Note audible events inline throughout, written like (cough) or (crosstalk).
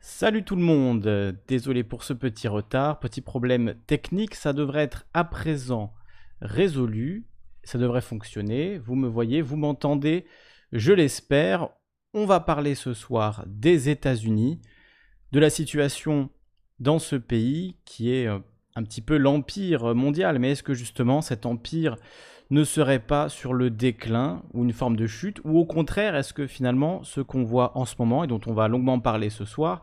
Salut tout le monde, désolé pour ce petit retard, petit problème technique, ça devrait être à présent résolu, ça devrait fonctionner, vous me voyez, vous m'entendez, je l'espère. On va parler ce soir des États-Unis, de la situation dans ce pays qui est euh, un petit peu l'empire mondial, mais est-ce que justement cet empire ne serait pas sur le déclin ou une forme de chute Ou au contraire, est-ce que finalement ce qu'on voit en ce moment et dont on va longuement parler ce soir,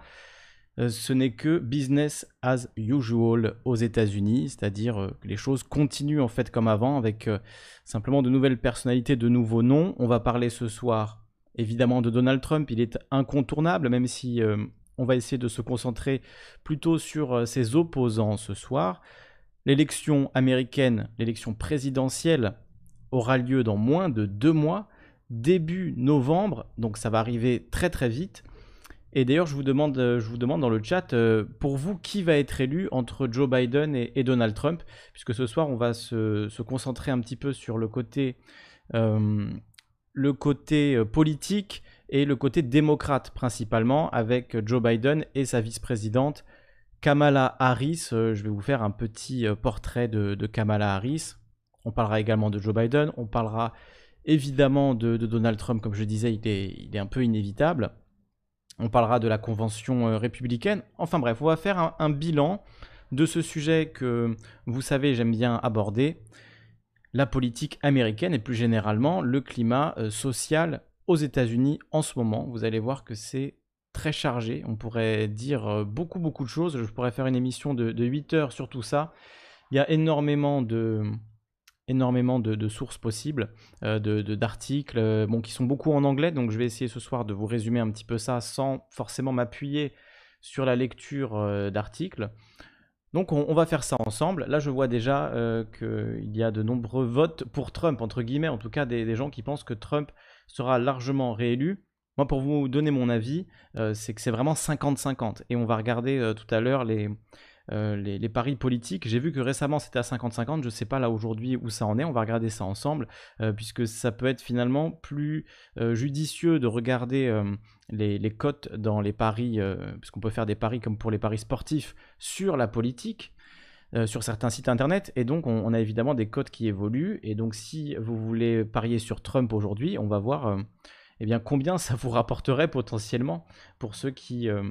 euh, ce n'est que business as usual aux États-Unis, c'est-à-dire euh, que les choses continuent en fait comme avant avec euh, simplement de nouvelles personnalités, de nouveaux noms. On va parler ce soir évidemment de Donald Trump, il est incontournable, même si on va essayer de se concentrer plutôt sur ses opposants ce soir. L'élection américaine, l'élection présidentielle, aura lieu dans moins de deux mois, début novembre, donc ça va arriver très très vite. Et d'ailleurs, je vous demande, demande dans le chat, euh, pour vous, qui va être élu entre Joe Biden et, Donald Trump? Puisque ce soir, on va se, concentrer un petit peu sur le côté, euh, le côté euh, politique et le côté démocrate principalement, avec Joe Biden et sa vice-présidente Kamala Harris. Euh, je vais vous faire un petit euh, portrait de, Kamala Harris. On parlera également de Joe Biden. On parlera évidemment de, Donald Trump, comme je disais, il est, un peu inévitable. On parlera de la convention euh, républicaine. Enfin bref, on va faire un, bilan de ce sujet que vous savez, j'aime bien aborder, la politique américaine et plus généralement le climat social aux États-Unis en ce moment. Vous allez voir que c'est très chargé. On pourrait dire euh, beaucoup, beaucoup de choses. Je pourrais faire une émission de, 8 heures sur tout ça. Il y a énormément de, énormément de, sources possibles, euh, d'articles, euh, qui sont beaucoup en anglais. Donc je vais essayer ce soir de vous résumer un petit peu ça sans forcément m'appuyer sur la lecture d'articles. Donc on, va faire ça ensemble. Là, je vois déjà qu'il y a de nombreux votes pour Trump, entre guillemets, en tout cas des gens qui pensent que Trump sera largement réélu. Moi, pour vous donner mon avis, euh, c'est que c'est vraiment 50-50. Et on va regarder euh, tout à l'heure euh, les, les, paris politiques. J'ai vu que récemment c'était à 50-50. Je ne sais pas là aujourd'hui où ça en est. On va regarder ça ensemble, puisque ça peut être finalement plus judicieux de regarder les, les, cotes dans les paris, puisqu'on peut faire des paris comme pour les paris sportifs sur la politique. sur certains sites internet et donc on, on, a évidemment des cotes qui évoluent et donc si vous voulez parier sur Trump aujourd'hui on va voir eh bien combien ça vous rapporterait potentiellement pour ceux qui, euh,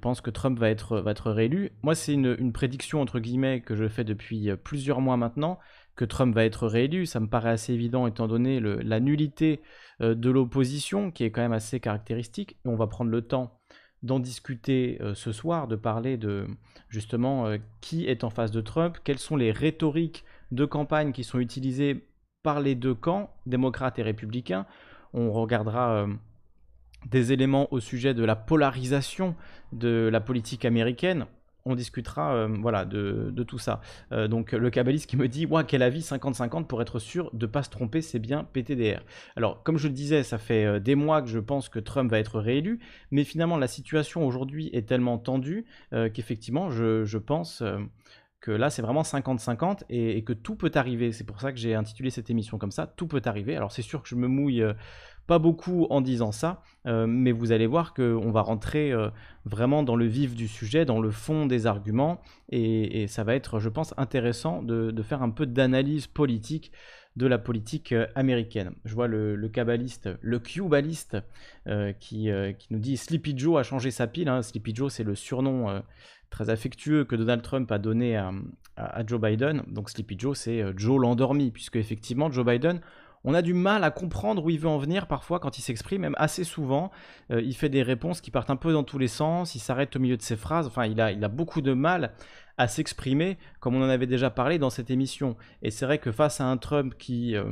pensent que Trump va être, va être réélu? Moi, c'est une, prédiction, entre guillemets, que je fais depuis euh, plusieurs mois maintenant, que Trump va être réélu. Ça me paraît assez évident étant donné la nullité euh, de l'opposition, qui est quand même assez caractéristique. on va prendre le temps d'en discuter ce soir, de parler de justement qui est en face de Trump, quelles sont les rhétoriques de campagne qui sont utilisées par les deux camps, démocrates et républicains, on regardera euh, des éléments au sujet de la polarisation de la politique américaine. On discutera euh, voilà, de, tout ça. Euh, donc le kabbaliste qui me dit ouais, quel avis 50-50 pour être sûr de ne pas se tromper, c'est bien PTDR. Alors comme je le disais, ça fait des mois que je pense que Trump va être réélu, mais finalement la situation aujourd'hui est tellement tendue qu'effectivement je, pense que là c'est vraiment 50-50 et, que tout peut arriver. C'est pour ça que j'ai intitulé cette émission comme ça, tout peut arriver. Alors c'est sûr que je me mouille euh, pas beaucoup en disant ça, euh, mais vous allez voir qu'on va rentrer euh, vraiment dans le vif du sujet, dans le fond des arguments, et, ça va être, je pense, intéressant de, faire un peu d'analyse politique de la politique américaine. Je vois le, le kabbaliste, le cubaliste, qui, qui, nous dit Sleepy Joe a changé sa pile. Hein. Sleepy Joe, c'est le surnom très affectueux que Donald Trump a donné à, Joe Biden. Donc Sleepy Joe, c'est euh, Joe l'endormi, puisque effectivement Joe Biden, on a du mal à comprendre où il veut en venir parfois quand il s'exprime, même assez souvent. Euh, il fait des réponses qui partent un peu dans tous les sens, il s'arrête au milieu de ses phrases, enfin il a, il a beaucoup de mal à s'exprimer, comme on en avait déjà parlé dans cette émission. Et c'est vrai que face à un Trump qui... Euh,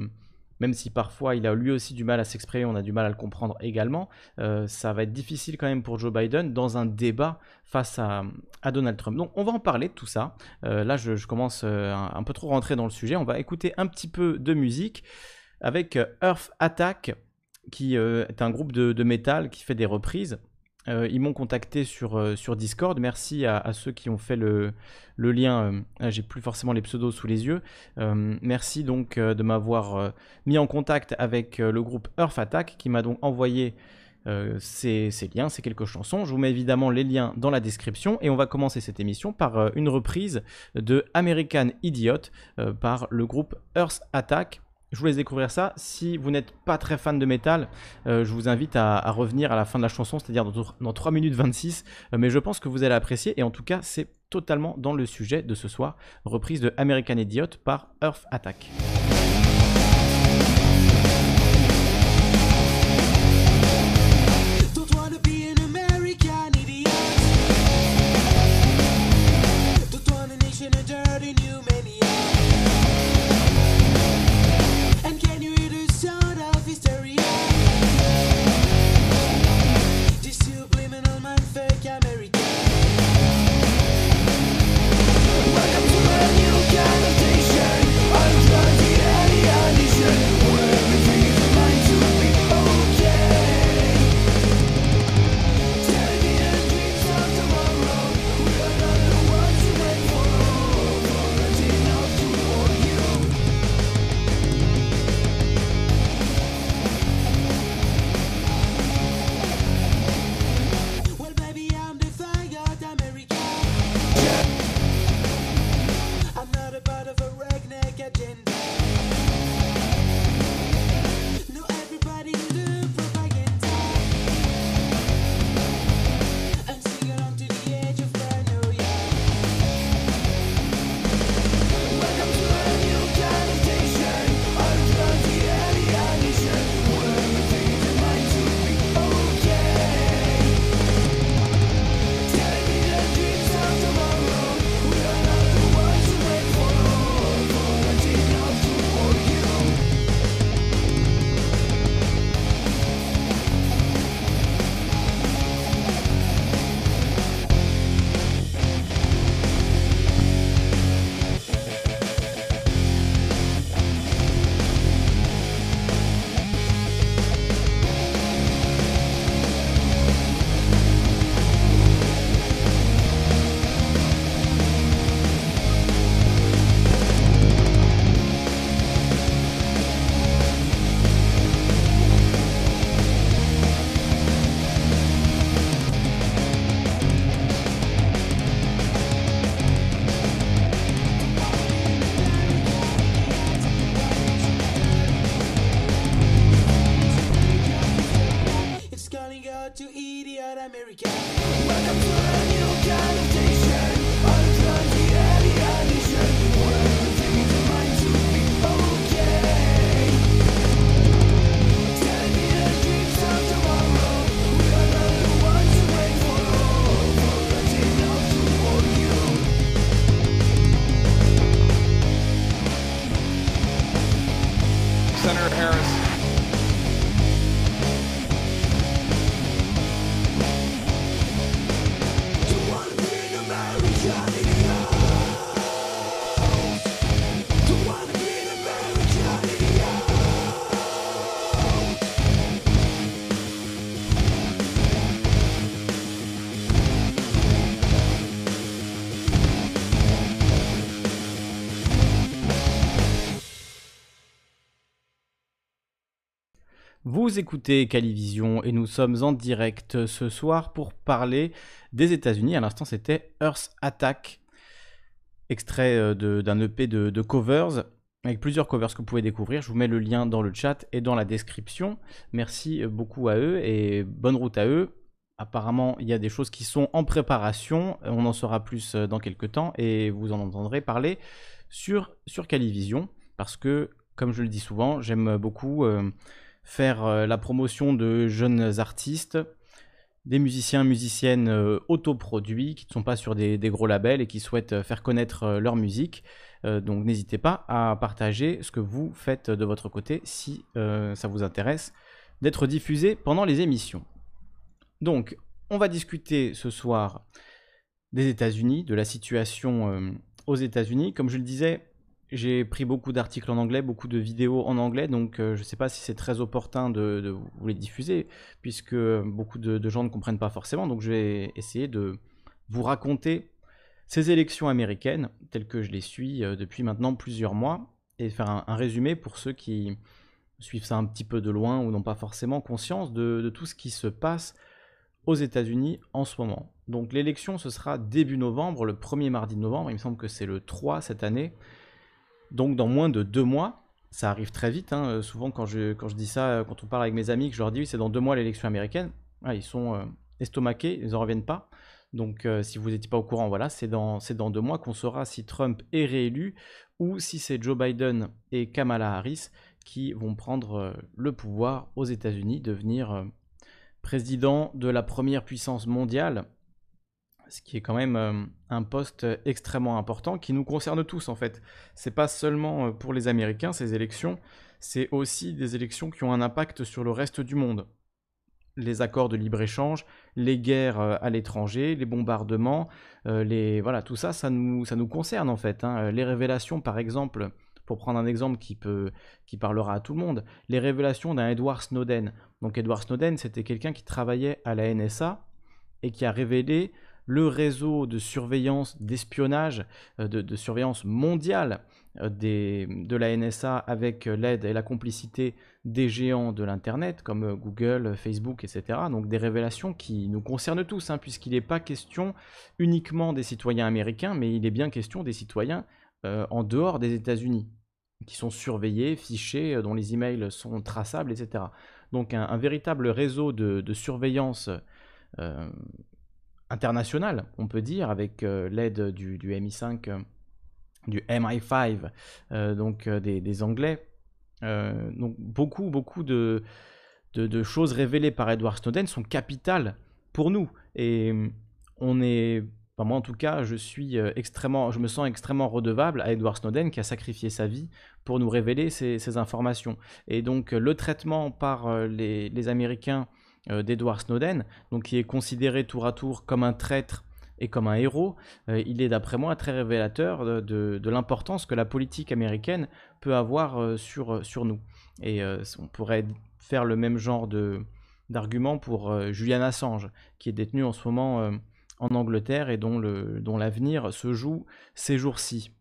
même si parfois il a lui aussi du mal à s'exprimer, on a du mal à le comprendre également, euh, ça va être difficile quand même pour Joe Biden dans un débat face à, Donald Trump. Donc on va en parler de tout ça. Euh, là je, commence un, peu trop rentrer dans le sujet. On va écouter un petit peu de musique avec Earth Attack, qui est un groupe de, de métal qui fait des reprises. Euh, ils m'ont contacté sur, euh, sur Discord. Merci à, ceux qui ont fait le, le lien. Euh, j'ai plus forcément les pseudos sous les yeux. merci donc de m'avoir mis en contact avec le groupe Earth Attack qui m'a donc envoyé ces, liens, ces quelques chansons. Je vous mets évidemment les liens dans la description et on va commencer cette émission par une reprise de American Idiot par le groupe Earth Attack. Je vous laisse découvrir ça. Si vous n'êtes pas très fan de métal, je vous invite à, revenir à la fin de la chanson, c'est-à-dire dans, dans, 3 minutes 26. mais je pense que vous allez apprécier et en tout cas, c'est totalement dans le sujet de ce soir, reprise de American Idiot par Earth Attack. Écoutez Calivision et nous sommes en direct ce soir pour parler des États-Unis. À l'instant, c'était Earth Attack, extrait euh, d'un EP de, covers, avec plusieurs covers que vous pouvez découvrir. Je vous mets le lien dans le chat et dans la description. Merci euh, beaucoup à eux et bonne route à eux. Apparemment, il y a des choses qui sont en préparation. On en saura plus euh, dans quelques temps et vous en entendrez parler sur, sur Calivision parce que, comme je le dis souvent, j'aime beaucoup faire euh, la promotion de jeunes artistes, des musiciens, musiciennes euh, autoproduits qui ne sont pas sur des, gros labels et qui souhaitent euh, faire connaître leur musique. donc n'hésitez pas à partager ce que vous faites de votre côté si ça vous intéresse d'être diffusé pendant les émissions. Donc on va discuter ce soir des États-Unis, de la situation aux États-Unis. Comme je le disais, j'ai pris beaucoup d'articles en anglais, beaucoup de vidéos en anglais, donc euh, je ne sais pas si c'est très opportun de, vous les diffuser, puisque beaucoup de, gens ne comprennent pas forcément. Donc je vais essayer de vous raconter ces élections américaines, telles que je les suis euh, depuis maintenant plusieurs mois, et faire un, résumé pour ceux qui, suivent ça un petit peu de loin ou n'ont pas forcément conscience de, tout ce qui se passe aux États-Unis en ce moment. Donc l'élection, ce sera début novembre, le premier mardi de novembre, il me semble que c'est le 3 cette année. Donc dans moins de deux mois, ça arrive très vite. Hein. Euh, souvent quand je, dis ça, euh, quand on parle avec mes amis, que je leur dis c'est dans deux mois l'élection américaine, ah, ils sont euh, estomaqués, ils n'en reviennent pas. Donc si vous n'étiez pas au courant, voilà, c'est dans deux mois qu'on saura si Trump est réélu ou si c'est Joe Biden et Kamala Harris qui vont prendre le pouvoir aux États-Unis, devenir président de la première puissance mondiale ce qui est quand même euh, un poste extrêmement important qui nous concerne tous en fait. C'est pas seulement euh, pour les Américains ces élections, c'est aussi des élections qui ont un impact sur le reste du monde. Les accords de libre-échange, les guerres euh, à l'étranger, les bombardements, les voilà, tout ça, ça nous, ça nous concerne en fait. Hein. Les révélations, par exemple, pour prendre un exemple qui peut, qui parlera à tout le monde, les révélations d'un Edward Snowden. Donc Edward Snowden, c'était quelqu'un qui travaillait à la NSA et qui a révélé le réseau de surveillance, d'espionnage, euh, de, surveillance mondiale euh, de la NSA avec l'aide et la complicité des géants de l'Internet comme euh, Google, Facebook, etc. Donc des révélations qui nous concernent tous, hein, puisqu'il n'est pas question uniquement des citoyens américains, mais il est bien question des citoyens en dehors des États-Unis, qui sont surveillés, fichés, dont les emails sont traçables, etc. Donc un, véritable réseau de, surveillance international, on peut dire, avec euh, l'aide du, MI5, euh, du MI5, euh, donc des, Anglais. donc beaucoup, beaucoup de, choses révélées par Edward Snowden sont capitales pour nous. Et on est moi en tout cas, je suis extrêmement, je me sens extrêmement redevable à Edward Snowden qui a sacrifié sa vie pour nous révéler ces, informations. Et donc le traitement par les, Américains euh, d'Edward Snowden, donc qui est considéré tour à tour comme un traître et comme un héros, euh, il est d'après moi très révélateur de, l'importance que la politique américaine peut avoir euh, sur, nous. Et on pourrait faire le même genre de d'argument pour Julian Assange, qui est détenu en ce moment en Angleterre et dont l'avenir se joue ces jours-ci.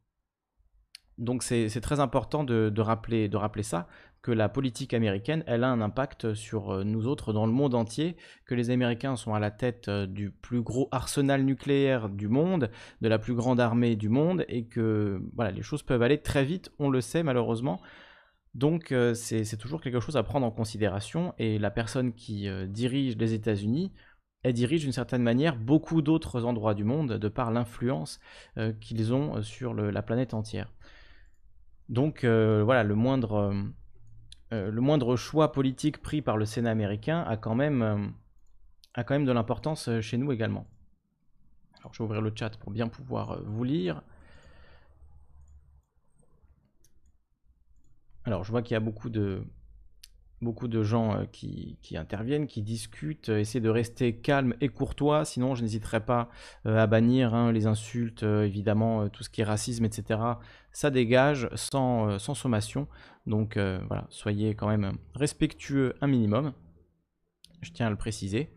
Donc c'est très important de, rappeler, ça, que la politique américaine, elle a un impact sur euh, nous autres dans le monde entier, que les Américains sont à la tête euh, du plus gros arsenal nucléaire du monde, de la plus grande armée du monde, et que voilà, les choses peuvent aller très vite, on le sait malheureusement. Donc euh, c'est toujours quelque chose à prendre en considération, et la personne qui dirige les États-Unis, elle dirige d'une certaine manière beaucoup d'autres endroits du monde de par l'influence qu'ils ont sur la planète entière. Donc voilà, le moindre euh, le moindre choix politique pris par le Sénat américain a quand même, euh, de l'importance euh, chez nous également. Alors je vais ouvrir le chat pour bien pouvoir vous lire. Alors je vois qu'il y a beaucoup de, beaucoup de gens qui, interviennent, qui discutent, essayent de rester calme et courtois, sinon je n'hésiterai pas à bannir hein, les insultes, évidemment, tout ce qui est racisme, etc. Ça dégage sans, sans sommation. Donc euh, voilà, soyez quand même respectueux un minimum. Je tiens à le préciser.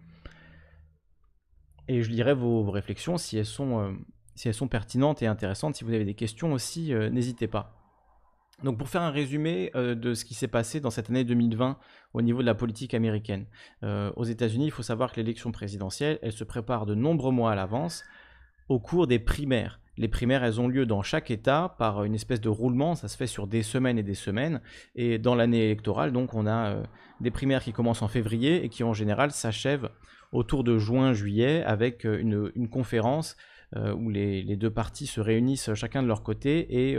Et je lirai vos, réflexions si elles, sont, euh, si elles sont pertinentes et intéressantes. Si vous avez des questions aussi, euh, n'hésitez pas. Donc pour faire un résumé de ce qui s'est passé dans cette année 2020 au niveau de la politique américaine. aux États-Unis, il faut savoir que l'élection présidentielle, elle se prépare de nombreux mois à l'avance au cours des primaires. Les primaires, elles ont lieu dans chaque État par une espèce de roulement, ça se fait sur des semaines et des semaines. Et dans l'année électorale, donc, on a euh, des primaires qui commencent en février et qui en général s'achèvent autour de juin-juillet avec euh, une, conférence euh, où les, deux partis se réunissent chacun de leur côté et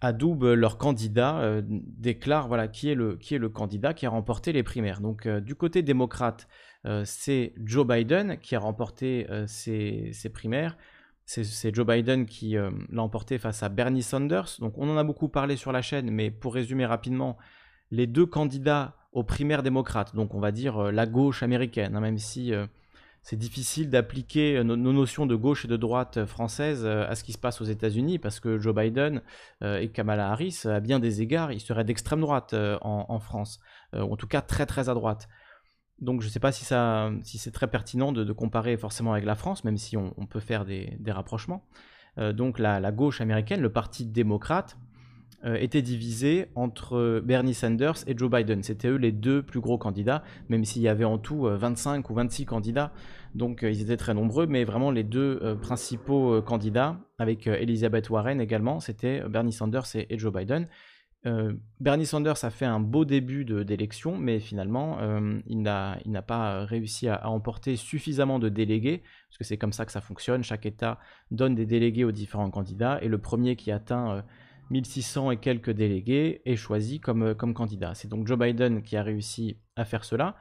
adoubent leur candidat, déclarent voilà, qui, est le, candidat qui a remporté les primaires. Donc du côté démocrate, euh, c'est Joe Biden qui a remporté euh, primaires. C'est Joe Biden qui euh, l'a emporté face à Bernie Sanders. Donc on en a beaucoup parlé sur la chaîne, mais pour résumer rapidement, les deux candidats aux primaires démocrates, donc on va dire la gauche américaine, hein, même si c'est difficile d'appliquer nos, notions de gauche et de droite françaises à ce qui se passe aux États-Unis, parce que Joe Biden et Kamala Harris, à bien des égards, ils seraient d'extrême droite en, en, France, en tout cas très très à droite. Donc je ne sais pas si, c'est très pertinent de, comparer forcément avec la France, même si on, peut faire des, rapprochements. Euh, donc la, gauche américaine, le Parti démocrate, était divisé entre Bernie Sanders et Joe Biden. C'était eux les deux plus gros candidats, même s'il y avait en tout 25 ou 26 candidats. Donc ils étaient très nombreux, mais vraiment les deux principaux candidats, avec Elizabeth Warren également, c'était Bernie Sanders et Joe Biden. Euh, Bernie Sanders a fait un beau début d'élection, mais finalement, euh, il n'a pas réussi à, emporter suffisamment de délégués, parce que c'est comme ça que ça fonctionne. Chaque État donne des délégués aux différents candidats, et le premier qui atteint 1600 euh, et quelques délégués est choisi comme, candidat. C'est donc Joe Biden qui a réussi à faire cela,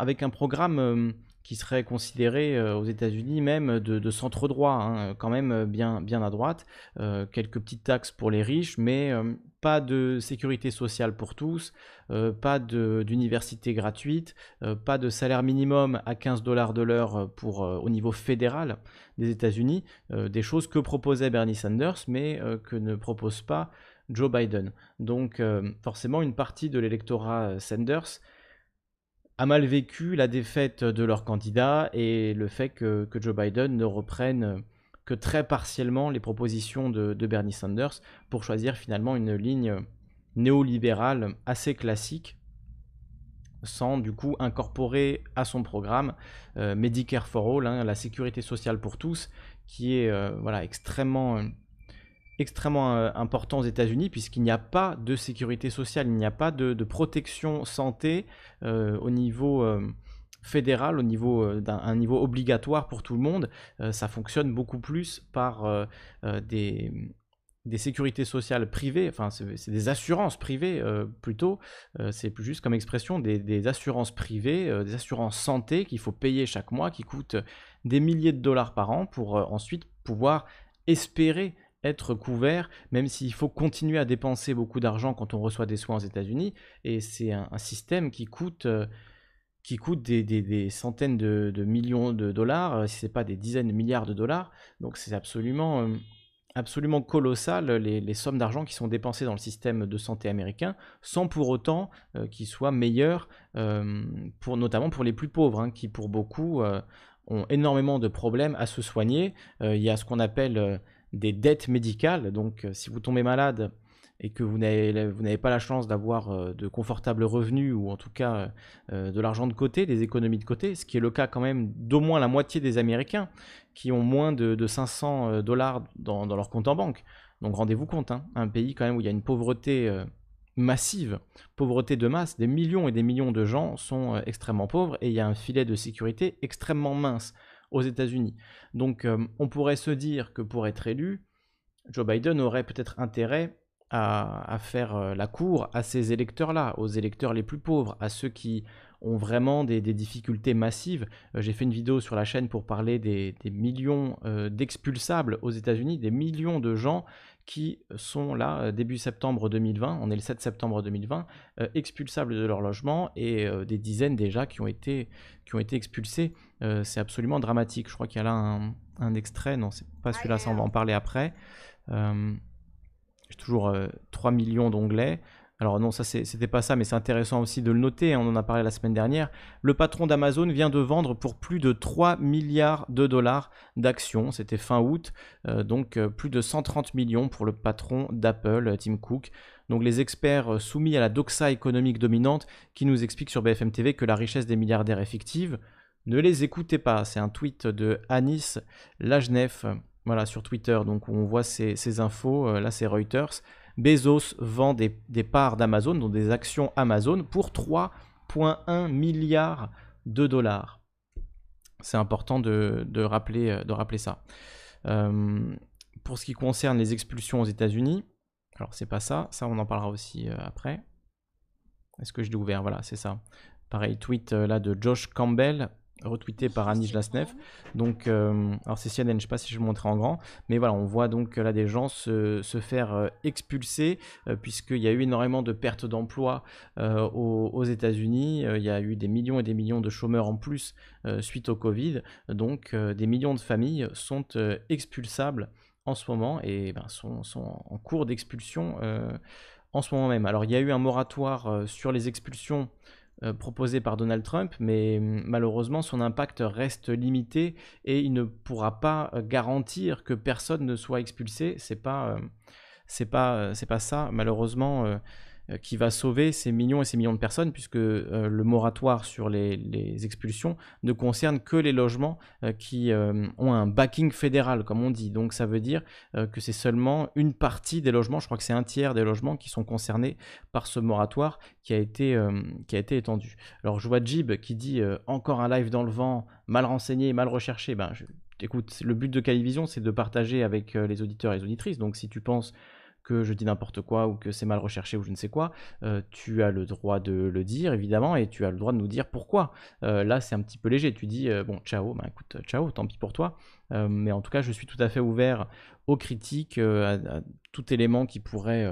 avec un programme qui serait considéré euh, aux États-Unis même de, centre droit, hein, quand même bien, bien à droite. Euh, quelques petites taxes pour les riches, mais euh, pas de sécurité sociale pour tous, pas d'université gratuite, pas de salaire minimum à 15 dollars de l'heure pour au niveau fédéral des États-Unis, des choses que proposait Bernie Sanders, mais que ne propose pas Joe Biden. Donc forcément, une partie de l'électorat Sanders a mal vécu la défaite de leur candidat et le fait que, Joe Biden ne reprenne que très partiellement les propositions de, Bernie Sanders pour choisir finalement une ligne néolibérale assez classique sans du coup incorporer à son programme euh, Medicare for All, hein, la sécurité sociale pour tous, qui est euh, voilà, extrêmement extrêmement euh, important aux États-Unis puisqu'il n'y a pas de sécurité sociale, il n'y a pas de, protection santé euh, au niveau euh, fédéral, au niveau d'un niveau obligatoire pour tout le monde. ça fonctionne beaucoup plus par des, des sécurités sociales privées, enfin c'est des assurances privées plutôt, c'est plus juste comme expression des, des assurances privées, des assurances santé qu'il faut payer chaque mois, qui coûtent des milliers de dollars par an pour ensuite pouvoir espérer être couvert, même s'il faut continuer à dépenser beaucoup d'argent quand on reçoit des soins aux États-Unis. Et c'est un, système qui coûte, euh, qui coûte des, centaines de, millions de dollars, euh, si ce n'est pas des dizaines de milliards de dollars. Donc c'est absolument, euh, absolument colossal les, sommes d'argent qui sont dépensées dans le système de santé américain, sans pour autant qu'il soit meilleur, pour, notamment pour les plus pauvres, hein, qui pour beaucoup ont énormément de problèmes à se soigner. il y a ce qu'on appelle des dettes médicales. Donc, euh, si vous tombez malade et que vous n'avez pas la chance d'avoir euh, de confortables revenus ou en tout cas euh, de l'argent de côté, des économies de côté, ce qui est le cas quand même d'au moins la moitié des Américains qui ont moins de, 500 dollars dans, leur compte en banque. Donc rendez-vous compte, hein, un pays quand même où il y a une pauvreté massive, pauvreté de masse, des millions et des millions de gens sont extrêmement pauvres et il y a un filet de sécurité extrêmement mince aux États-Unis. Donc euh, on pourrait se dire que pour être élu, Joe Biden aurait peut-être intérêt à, faire euh, la cour à ces électeurs-là, aux électeurs les plus pauvres, à ceux qui ont vraiment des, difficultés massives. Euh, j'ai fait une vidéo sur la chaîne pour parler des, millions d'expulsables aux États-Unis, des millions de gens qui sont là début septembre 2020, on est le 7 septembre 2020, expulsables de leur logement et des dizaines déjà qui ont été, qui ont été expulsés. c'est absolument dramatique. Je crois qu'il y a là un, extrait, non, c'est pas celui-là, ça on va en parler après. J'ai toujours 3 millions d'onglets. Alors non, ça c'était pas ça, mais c'est intéressant aussi de le noter, on en a parlé la semaine dernière. Le patron d'Amazon vient de vendre pour plus de 3 milliards de dollars d'actions, c'était fin août, euh, donc euh, plus de 130 millions pour le patron d'Apple, Tim Cook. Donc les experts euh, soumis à la doxa économique dominante qui nous expliquent sur BFM TV que la richesse des milliardaires est fictive. Ne les écoutez pas, c'est un tweet de Anis Lajnef, voilà sur Twitter, donc on voit ces infos, là c'est Reuters. Bezos vend des, parts d'Amazon, donc des actions Amazon, pour 3,1 milliards de dollars. C'est important de, rappeler, euh, de rappeler ça. Euh, pour ce qui concerne les expulsions aux États-Unis, alors c'est pas ça, ça on en parlera aussi euh, après. Est-ce que je l'ai ouvert? Voilà, c'est ça. Pareil, tweet là de Josh Campbell retweeté par Anish Lasnef. Donc, euh, alors c'est CNN, je ne sais pas si je vais le montrer en grand, mais voilà, on voit donc là des gens se, faire euh, expulser, euh, puisqu'il y a eu énormément de pertes d'emplois aux, États-Unis. il y a eu des millions et des millions de chômeurs en plus suite au Covid. Donc, des millions de familles sont expulsables en ce moment et ben, sont, sont, en cours d'expulsion en ce moment même. Alors, il y a eu un moratoire sur les expulsions euh, proposé par Donald Trump, mais hum, malheureusement son impact reste limité et il ne pourra pas euh, garantir que personne ne soit expulsé. C'est pas, euh, c'est pas, c'est pas ça, malheureusement. Euh, qui va sauver ces millions et ces millions de personnes, puisque euh, le moratoire sur les, expulsions ne concerne que les logements euh, qui ont un backing fédéral, comme on dit. Donc ça veut dire que c'est seulement une partie des logements, je crois que c'est un tiers des logements qui sont concernés par ce moratoire qui a été, étendu. Alors je vois Jib qui dit encore un live dans le vent, mal renseigné, mal recherché. Ben, écoute, le but de Calivision, c'est de partager avec les auditeurs et les auditrices. Donc si tu penses je dis n'importe quoi ou que c'est mal recherché ou je ne sais quoi, euh, tu as le droit de le dire évidemment et tu as le droit de nous dire pourquoi. Euh, là c'est un petit peu léger, tu dis euh, bon ciao, bah écoute ciao, tant pis pour toi. mais en tout cas je suis tout à fait ouvert aux critiques, à, tout élément qui pourrait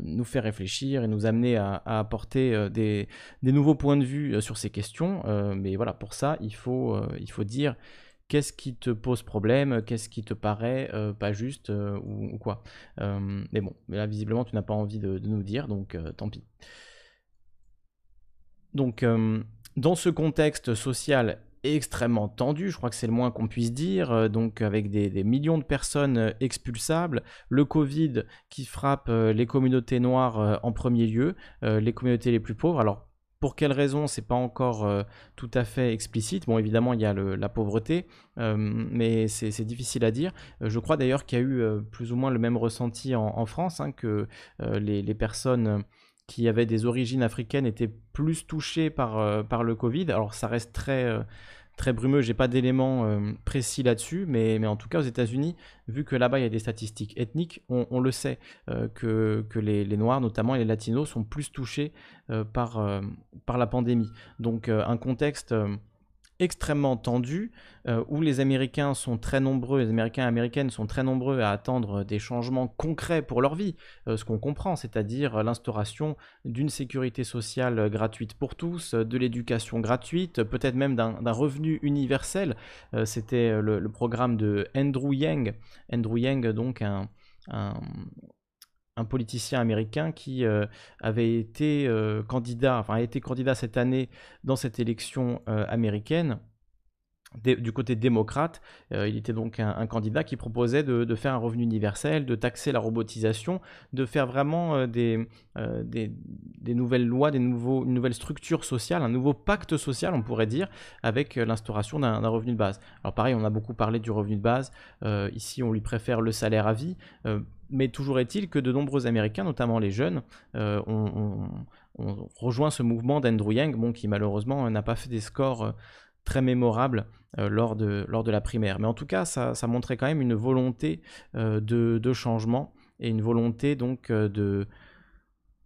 nous faire réfléchir et nous amener à, apporter des, des, nouveaux points de vue sur ces questions. mais voilà, pour ça, il faut, il faut dire qu'est-ce qui te pose problème, qu'est-ce qui te paraît euh, pas juste euh, ou, quoi. Euh, mais bon, là visiblement tu n'as pas envie de, nous dire, donc tant pis. Donc dans ce contexte social extrêmement tendu, je crois que c'est le moins qu'on puisse dire, donc avec des, des, millions de personnes expulsables, le Covid qui frappe les communautés noires en premier lieu, les communautés les plus pauvres. Alors pour quelles raisons, c'est pas encore euh, tout à fait explicite. Bon, évidemment, il y a la pauvreté, euh, mais c'est difficile à dire. Euh, je crois d'ailleurs qu'il y a eu plus ou moins le même ressenti en, France, hein, que les, personnes qui avaient des origines africaines étaient plus touchées par le Covid. Alors, ça reste très très brumeux, j'ai pas d'éléments euh, précis là-dessus, mais, en tout cas aux États-Unis, vu que là-bas il y a des statistiques ethniques, on, le sait euh, que, les, Noirs, notamment les Latinos, sont plus touchés euh, par la pandémie. Donc un contexte extrêmement tendu, euh, où les Américains sont très nombreux, les Américains et Américaines sont très nombreux à attendre des changements concrets pour leur vie, euh, ce qu'on comprend, c'est-à-dire l'instauration d'une sécurité sociale gratuite pour tous, de l'éducation gratuite, peut-être même d'un revenu universel. Euh, c'était le, programme de Andrew Yang, Andrew Yang donc un politicien américain qui euh, avait été euh, candidat, enfin a été candidat cette année dans cette élection euh, américaine du côté démocrate, il était donc un, candidat qui proposait de, faire un revenu universel, de taxer la robotisation, de faire vraiment des, des, nouvelles lois, des nouveaux, une nouvelle structure sociale, un nouveau pacte social, on pourrait dire, avec l'instauration d'un revenu de base. Alors pareil, on a beaucoup parlé du revenu de base, ici on lui préfère le salaire à vie, mais toujours est-il que de nombreux Américains, notamment les jeunes, ont, rejoint ce mouvement d'Andrew Yang, qui malheureusement n'a pas fait des scores très mémorables euh, lors, de, lors de la primaire. Mais en tout cas, ça, montrait quand même une volonté euh, de, changement et une volonté donc euh, de,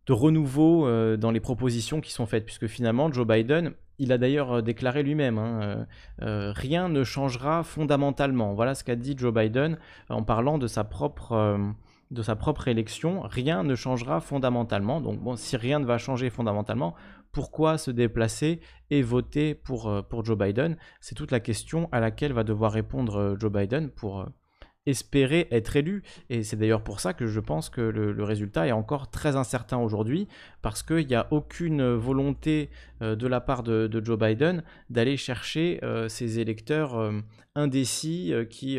de renouveau dans les propositions qui sont faites, puisque finalement, Joe Biden, il a d'ailleurs déclaré lui-même, hein, rien ne changera fondamentalement. Voilà ce qu'a dit Joe Biden en parlant de sa propre de sa propre élection, rien ne changera fondamentalement. Donc bon, si rien ne va changer fondamentalement, pourquoi se déplacer et voter pour, euh, pour Joe Biden? C'est toute la question à laquelle va devoir répondre euh, Joe Biden pour euh, espérer être élu. Et c'est d'ailleurs pour ça que je pense que le, résultat est encore très incertain aujourd'hui, parce qu'il n'y a aucune volonté euh, de la part de, Joe Biden d'aller chercher euh, ces électeurs euh, indécis qui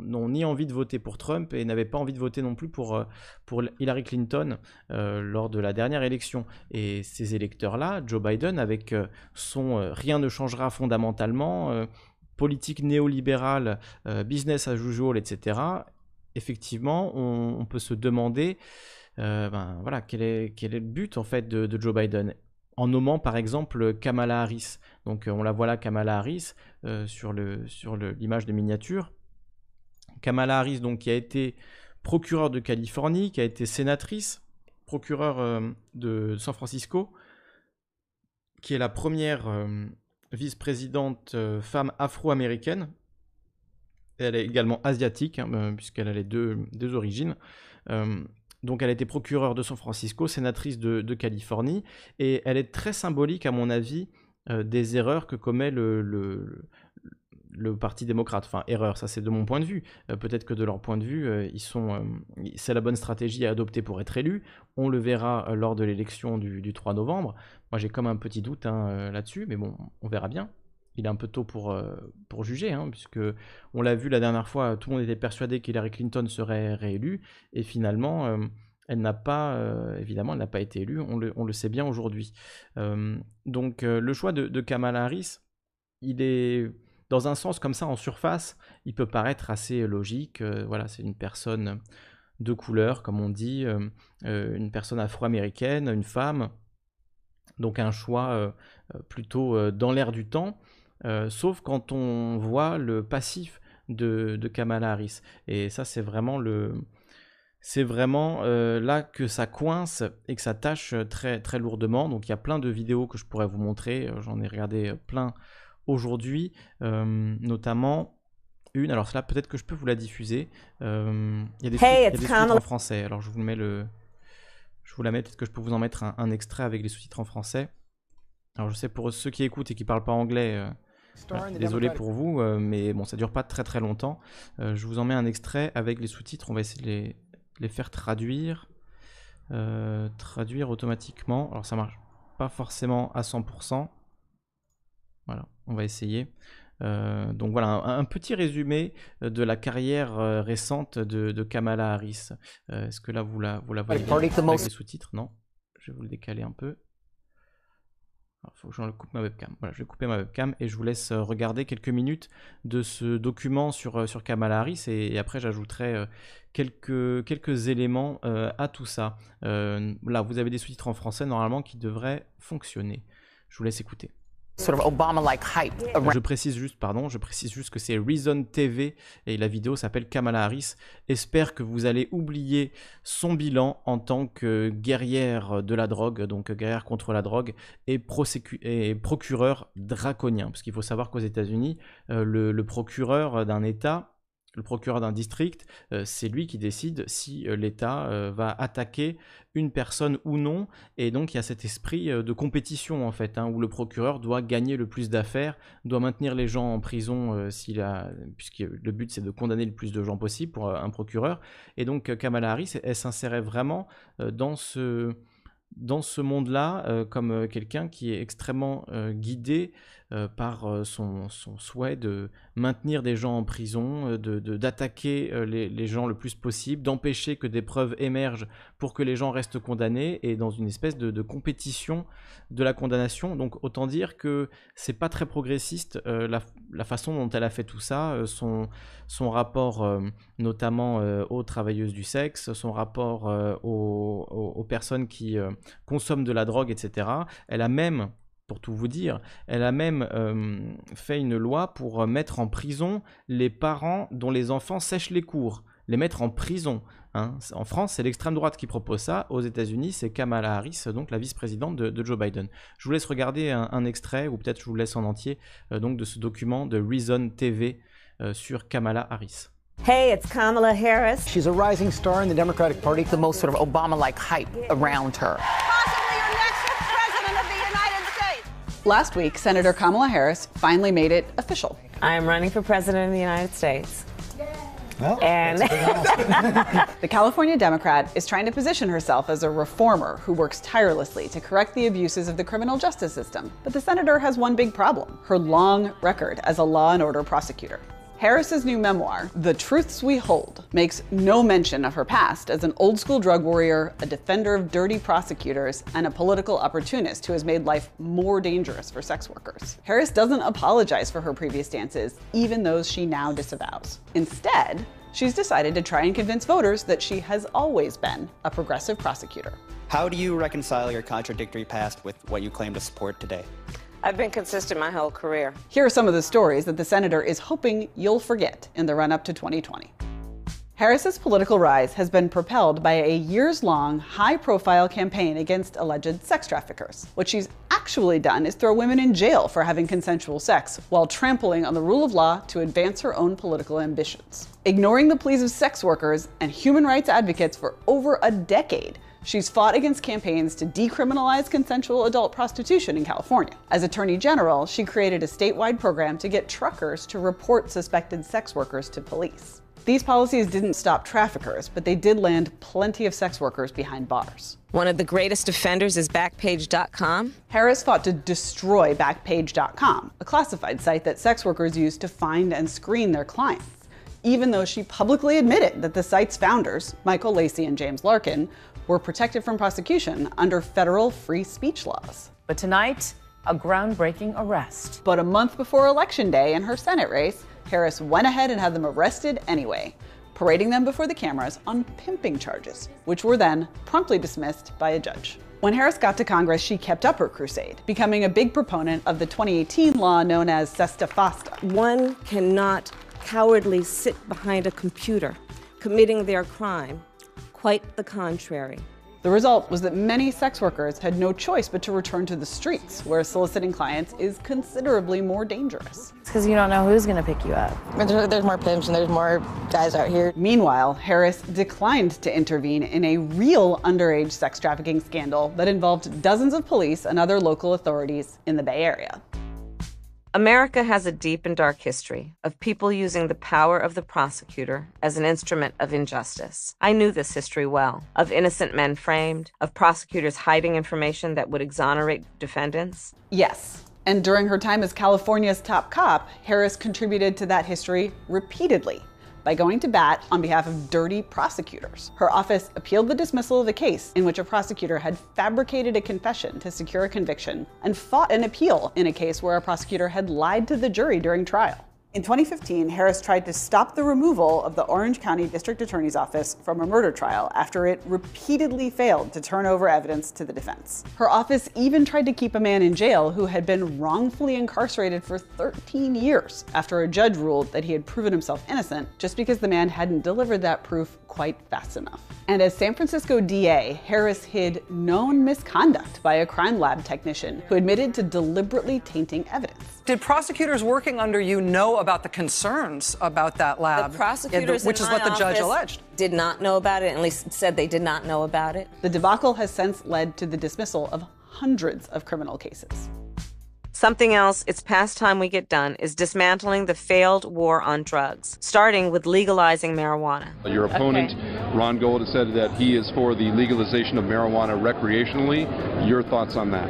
n'ont ni envie de voter pour Trump et n'avaient pas envie de voter non plus pour, pour Hillary Clinton lors de la dernière élection. Et ces électeurs-là, Joe Biden, avec son rien ne changera fondamentalement, politique néolibérale, euh, business as usual, etc., effectivement, on, peut se demander euh, ben, voilà, quel, est, quel est le but en fait de, Joe Biden en nommant par exemple Kamala Harris. Donc on la voit là, Kamala Harris, euh, sur l'image sur de miniature. Kamala Harris, donc, qui a été procureure de Californie, qui a été sénatrice, procureure de San Francisco, qui est la première vice-présidente euh, femme afro-américaine. Elle est également asiatique, hein, euh, puisqu'elle a les deux, origines. Euh, donc elle a été procureure de San Francisco, sénatrice de, Californie, et elle est très symbolique, à mon avis, des erreurs que commet le Parti démocrate. Enfin, erreur, ça c'est de mon point de vue. Euh, peut-être que de leur point de vue, euh, ils sont, euh, c'est la bonne stratégie à adopter pour être élu. On le verra lors de l'élection du, 3 novembre. Moi j'ai comme un petit doute hein, là-dessus, mais bon, on verra bien. il est un peu tôt pour, pour juger, hein, puisque on l'a vu la dernière fois, tout le monde était persuadé qu'Hillary Clinton serait réélue, et finalement, elle n'a pas, évidemment, elle n'a pas été élue, on le, sait bien aujourd'hui. donc le choix de, Kamala Harris, il est, dans un sens comme ça, en surface, il peut paraître assez logique. voilà, c'est une personne de couleur, comme on dit, une personne afro-américaine, une femme, donc un choix plutôt dans l'air du temps. Euh, sauf quand on voit le passif de, Kamala Harris. Et ça, c'est vraiment le, c'est vraiment euh, là que ça coince et que ça tâche très, très lourdement. Donc il y a plein de vidéos que je pourrais vous montrer. Euh, j'en ai regardé plein aujourd'hui, notamment une. Alors cela, peut-être que je peux vous la diffuser. il y a des, sous-titres en français. Alors je vous mets le, je vous la mets. Peut-être que je peux vous en mettre un, extrait avec les sous-titres en français. Alors je sais pour ceux qui écoutent et qui parlent pas anglais, désolé pour vous, euh, mais bon, ça dure pas très très longtemps. Euh, je vous en mets un extrait avec les sous-titres. On va essayer de les, faire traduire. Euh, traduire automatiquement. Alors ça marche pas forcément à 100%. Voilà, on va essayer. donc voilà, un, petit résumé de la carrière récente de, Kamala Harris. Est-ce que là vous la, vous la voyez avec les sous-titres? Non, je vais vous le décaler un peu. Il faut que je coupe ma webcam. Voilà, je vais couper ma webcam et je vous laisse euh, regarder quelques minutes de ce document sur, euh, sur Kamala Harris et, après j'ajouterai euh, quelques, quelques éléments à tout ça. là, vous avez des sous-titres en français normalement qui devraient fonctionner. Je vous laisse écouter. Je précise juste, pardon, je précise juste que c'est Reason TV et la vidéo s'appelle Kamala Harris. Espère que vous allez oublier son bilan en tant que guerrière de la drogue, donc guerrière contre la drogue et, procureur draconien. Parce qu'il faut savoir qu'aux États-Unis, euh, le procureur d'un État le procureur d'un district, euh, c'est lui qui décide si euh, l'État euh, va attaquer une personne ou non. Et donc il y a cet esprit de compétition en fait, hein, où le procureur doit gagner le plus d'affaires, doit maintenir les gens en prison s'il a, puisque le but c'est de condamner le plus de gens possible pour un procureur. Et donc Kamala Harris, elle, s'insérait vraiment dans ce dans ce monde-là comme quelqu'un qui est extrêmement guidé euh, par euh, son, souhait de maintenir des gens en prison, euh, d'attaquer de, les, gens le plus possible, d'empêcher que des preuves émergent pour que les gens restent condamnés, et dans une espèce de, compétition de la condamnation. Donc autant dire que c'est pas très progressiste la, façon dont elle a fait tout ça, son, son rapport notamment aux travailleuses du sexe, son rapport aux, personnes qui consomment de la drogue, etc. Elle a même pour tout vous dire. Elle a même euh, fait une loi pour euh, mettre en prison les parents dont les enfants sèchent les cours. Les mettre en prison. Hein. En France, c'est l'extrême droite qui propose ça. Aux États-Unis, c'est Kamala Harris, donc la vice-présidente de, Joe Biden. Je vous laisse regarder un, extrait, ou peut-être je vous laisse en entier, euh, donc de ce document de Reason TV sur Kamala Harris. Hey, it's Kamala Harris. She's a rising star in the Democratic Party. The most sort of Obama-like hype around her. Last week, Senator Kamala Harris finally made it official. I am running for president of the United States. Well, and (laughs) the California Democrat is trying to position herself as a reformer who works tirelessly to correct the abuses of the criminal justice system. But the senator has one big problem her long record as a law and order prosecutor. Harris's new memoir, The Truths We Hold, makes no mention of her past as an old school drug warrior, a defender of dirty prosecutors, and a political opportunist who has made life more dangerous for sex workers. Harris doesn't apologize for her previous stances, even those she now disavows. Instead, she's decided to try and convince voters that she has always been a progressive prosecutor. How do you reconcile your contradictory past with what you claim to support today? I've been consistent my whole career. Here are some of the stories that the senator is hoping you'll forget in the run up to 2020. Harris's political rise has been propelled by a years long, high profile campaign against alleged sex traffickers. What she's actually done is throw women in jail for having consensual sex while trampling on the rule of law to advance her own political ambitions. Ignoring the pleas of sex workers and human rights advocates for over a decade, She's fought against campaigns to decriminalize consensual adult prostitution in California. As Attorney General, she created a statewide program to get truckers to report suspected sex workers to police. These policies didn't stop traffickers, but they did land plenty of sex workers behind bars. One of the greatest offenders is Backpage.com. Harris fought to destroy Backpage.com, a classified site that sex workers use to find and screen their clients, even though she publicly admitted that the site's founders, Michael Lacey and James Larkin, were protected from prosecution under federal free speech laws. But tonight, a groundbreaking arrest. But a month before Election Day in her Senate race, Harris went ahead and had them arrested anyway, parading them before the cameras on pimping charges, which were then promptly dismissed by a judge. When Harris got to Congress, she kept up her crusade, becoming a big proponent of the 2018 law known as Sesta Fasta. One cannot cowardly sit behind a computer committing their crime. Quite the contrary. The result was that many sex workers had no choice but to return to the streets, where soliciting clients is considerably more dangerous. It's because you don't know who's going to pick you up. There's more pimps and there's more guys out here. Meanwhile, Harris declined to intervene in a real underage sex trafficking scandal that involved dozens of police and other local authorities in the Bay Area. America has a deep and dark history of people using the power of the prosecutor as an instrument of injustice. I knew this history well of innocent men framed, of prosecutors hiding information that would exonerate defendants. Yes. And during her time as California's top cop, Harris contributed to that history repeatedly by going to bat on behalf of dirty prosecutors. Her office appealed the dismissal of a case in which a prosecutor had fabricated a confession to secure a conviction and fought an appeal in a case where a prosecutor had lied to the jury during trial. In 2015, Harris tried to stop the removal of the Orange County District Attorney's Office from a murder trial after it repeatedly failed to turn over evidence to the defense. Her office even tried to keep a man in jail who had been wrongfully incarcerated for 13 years after a judge ruled that he had proven himself innocent just because the man hadn't delivered that proof quite fast enough. And as San Francisco DA, Harris hid known misconduct by a crime lab technician who admitted to deliberately tainting evidence. Did prosecutors working under you know about the concerns about that lab? The prosecutors, which is what the judge alleged, did not know about it. At least said they did not know about it. The debacle has since led to the dismissal of hundreds of criminal cases. Something else it's past time we get done is dismantling the failed war on drugs, starting with legalizing marijuana. Your opponent, okay. Ron Gold, has said that he is for the legalization of marijuana recreationally. Your thoughts on that?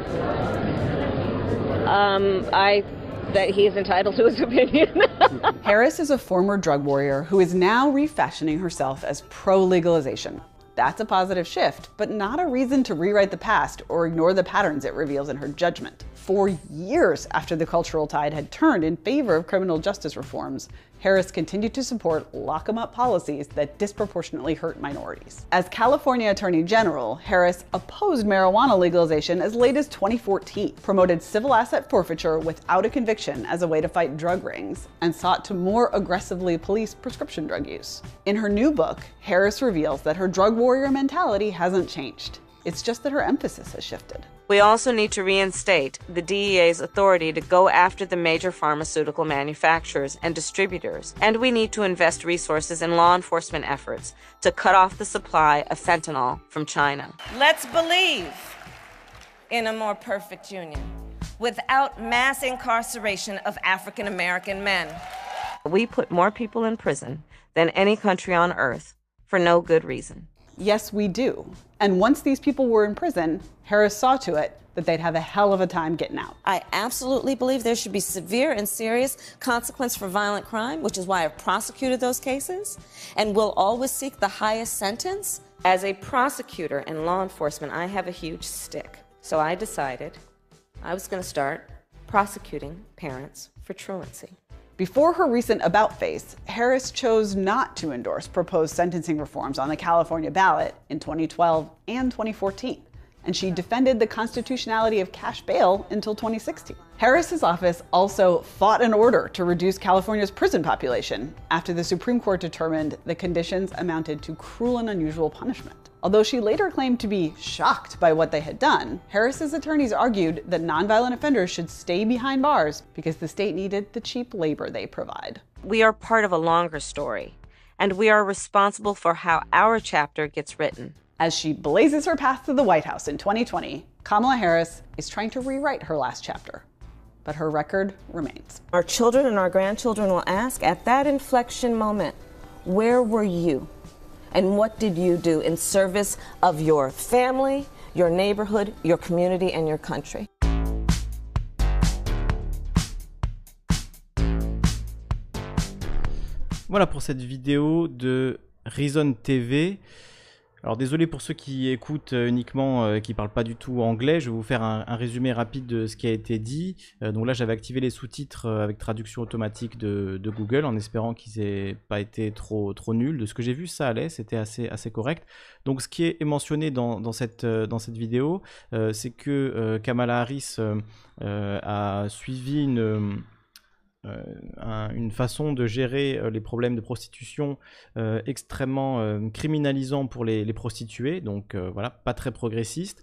Um, I that he is entitled to his (laughs) opinion. (laughs) Harris is a former drug warrior who is now refashioning herself as pro legalization. That's a positive shift, but not a reason to rewrite the past or ignore the patterns it reveals in her judgment. For years after the cultural tide had turned in favor of criminal justice reforms, Harris continued to support lock 'em up policies that disproportionately hurt minorities. As California Attorney General, Harris opposed marijuana legalization as late as 2014, promoted civil asset forfeiture without a conviction as a way to fight drug rings, and sought to more aggressively police prescription drug use. In her new book, Harris reveals that her drug warrior mentality hasn't changed. It's just that her emphasis has shifted. We also need to reinstate the DEA's authority to go after the major pharmaceutical manufacturers and distributors, and we need to invest resources in law enforcement efforts to cut off the supply of fentanyl from China. Let's believe in a more perfect union without mass incarceration of African American men. We put more people in prison than any country on earth for no good reason. Yes, we do. And once these people were in prison, Harris saw to it that they'd have a hell of a time getting out. I absolutely believe there should be severe and serious consequence for violent crime, which is why I've prosecuted those cases and will always seek the highest sentence. As a prosecutor and law enforcement, I have a huge stick. So I decided I was going to start prosecuting parents for truancy. Before her recent about face, Harris chose not to endorse proposed sentencing reforms on the California ballot in 2012 and 2014, and she defended the constitutionality of cash bail until 2016. Harris's office also fought an order to reduce California's prison population after the Supreme Court determined the conditions amounted to cruel and unusual punishment. Although she later claimed to be shocked by what they had done, Harris's attorneys argued that nonviolent offenders should stay behind bars because the state needed the cheap labor they provide. We are part of a longer story, and we are responsible for how our chapter gets written. As she blazes her path to the White House in 2020, Kamala Harris is trying to rewrite her last chapter but her record remains. Our children and our grandchildren will ask at that inflection moment, where were you? And what did you do in service of your family, your neighborhood, your community, and your country? Voilà pour cette vidéo de Reason TV. Alors désolé pour ceux qui écoutent euh, uniquement, euh, qui parlent pas du tout anglais, je vais vous faire un, résumé rapide de ce qui a été dit. Euh, donc là j'avais activé les sous-titres avec traduction automatique de, Google en espérant qu'ils aient pas été trop, trop nuls. De ce que j'ai vu ça allait, c'était assez, assez correct. Donc ce qui est mentionné dans, cette, dans cette vidéo, c'est que Kamala Harris a suivi une euh, une façon de gérer euh, les problèmes de prostitution euh, extrêmement criminalisant pour les, les prostituées, donc voilà, pas très progressiste.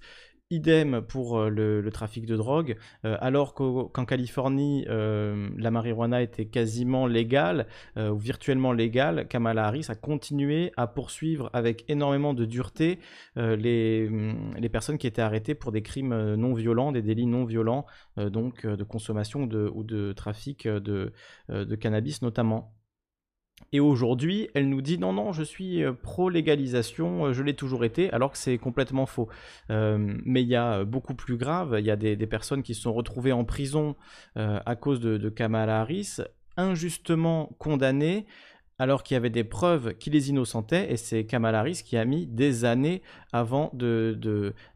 Idem pour euh, le, trafic de drogue, euh, alors qu'en Californie, euh, la marijuana était quasiment légale ou virtuellement légale, Kamala Harris a continué à poursuivre avec énormément de dureté les, mm, les, personnes qui étaient arrêtées pour des crimes non violents, des délits non violents, donc de consommation ou de trafic de, de cannabis notamment. Et aujourd'hui, elle nous dit non, non, je suis euh, pro-légalisation, euh, je l'ai toujours été, alors que c'est complètement faux. Euh, mais il y a beaucoup plus grave, il y a des, personnes qui se sont retrouvées en prison à cause de, de Kamala Harris, injustement condamnées alors qu'il y avait des preuves qui les innocentaient, et c'est Kamala Harris qui a mis des années avant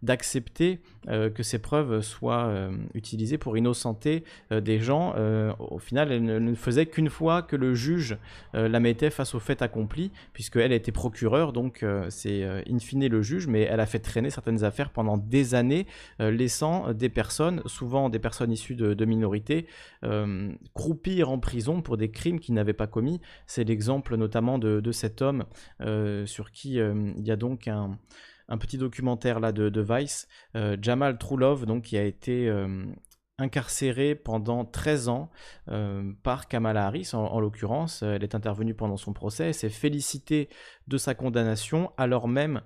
d'accepter de, euh, que ces preuves soient euh, utilisées pour innocenter euh, des gens. au final, elle ne, faisait qu'une fois que le juge la mettait face au fait accompli, puisqu'elle était procureure, donc c'est in fine le juge, mais elle a fait traîner certaines affaires pendant des années, laissant des personnes, souvent des personnes issues de, minorités, croupir en prison pour des crimes qu'ils n'avaient pas commis. C'est l'exemple notamment de, cet homme sur qui il y a donc un, un petit documentaire là de, Vice, euh, Jamal Trulov, donc qui a été euh, incarcéré pendant 13 ans euh, par Kamala Harris, en, l'occurrence. Elle est intervenue pendant son procès, s'est félicitée de sa condamnation, alors même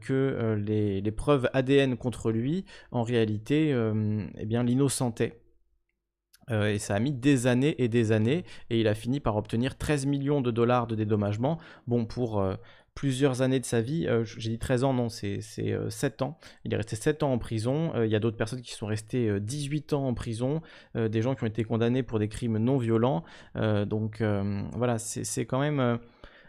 que les, preuves ADN contre lui, en réalité, eh bien, l'innocentaient. et ça a mis des années et des années, et il a fini par obtenir 13 millions de dollars de dédommagement. Bon, pour plusieurs années de sa vie. Euh, j'ai dit 13 ans, non, c'est 7 euh, ans. Il est resté 7 ans en prison. Euh, il y a d'autres personnes qui sont restées 18 ans en prison, des gens qui ont été condamnés pour des crimes non violents. donc voilà, c'est quand même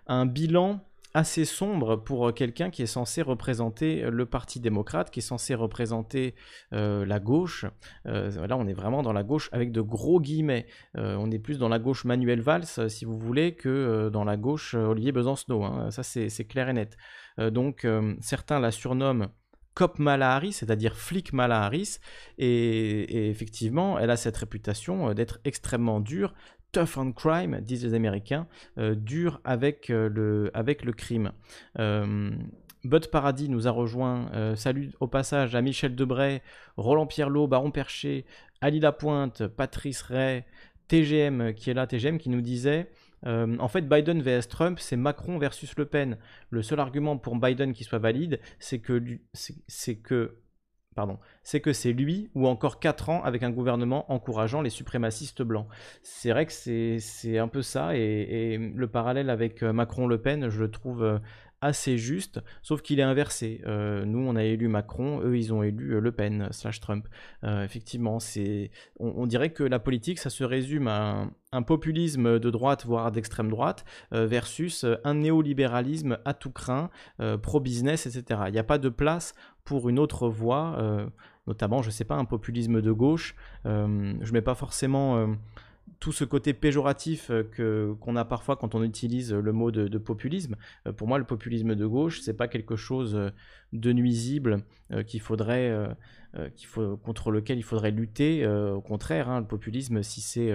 un bilan assez sombre pour euh, quelqu'un qui est censé représenter euh, le Parti démocrate, qui est censé représenter euh, la gauche. là, on est vraiment dans la gauche avec de gros guillemets. on est plus dans la gauche Manuel Valls, si vous voulez, que dans la gauche Olivier Besancenot. Hein. Ça, c'est clair et net. donc, certains la surnomment Cop Malahari, c'est-à-dire flic Malahari, et, et, effectivement, elle a cette réputation d'être extrêmement dure, tough on crime, disent les Américains, euh, dur avec, euh, le, avec le crime. Euh, Bud Paradis nous a rejoint. salut au passage à Michel Debray, Roland Pierlot, Baron Percher, Ali Lapointe, Patrice Ray, TGM qui est là, TGM qui nous disait en fait, Biden vs Trump, c'est Macron versus Le Pen. Le seul argument pour Biden qui soit valide, c'est c'est que c'est que c'est lui ou encore 4 ans avec un gouvernement encourageant les suprémacistes blancs. C'est vrai que c'est un peu ça, et, le parallèle avec euh, Macron-Le Pen, je le trouve euh, assez juste, sauf qu'il est inversé. Euh, nous, on a élu Macron, eux, ils ont élu Le Pen slash Trump. effectivement, c'est, on, dirait que la politique, ça se résume à un, populisme de droite, voire d'extrême droite, versus un néolibéralisme à tout craint, pro-business, etc. Il n'y a pas de place pour une autre voie, euh, notamment, je ne sais pas, un populisme de gauche. Euh, je ne mets pas forcément euh, tout ce côté péjoratif que qu'on a parfois quand on utilise le mot de, populisme. pour moi, le populisme de gauche, c'est pas quelque chose de nuisible qu'il faudrait, qu'il faut, contre lequel il faudrait lutter. au contraire, hein, le populisme, si c'est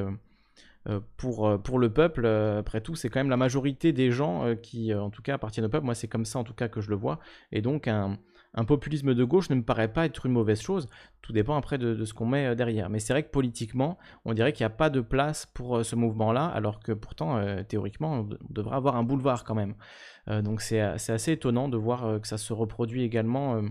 pour, pour le peuple, après tout, c'est quand même la majorité des gens qui, en tout cas, appartiennent au peuple. Moi, c'est comme ça, en tout cas, que je le vois. Et donc, un, un populisme de gauche ne me paraît pas être une mauvaise chose. Tout dépend après de, ce qu'on met euh, derrière. Mais c'est vrai que politiquement, on dirait qu'il n'y a pas de place pour euh, ce mouvement-là, alors que pourtant, euh, théoriquement, on, devrait avoir un boulevard quand même. donc c'est assez étonnant de voir que ça se reproduit également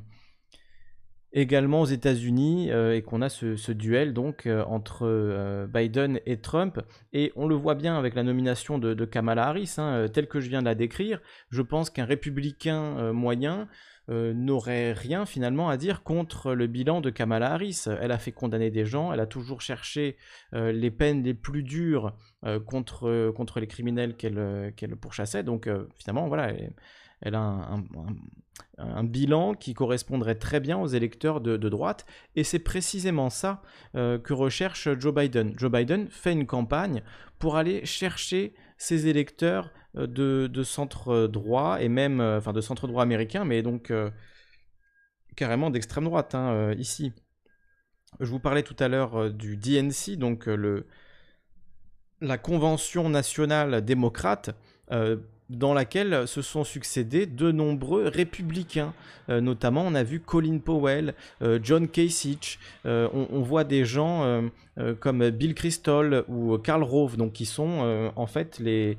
également aux États-Unis et qu'on a ce, duel donc entre Biden et Trump. Et on le voit bien avec la nomination de, Kamala Harris, hein, telle que je viens de la décrire. Je pense qu'un républicain moyen euh, n'aurait rien finalement à dire contre le bilan de Kamala Harris. Elle a fait condamner des gens, elle a toujours cherché euh, les peines les plus dures euh, contre, contre les criminels qu'elle pourchassait. Donc finalement, voilà, elle, a un, bilan qui correspondrait très bien aux électeurs de, de droite. Et c'est précisément ça que recherche Joe Biden. Joe Biden fait une campagne pour aller chercher ses électeurs euh, de, centre euh, droit et même, euh, enfin de centre droit américain, mais donc carrément d'extrême droite hein, ici. Je vous parlais tout à l'heure du DNC, donc le, la Convention nationale démocrate, dans laquelle se sont succédés de nombreux républicains. Euh, notamment, on a vu Colin Powell, euh, John Kasich, euh, on, voit des gens comme Bill Kristol ou Karl Rove, donc qui sont en fait les,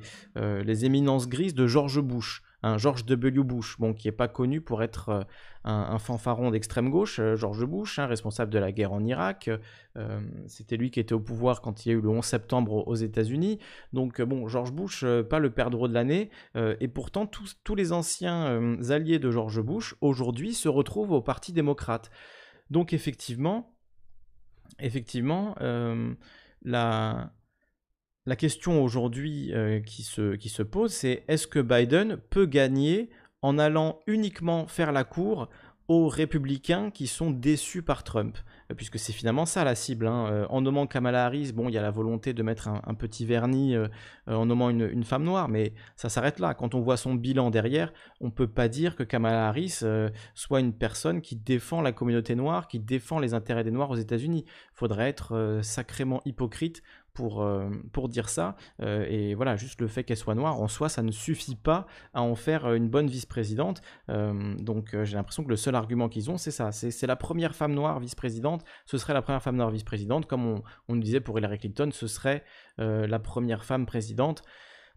éminences grises de George Bush un George W. Bush, bon, qui n'est pas connu pour être euh, un, fanfaron d'extrême gauche, euh, George Bush, hein, responsable de la guerre en Irak. Euh, c'était lui qui était au pouvoir quand il y a eu le 11 septembre aux États-Unis. Donc, bon, George Bush, pas le perdreau de l'année. et pourtant, tous, les anciens alliés de George Bush, aujourd'hui, se retrouvent au Parti démocrate. Donc, effectivement, effectivement, la question aujourd'hui euh, qui se pose, c'est est-ce que Biden peut gagner en allant uniquement faire la cour aux républicains qui sont déçus par Trump euh, Puisque c'est finalement ça la cible. Hein. Euh, en nommant Kamala Harris, bon, il y a la volonté de mettre un, petit vernis en nommant une, femme noire, mais ça s'arrête là. Quand on voit son bilan derrière, on ne peut pas dire que Kamala Harris soit une personne qui défend la communauté noire, qui défend les intérêts des Noirs aux États-Unis. Il faudrait être sacrément hypocrite pour, euh, pour dire ça. Euh, et voilà, juste le fait qu'elle soit noire, en soi, ça ne suffit pas à en faire euh, une bonne vice-présidente. donc j'ai l'impression que le seul argument qu'ils ont, c'est ça. C'est la première femme noire vice-présidente. Ce serait la première femme noire vice-présidente. Comme on, on disait pour Hillary Clinton, ce serait la première femme présidente.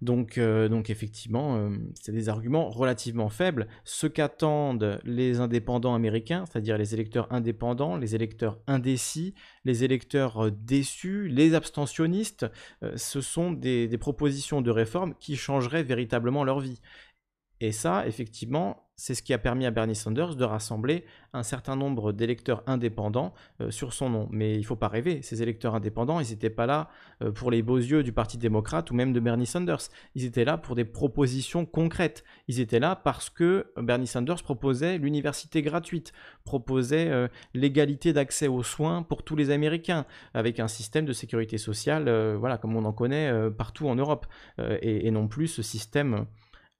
Donc, euh, donc effectivement, euh, c'est des arguments relativement faibles. Ce qu'attendent les indépendants américains, c'est-à-dire les électeurs indépendants, les électeurs indécis, les électeurs euh, déçus, les abstentionnistes, ce sont des, des propositions de réforme qui changeraient véritablement leur vie. Et ça, effectivement, c'est ce qui a permis à Bernie Sanders de rassembler un certain nombre d'électeurs indépendants euh, sur son nom. Mais il ne faut pas rêver, ces électeurs indépendants, ils n'étaient pas là euh, pour les beaux yeux du Parti démocrate ou même de Bernie Sanders. Ils étaient là pour des propositions concrètes. Ils étaient là parce que Bernie Sanders proposait l'université gratuite, proposait euh, l'égalité d'accès aux soins pour tous les Américains, avec un système de sécurité sociale, voilà, comme on en connaît partout en Europe, et, et, non plus ce système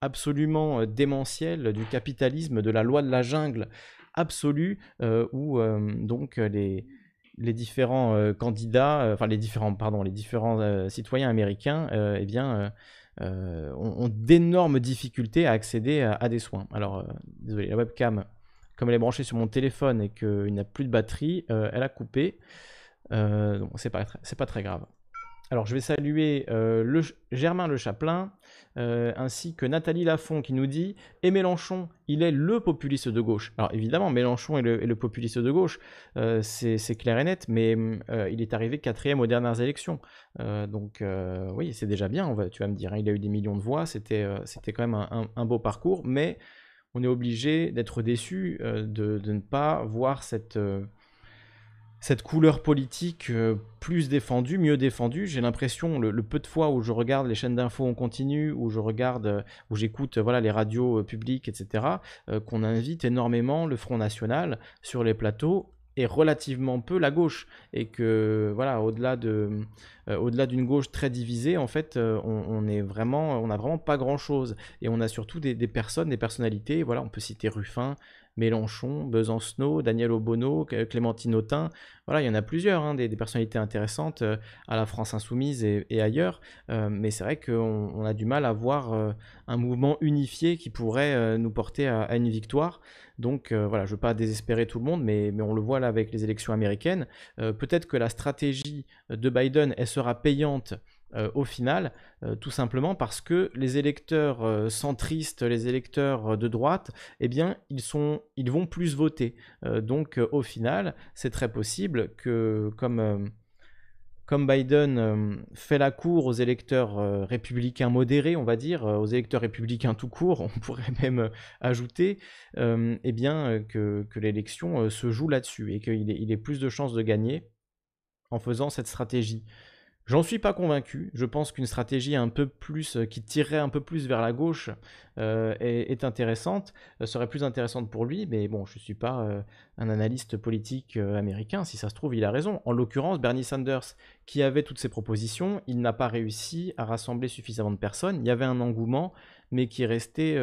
absolument euh, démentiel du capitalisme, de la loi de la jungle absolue, euh, où euh, donc les, les différents candidats, enfin les différents, pardon, les différents citoyens américains, eh bien, ont, d'énormes difficultés à accéder à, des soins. Alors, désolé, la webcam, comme elle est branchée sur mon téléphone et qu'il n'y a plus de batterie, elle a coupé. donc, c'est pas, pas très grave. Alors, je vais saluer le, Germain Le Chaplin, euh, ainsi que Nathalie Lafont qui nous dit Et Mélenchon, il est le populiste de gauche. Alors évidemment, Mélenchon est le, populiste de gauche, euh, c'est clair et net, mais euh, il est arrivé quatrième aux dernières élections. donc oui, c'est déjà bien, tu vas me dire. Hein, il a eu des millions de voix, c'était quand même un, beau parcours, mais on est obligé d'être déçu de, ne pas voir cette cette couleur politique euh, plus défendue, mieux défendue. J'ai l'impression, le, peu de fois où je regarde les chaînes d'infos en continu, où je regarde, euh, où j'écoute euh, voilà les radios publiques, etc., qu'on invite énormément le Front National sur les plateaux et relativement peu la gauche et que voilà au-delà de au-delà d'une gauche très divisée en fait on, est vraiment on n'a vraiment pas grand chose et on a surtout des, des, personnes des personnalités voilà on peut citer Ruffin Mélenchon, Besancenot, Daniel Obono, Clémentine Autain. Voilà, il y en a plusieurs, hein, des, personnalités intéressantes euh, à la France insoumise et, ailleurs. Euh, mais c'est vrai qu'on a du mal à voir euh, un mouvement unifié qui pourrait nous porter à, une victoire. Donc voilà, je ne veux pas désespérer tout le monde, mais, mais, on le voit là avec les élections américaines. Peut-être que la stratégie de Biden, elle sera payante au final, tout simplement parce que les électeurs centristes, les électeurs de droite, eh bien, ils, sont, ils vont plus voter. donc, au final, c'est très possible que, comme comme Biden euh, fait la cour aux électeurs euh, républicains modérés, on va dire, euh, aux électeurs républicains tout court, (laughs) on pourrait même ajouter, eh bien, que, l'élection se joue là-dessus et qu'il ait plus de chances de gagner en faisant cette stratégie. J'en suis pas convaincu. Je pense qu'une stratégie un peu plus euh, qui tirerait un peu plus vers la gauche euh, est, intéressante, euh, serait plus intéressante pour lui. Mais bon, je suis pas un analyste politique américain. Si ça se trouve, il a raison. En l'occurrence, Bernie Sanders, qui avait toutes ces propositions, il n'a pas réussi à rassembler suffisamment de personnes. Il y avait un engouement, mais qui restait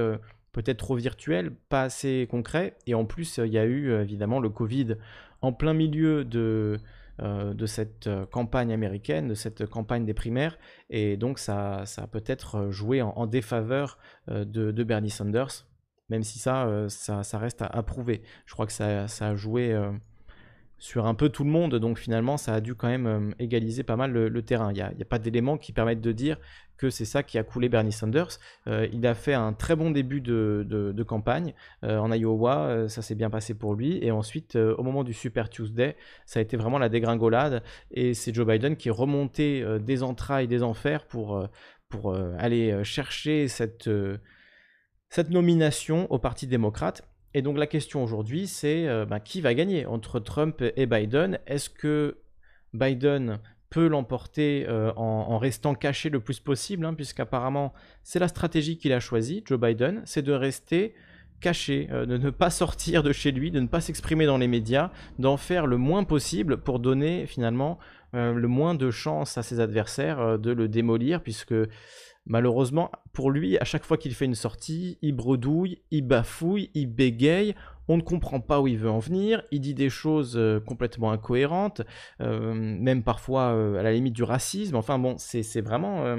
peut-être trop virtuel, pas assez concret. Et en plus, il y a eu évidemment le Covid en plein milieu de euh, de cette euh, campagne américaine, de cette campagne des primaires, et donc ça, ça a peut-être joué en, défaveur euh, de, Bernie Sanders, même si ça, ça, reste à, prouver. Je crois que ça, ça a joué sur un peu tout le monde, donc finalement ça a dû quand même égaliser pas mal le, terrain. Il n'y a, pas d'éléments qui permettent de dire que c'est ça qui a coulé Bernie Sanders. Euh, il a fait un très bon début de, campagne euh, en Iowa, euh, ça s'est bien passé pour lui. Et ensuite, au moment du Super Tuesday, ça a été vraiment la dégringolade. Et c'est Joe Biden qui est remonté des entrailles, des enfers pour, aller chercher cette nomination au Parti démocrate. Et donc la question aujourd'hui, c'est ben, qui va gagner entre Trump et Biden? Est-ce que Biden peut l'emporter euh, en, restant caché le plus possible, hein, puisqu'apparemment c'est la stratégie qu'il a choisie, Joe Biden, c'est de rester caché, euh, de ne pas sortir de chez lui, de ne pas s'exprimer dans les médias, d'en faire le moins possible pour donner finalement euh, le moins de chance à ses adversaires de le démolir, puisque malheureusement pour lui, à chaque fois qu'il fait une sortie, il bredouille, il bafouille, il bégaye, on ne comprend pas où il veut en venir, il dit des choses euh, complètement incohérentes, euh, même parfois euh, à la limite du racisme. Enfin bon, c'est vraiment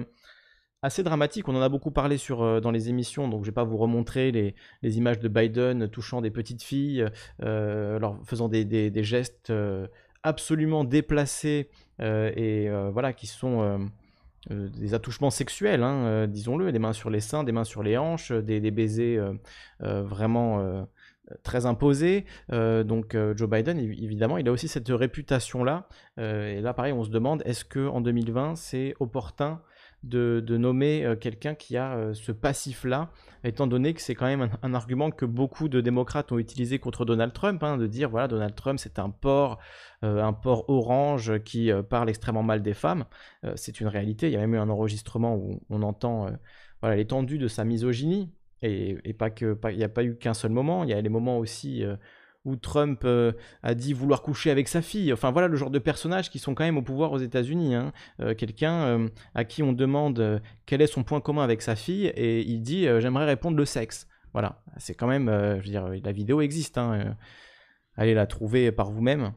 assez dramatique. On en a beaucoup parlé sur, dans les émissions, donc je ne vais pas vous remontrer les, images de Biden touchant des petites filles, leur faisant des, gestes absolument déplacés et voilà, qui sont... des attouchements sexuels, hein, disons-le, des mains sur les seins, des mains sur les hanches, des, des baisers vraiment très imposé. Euh, donc euh, Joe Biden, évidemment, il a aussi cette réputation-là. Euh, et là, pareil, on se demande, est-ce qu'en 2020, c'est opportun de, nommer quelqu'un qui a ce passif-là, étant donné que c'est quand même un, argument que beaucoup de démocrates ont utilisé contre Donald Trump, hein, de dire, voilà, Donald Trump, c'est un porc, un porc orange qui parle extrêmement mal des femmes. c'est une réalité. Il y a même eu un enregistrement où on entend voilà l'étendue de sa misogynie. Et, pas que, il n'y a pas eu qu'un seul moment, il y a les moments aussi euh, où Trump euh, a dit vouloir coucher avec sa fille. Enfin voilà le genre de personnages qui sont quand même au pouvoir aux États-Unis. Hein. Euh, quelqu'un à qui on demande quel est son point commun avec sa fille et il dit j'aimerais répondre le sexe. Voilà, c'est quand même, je veux dire, la vidéo existe. Hein. allez la trouver par vous-même.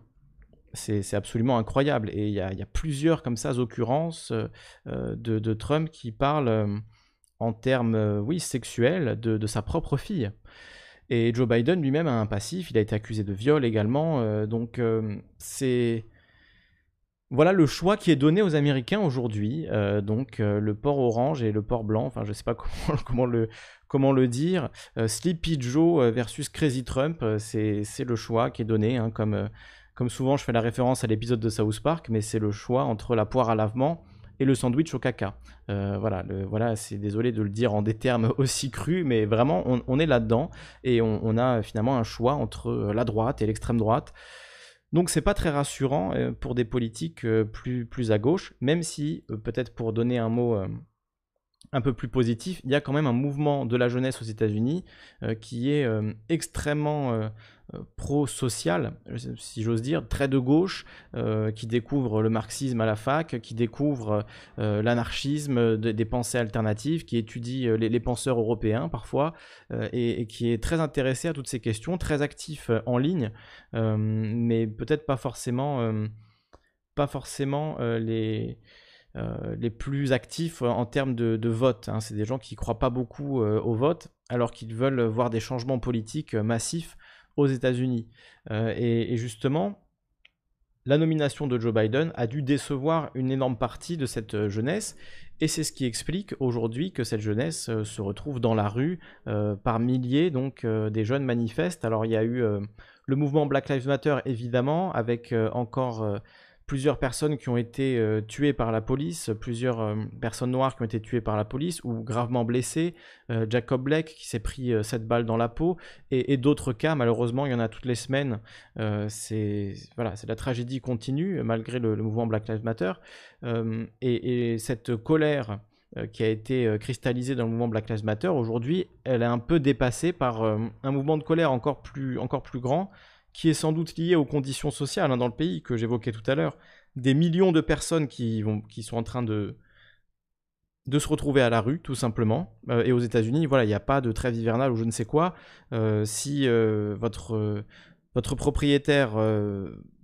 C'est absolument incroyable. Et il y, a plusieurs comme ça occurrences de, Trump qui parlent en termes, euh, oui, sexuels de, sa propre fille. Et Joe Biden lui-même a un passif, il a été accusé de viol également, euh, donc euh, c'est... Voilà le choix qui est donné aux Américains aujourd'hui, donc le port orange et le port blanc, enfin je sais pas (laughs) comment, comment, le, comment le dire, Sleepy Joe versus Crazy Trump, c'est le choix qui est donné, hein, comme, comme souvent je fais la référence à l'épisode de South Park, mais c'est le choix entre la poire à lavement et le sandwich au caca. Euh, voilà, c'est désolé de le dire en des termes (laughs) aussi crus, mais vraiment, on, est là-dedans et on, a finalement un choix entre euh, la droite et l'extrême droite. Donc c'est pas très rassurant euh, pour des politiques plus à gauche, même si, peut-être pour donner un mot un peu plus positif, il y a quand même un mouvement de la jeunesse aux États-Unis qui est extrêmement pro-social, si j'ose dire, très de gauche, euh, qui découvre le marxisme à la fac, qui découvre euh, l'anarchisme des pensées alternatives, qui étudie euh, les, penseurs européens parfois, et, qui est très intéressé à toutes ces questions, très actif en ligne, mais peut-être pas forcément, pas forcément les... les plus actifs en termes de, vote. Hein. C'est des gens qui ne croient pas beaucoup au vote, alors qu'ils veulent voir des changements politiques massifs aux États-Unis. Euh, et, justement, la nomination de Joe Biden a dû décevoir une énorme partie de cette jeunesse et c'est ce qui explique aujourd'hui que cette jeunesse se retrouve dans la rue par milliers, donc des jeunes manifestent. Alors il y a eu le mouvement Black Lives Matter évidemment, avec encore plusieurs personnes qui ont été euh, tuées par la police, plusieurs euh, personnes noires qui ont été tuées par la police ou gravement blessées, euh, Jacob Blake qui s'est pris cette balle dans la peau, et, d'autres cas, malheureusement, il y en a toutes les semaines. c'est voilà, la tragédie continue malgré le, mouvement Black Lives Matter, et, et, cette colère qui a été cristallisée dans le mouvement Black Lives Matter, aujourd'hui, elle est un peu dépassée par un mouvement de colère encore plus, encore plus grand, qui est sans doute lié aux conditions sociales hein, dans le pays que j'évoquais tout à l'heure. Des millions de personnes qui, vont, qui sont en train de, de se retrouver à la rue, tout simplement. Euh, et aux États-Unis, voilà, il n'y a pas de trêve hivernale ou je ne sais quoi. Euh, si euh, votre, votre propriétaire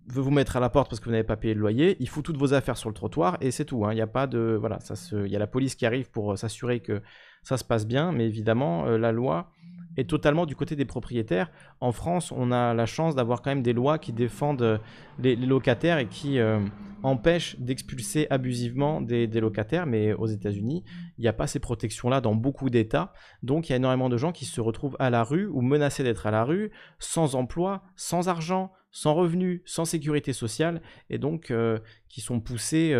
veut vous mettre à la porte parce que vous n'avez pas payé le loyer, il fout toutes vos affaires sur le trottoir et c'est tout. Hein. Il a pas de, voilà, y a la police qui arrive pour s'assurer que ça se passe bien, mais évidemment, la loi est totalement du côté des propriétaires. En France, on a la chance d'avoir quand même des lois qui défendent euh, les, locataires et qui euh, empêchent d'expulser abusivement des, locataires. Mais aux États-Unis, il n'y a pas ces protections-là dans beaucoup d'États. Donc il y a énormément de gens qui se retrouvent à la rue ou menacés d'être à la rue, sans emploi, sans argent, sans revenus, sans sécurité sociale, et donc euh, qui sont poussés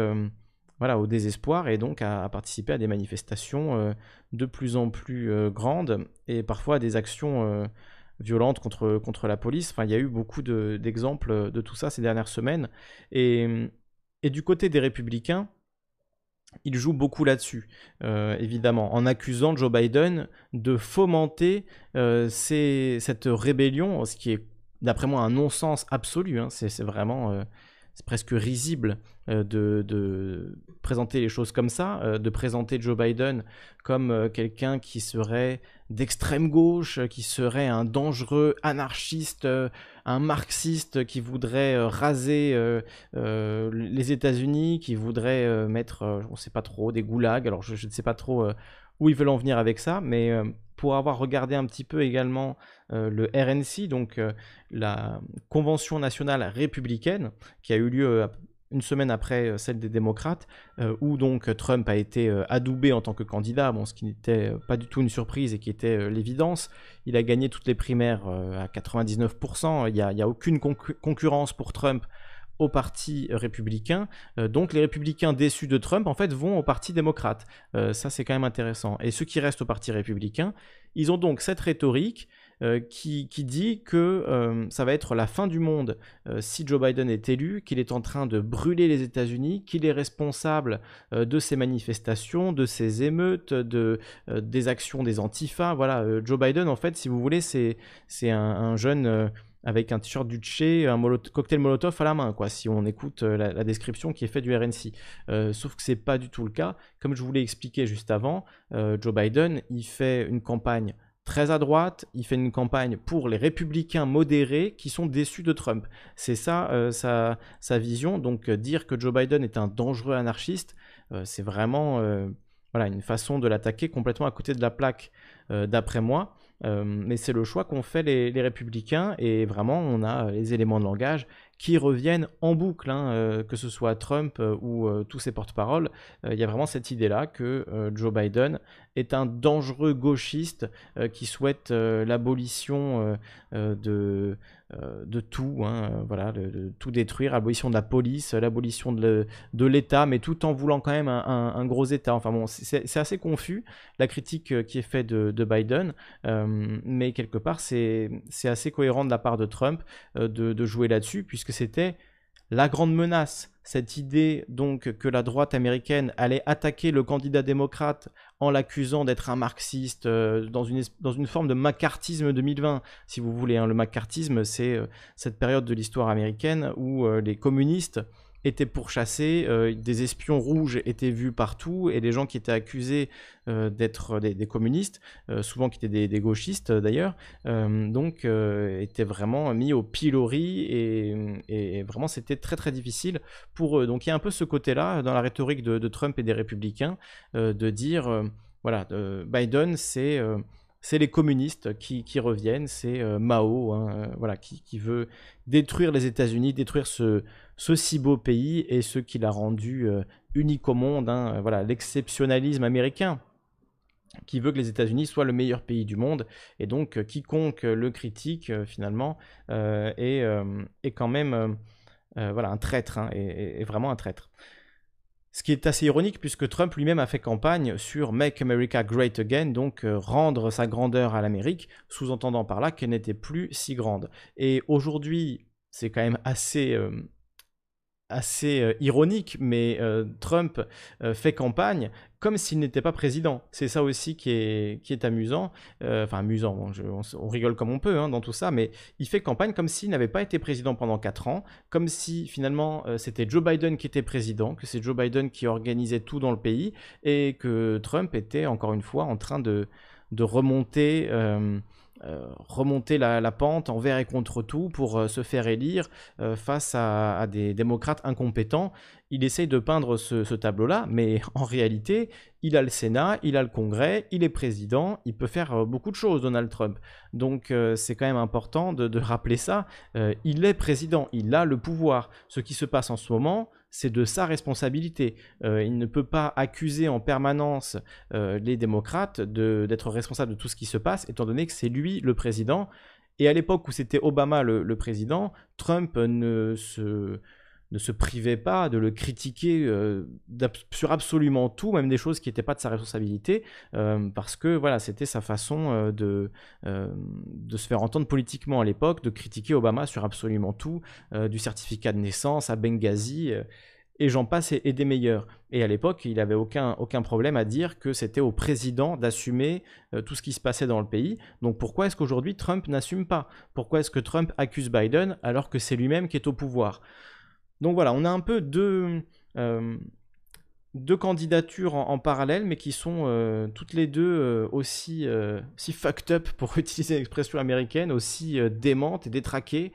voilà, au désespoir et donc à, participer à des manifestations euh, de plus en plus euh, grandes et parfois à des actions euh, violentes contre, contre la police. Enfin, il y a eu beaucoup d'exemples de, tout ça ces dernières semaines. Et, et du côté des républicains, ils jouent beaucoup là-dessus, évidemment, en accusant Joe Biden de fomenter cette rébellion, ce qui est, d'après moi, un non-sens absolu. Hein. C'est vraiment c'est presque risible euh, de, présenter les choses comme ça, euh, de présenter Joe Biden comme euh, quelqu'un qui serait d'extrême gauche, qui serait un dangereux anarchiste, un marxiste qui voudrait raser les États-Unis, qui voudrait mettre, on ne sait pas trop, des goulags. Alors je, ne sais pas trop où ils veulent en venir avec ça, mais pour avoir regardé un petit peu également euh, le RNC, donc euh, la Convention nationale républicaine, qui a eu lieu euh, une semaine après celle des démocrates, où donc Trump a été adoubé en tant que candidat, bon, ce qui n'était pas du tout une surprise et qui était l'évidence. Il a gagné toutes les primaires à 99%, il n'y a, aucune concurrence pour Trump au parti républicain. Donc les républicains déçus de Trump, en fait, vont au parti démocrate. Ça, c'est quand même intéressant. Et ceux qui restent au parti républicain, ils ont donc cette rhétorique euh, qui, dit que ça va être la fin du monde si Joe Biden est élu, qu'il est en train de brûler les États-Unis, qu'il est responsable de ces manifestations, de ces émeutes, de, des actions des antifas. Voilà, Joe Biden, en fait, si vous voulez, c'est un, un, jeune avec un t-shirt du Tché, un cocktail Molotov à la main, quoi, si on écoute euh, la, description qui est faite du RNC. Euh, sauf que c'est pas du tout le cas. Comme je vous l'ai expliqué juste avant, euh, Joe Biden, il fait une campagne très à droite, il fait une campagne pour les républicains modérés qui sont déçus de Trump. C'est ça sa, sa, vision. Donc dire que Joe Biden est un dangereux anarchiste, c'est vraiment voilà, une façon de l'attaquer complètement à côté de la plaque, d'après moi. Euh, mais c'est le choix qu'ont fait les, républicains et vraiment on a les éléments de langage qui reviennent en boucle, hein, euh, que ce soit Trump euh, ou tous ses porte-paroles. Il y a vraiment cette idée-là que Joe Biden est un dangereux gauchiste qui souhaite l'abolition de, de tout, hein, voilà, de, tout détruire, l'abolition de la police, l'abolition de, l'État, mais tout en voulant quand même un, gros État. Enfin bon, c'est assez confus la critique qui est faite de, Biden. Euh, mais quelque part, c'est assez cohérent de la part de Trump euh, de, jouer là-dessus, puisque c'était la grande menace, cette idée donc que la droite américaine allait attaquer le candidat démocrate en l'accusant d'être un marxiste, euh, dans, une, dans une forme de macartisme 2020, si vous voulez. Hein. Le macartisme, c'est cette période de l'histoire américaine où les communistes étaient pourchassés, euh, des espions rouges étaient vus partout, et les gens qui étaient accusés euh, d'être des, communistes, euh, souvent qui étaient des, gauchistes d'ailleurs, donc étaient vraiment mis au pilori, et, vraiment c'était très très difficile pour eux. Donc il y a un peu ce côté-là dans la rhétorique de, Trump et des républicains, de dire, voilà, Biden c'est c'est les communistes qui, reviennent, c'est Mao, hein, voilà, qui, qui, veut détruire les États-Unis, détruire ce, ce si beau pays et ce qui l'a rendu unique au monde, hein, voilà, l'exceptionnalisme américain qui veut que les États-Unis soient le meilleur pays du monde, et donc quiconque le critique finalement est, quand même voilà, un traître, hein, est, vraiment un traître. Ce qui est assez ironique puisque Trump lui-même a fait campagne sur Make America Great Again, donc euh, rendre sa grandeur à l'Amérique, sous-entendant par là qu'elle n'était plus si grande. Et aujourd'hui, c'est quand même assez euh, assez euh, ironique, mais euh, Trump euh, fait campagne comme s'il n'était pas président. C'est ça aussi qui est, qui est amusant. enfin, amusant, on, rigole comme on peut hein, dans tout ça, mais il fait campagne comme s'il n'avait pas été président pendant 4 ans, comme si finalement c'était Joe Biden qui était président, que c'est Joe Biden qui organisait tout dans le pays, et que Trump était encore une fois en train de, de remonter euh, remonter la, pente envers et contre tout pour euh, se faire élire euh, face à, des démocrates incompétents. Il essaye de peindre ce, tableau-là, mais (laughs) en réalité, il a le Sénat, il a le Congrès, il est président, il peut faire beaucoup de choses, Donald Trump. Donc c'est quand même important de, rappeler ça. il est président, il a le pouvoir. Ce qui se passe en ce moment, c'est de sa responsabilité. Euh, il ne peut pas accuser en permanence euh, les démocrates d'être responsables de tout ce qui se passe, étant donné que c'est lui le président. Et à l'époque où c'était Obama le, président, Trump ne se, ne se privait pas de le critiquer euh, sur absolument tout, même des choses qui n'étaient pas de sa responsabilité, euh, parce que voilà, c'était sa façon euh, de, se faire entendre politiquement à l'époque, de critiquer Obama sur absolument tout, du certificat de naissance à Benghazi. et j'en passe et, des meilleurs. Et à l'époque, il n'avait aucun, aucun problème à dire que c'était au président d'assumer tout ce qui se passait dans le pays. Donc pourquoi est-ce qu'aujourd'hui Trump n'assume pas? Pourquoi est-ce que Trump accuse Biden alors que c'est lui-même qui est au pouvoir? Donc voilà, on a un peu deux, euh, candidatures en, parallèle, mais qui sont euh, toutes les deux euh, aussi, si fucked up, pour (laughs) utiliser l'expression américaine, aussi démentes et détraquées,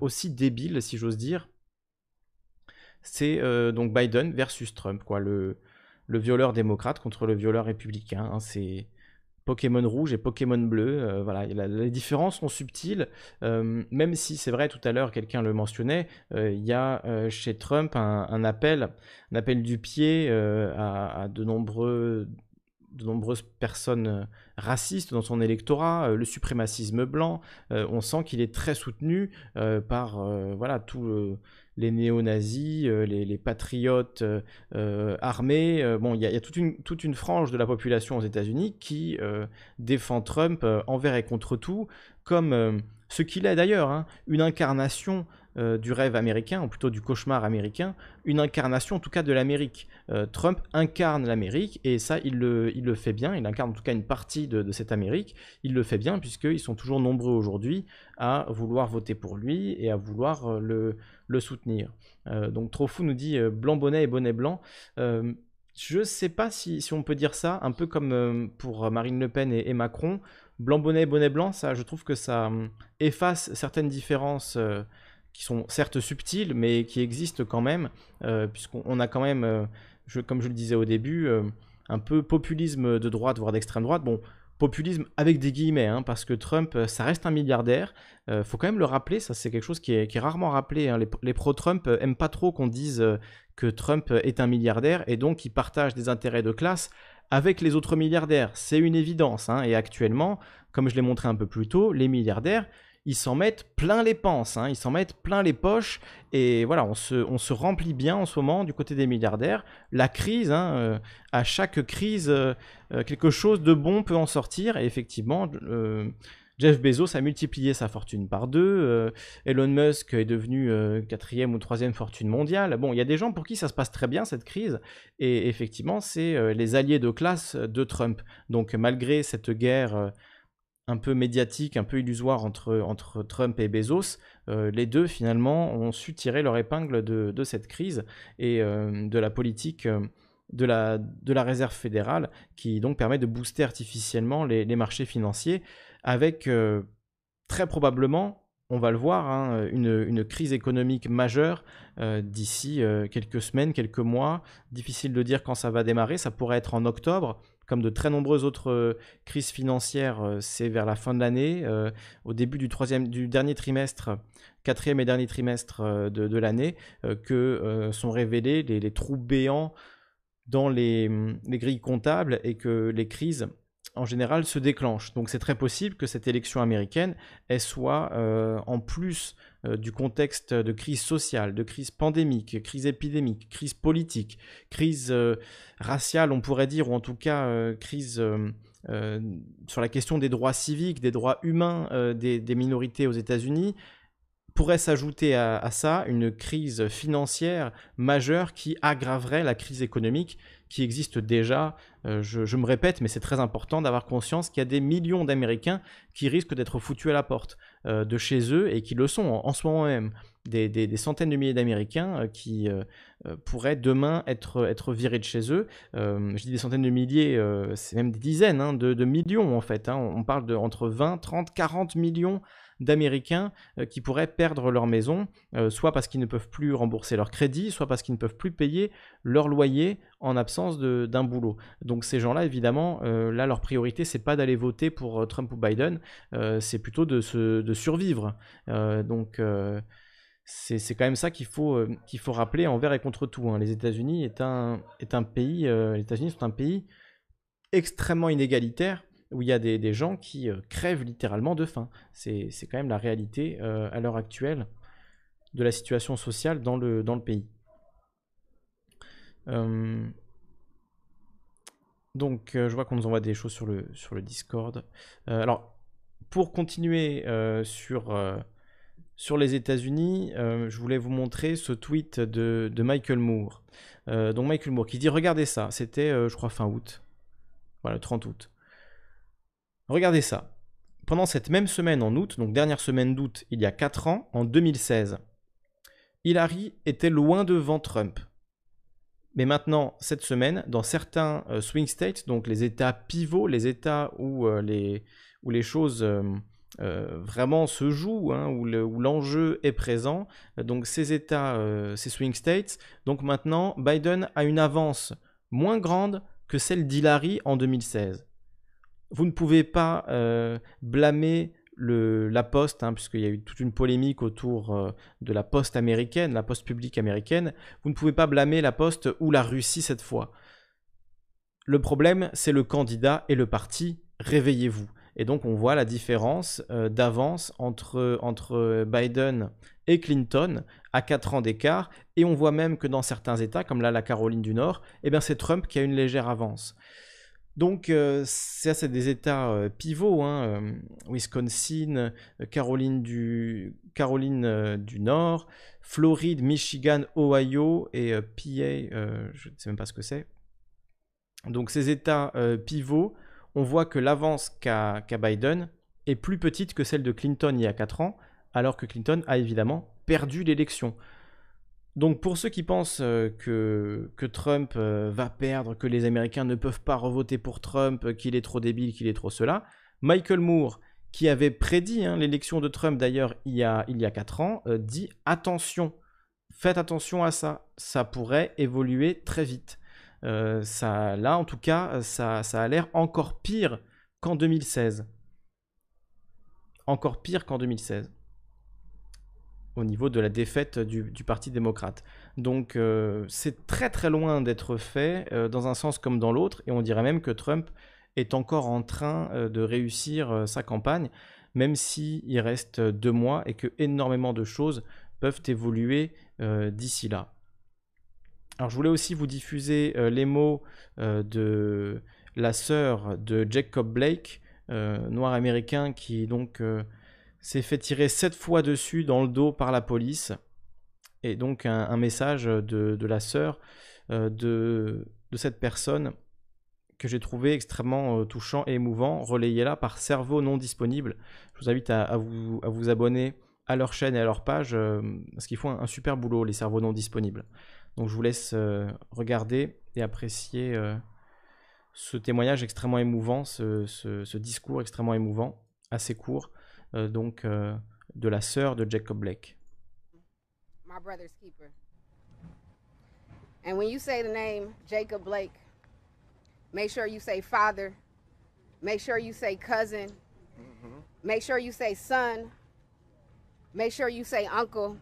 aussi débiles, si j'ose dire. C'est donc Biden versus Trump, quoi, le, le violeur démocrate contre le violeur républicain. Hein, c'est Pokémon rouge et Pokémon bleu. Euh, voilà, les différences sont subtiles, euh, même si c'est vrai, tout à l'heure, quelqu'un le mentionnait, euh, il y a chez Trump un, appel, un appel du pied à, de, nombreux, de nombreuses personnes racistes dans son électorat, le suprémacisme blanc. on sent qu'il est très soutenu par voilà, tout les néo-nazis, euh, les, patriotes euh, euh, armés. bon, il y, a, toute, une, toute une frange de la population aux États-Unis qui défend Trump envers et contre tout, comme ce qu'il est d'ailleurs, hein, une incarnation du rêve américain, ou plutôt du cauchemar américain, une incarnation en tout cas de l'Amérique. Trump incarne l'Amérique, et ça, il le, fait bien, il incarne en tout cas une partie de, cette Amérique, il le fait bien, puisqu'ils sont toujours nombreux aujourd'hui à vouloir voter pour lui et à vouloir le, le soutenir. Euh, donc Trofou nous dit euh, blanc bonnet et bonnet blanc. Euh, je ne sais pas si, on peut dire ça, un peu comme pour Marine Le Pen et, Macron. Blanc bonnet et bonnet blanc, ça, je trouve que ça efface certaines différences qui sont certes subtiles, mais qui existent quand même, puisqu'on a quand même, comme je le disais au début, un peu populisme de droite, voire d'extrême droite. Bon, populisme avec des guillemets, hein, parce que Trump, euh, ça reste un milliardaire. Euh, faut quand même le rappeler, ça c'est quelque chose qui est, rarement rappelé. Hein. Les, pro-Trump euh, aiment pas trop qu'on dise que Trump est un milliardaire et donc il partage des intérêts de classe avec les autres milliardaires. C'est une évidence. Hein. Et actuellement, comme je l'ai montré un peu plus tôt, les milliardaires, ils s'en mettent plein les penses, hein. ils s'en mettent plein les poches, et voilà, on se, remplit bien en ce moment du côté des milliardaires. La crise, hein, euh, à chaque crise, euh, euh, quelque chose de bon peut en sortir, et effectivement, Jeff Bezos a multiplié sa fortune par deux, Elon Musk est devenu quatrième ou troisième fortune mondiale. Bon, il y a des gens pour qui ça se passe très bien cette crise, et effectivement, c'est les alliés de classe de Trump. Donc malgré cette guerre un peu médiatique, un peu illusoire entre, Trump et Bezos, euh, les deux finalement ont su tirer leur épingle de, cette crise et euh, de la politique euh, de, la, de la réserve fédérale qui donc permet de booster artificiellement les, marchés financiers avec très probablement, on va le voir, hein, une, crise économique majeure d'ici quelques semaines, quelques mois. Difficile de dire quand ça va démarrer, ça pourrait être en octobre comme de très nombreuses autres crises financières, c'est vers la fin de l'année, au début du, troisième, du dernier trimestre, quatrième et dernier trimestre de, l'année, que sont révélés les, trous béants dans les, les, grilles comptables et que les crises en général se déclenchent. Donc c'est très possible que cette élection américaine elle soit en plus euh, du contexte de crise sociale, de crise pandémique, crise épidémique, crise politique, crise euh, raciale, on pourrait dire, ou en tout cas euh, crise sur la question des droits civiques, des droits humains des, minorités aux États-Unis, pourrait s'ajouter à, ça une crise financière majeure qui aggraverait la crise économique qui existe déjà. je, me répète, mais c'est très important d'avoir conscience qu'il y a des millions d'Américains qui risquent d'être foutus à la porte. Euh, de chez eux et qui le sont en, ce moment même. Des, centaines de milliers d'Américains euh, qui euh, pourraient demain être, être virés de chez eux. je dis des centaines de milliers, c'est même des dizaines hein, de, millions en fait. Hein. On parle de entre 20, 30, 40 millions d'Américains euh, qui pourraient perdre leur maison, euh, soit parce qu'ils ne peuvent plus rembourser leur crédit, soit parce qu'ils ne peuvent plus payer leur loyer en absence d'un boulot. Donc ces gens-là, évidemment, euh, là, leur priorité, c'est pas d'aller voter pour Trump ou Biden, c'est plutôt de, de survivre. donc c'est quand même ça qu'il faut, faut rappeler envers et contre tout. Hein. Les États-Unis est un, est un pays, les États-Unis sont un pays extrêmement inégalitaire où il y a des, gens qui euh, crèvent littéralement de faim. C'est quand même la réalité euh, à l'heure actuelle de la situation sociale dans le, dans le pays. Euh, donc, je vois qu'on nous envoie des choses sur le, sur le Discord. alors, pour continuer sur, sur les États-Unis, je voulais vous montrer ce tweet de, de Michael Moore. donc, Michael Moore qui dit Regardez ça, c'était, je crois, fin août. Voilà, 30 août. Regardez ça. Pendant cette même semaine en août, donc dernière semaine d'août il y a 4 ans, en 2016, Hillary était loin devant Trump. Mais maintenant, cette semaine, dans certains euh, swing states, donc les États pivots, les États où, euh, les, choses euh, vraiment se jouent, hein, où l'enjeu est présent, donc ces États, ces swing states, donc maintenant, Biden a une avance moins grande que celle d'Hillary en 2016 vous ne pouvez pas euh, blâmer la poste, hein, puisqu'il y a eu toute une polémique autour euh, de la poste américaine, la poste publique américaine, vous ne pouvez pas blâmer la poste ou la Russie cette fois. Le problème, c'est le candidat et le parti. Réveillez-vous. Et donc on voit la différence euh, d'avance entre, Biden et Clinton à 4 ans d'écart. Et on voit même que dans certains États, comme là la Caroline du Nord, eh c'est Trump qui a une légère avance. Donc, euh, ça, c'est des États euh, pivots, hein, euh, Wisconsin, Caroline, du, Caroline du Nord, Floride, Michigan, Ohio et PA, je ne sais même pas ce que c'est. Donc, ces États pivots, on voit que l'avance qu'a Biden est plus petite que celle de Clinton il y a 4 ans, alors que Clinton a évidemment perdu l'élection. Donc pour ceux qui pensent euh, que, Trump euh, va perdre, que les Américains ne peuvent pas revoter pour Trump, qu'il est trop débile, qu'il est trop cela, Michael Moore, qui avait prédit hein, l'élection de Trump d'ailleurs il, y a, il y a 4 ans, euh, dit attention, faites attention à ça, ça pourrait évoluer très vite. là en tout cas, ça a l'air encore pire qu'en 2016. Encore pire qu'en 2016 au niveau de la défaite du, Parti démocrate. Donc euh, c'est très très loin d'être fait euh, dans un sens comme dans l'autre, et on dirait même que Trump est encore en train euh, de réussir sa campagne, même s'il il reste deux mois et que énormément de choses peuvent évoluer d'ici là. Alors je voulais aussi vous diffuser les mots de la sœur de Jacob Blake, noir américain qui donc s'est fait tirer sept fois dessus dans le dos par la police. Et donc un, message de, la sœur euh, de, cette personne que j'ai trouvé extrêmement euh, touchant et émouvant, relayé là par Cerveau non disponible. Je vous invite à, vous, abonner à leur chaîne et à leur page, euh, parce qu'ils font un, super boulot, les cerveaux non disponibles. Donc je vous laisse regarder et apprécier ce témoignage extrêmement émouvant, ce discours extrêmement émouvant, assez court. Euh, donc euh, de la sœur de Jacob Blake. My brother's keeper. And when you say the name Jacob Blake, Make sure you say father. Make sure you say cousin. Mm-hmm. Make sure you say son. Make sure you say uncle.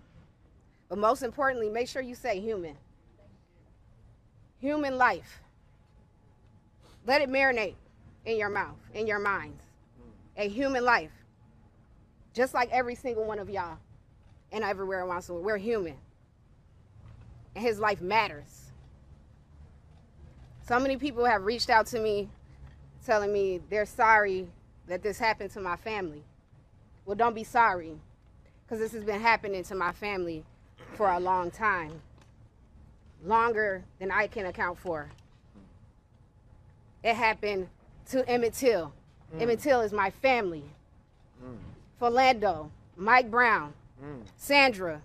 But most importantly, make sure you say human. Human life. Let it marinate in your mouth, in your minds. A human life. Just like every single one of y'all and everywhere around world. We're human. And his life matters. So many people have reached out to me telling me they're sorry that this happened to my family. Well, don't be sorry because this has been happening to my family for a long time, longer than I can account for. It happened to Emmett Till. Mm. Emmett Till is my family. Mm. Philando, Mike Brown, mm. Sandra.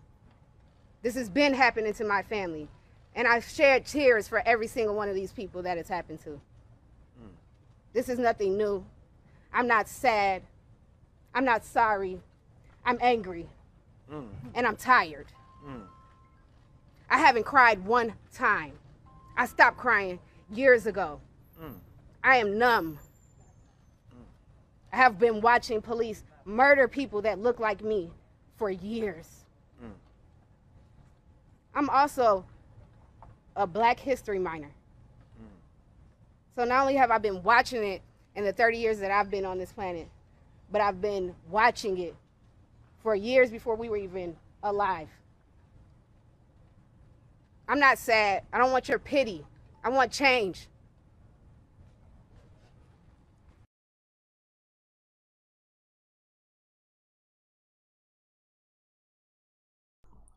This has been happening to my family. And I've shared tears for every single one of these people that it's happened to. Mm. This is nothing new. I'm not sad. I'm not sorry. I'm angry. Mm. And I'm tired. Mm. I haven't cried one time. I stopped crying years ago. Mm. I am numb. I have been watching police murder people that look like me for years. Mm. I'm also a Black History minor. Mm. So not only have I been watching it in the 30 years that I've been on this planet, but I've been watching it for years before we were even alive. I'm not sad. I don't want your pity. I want change.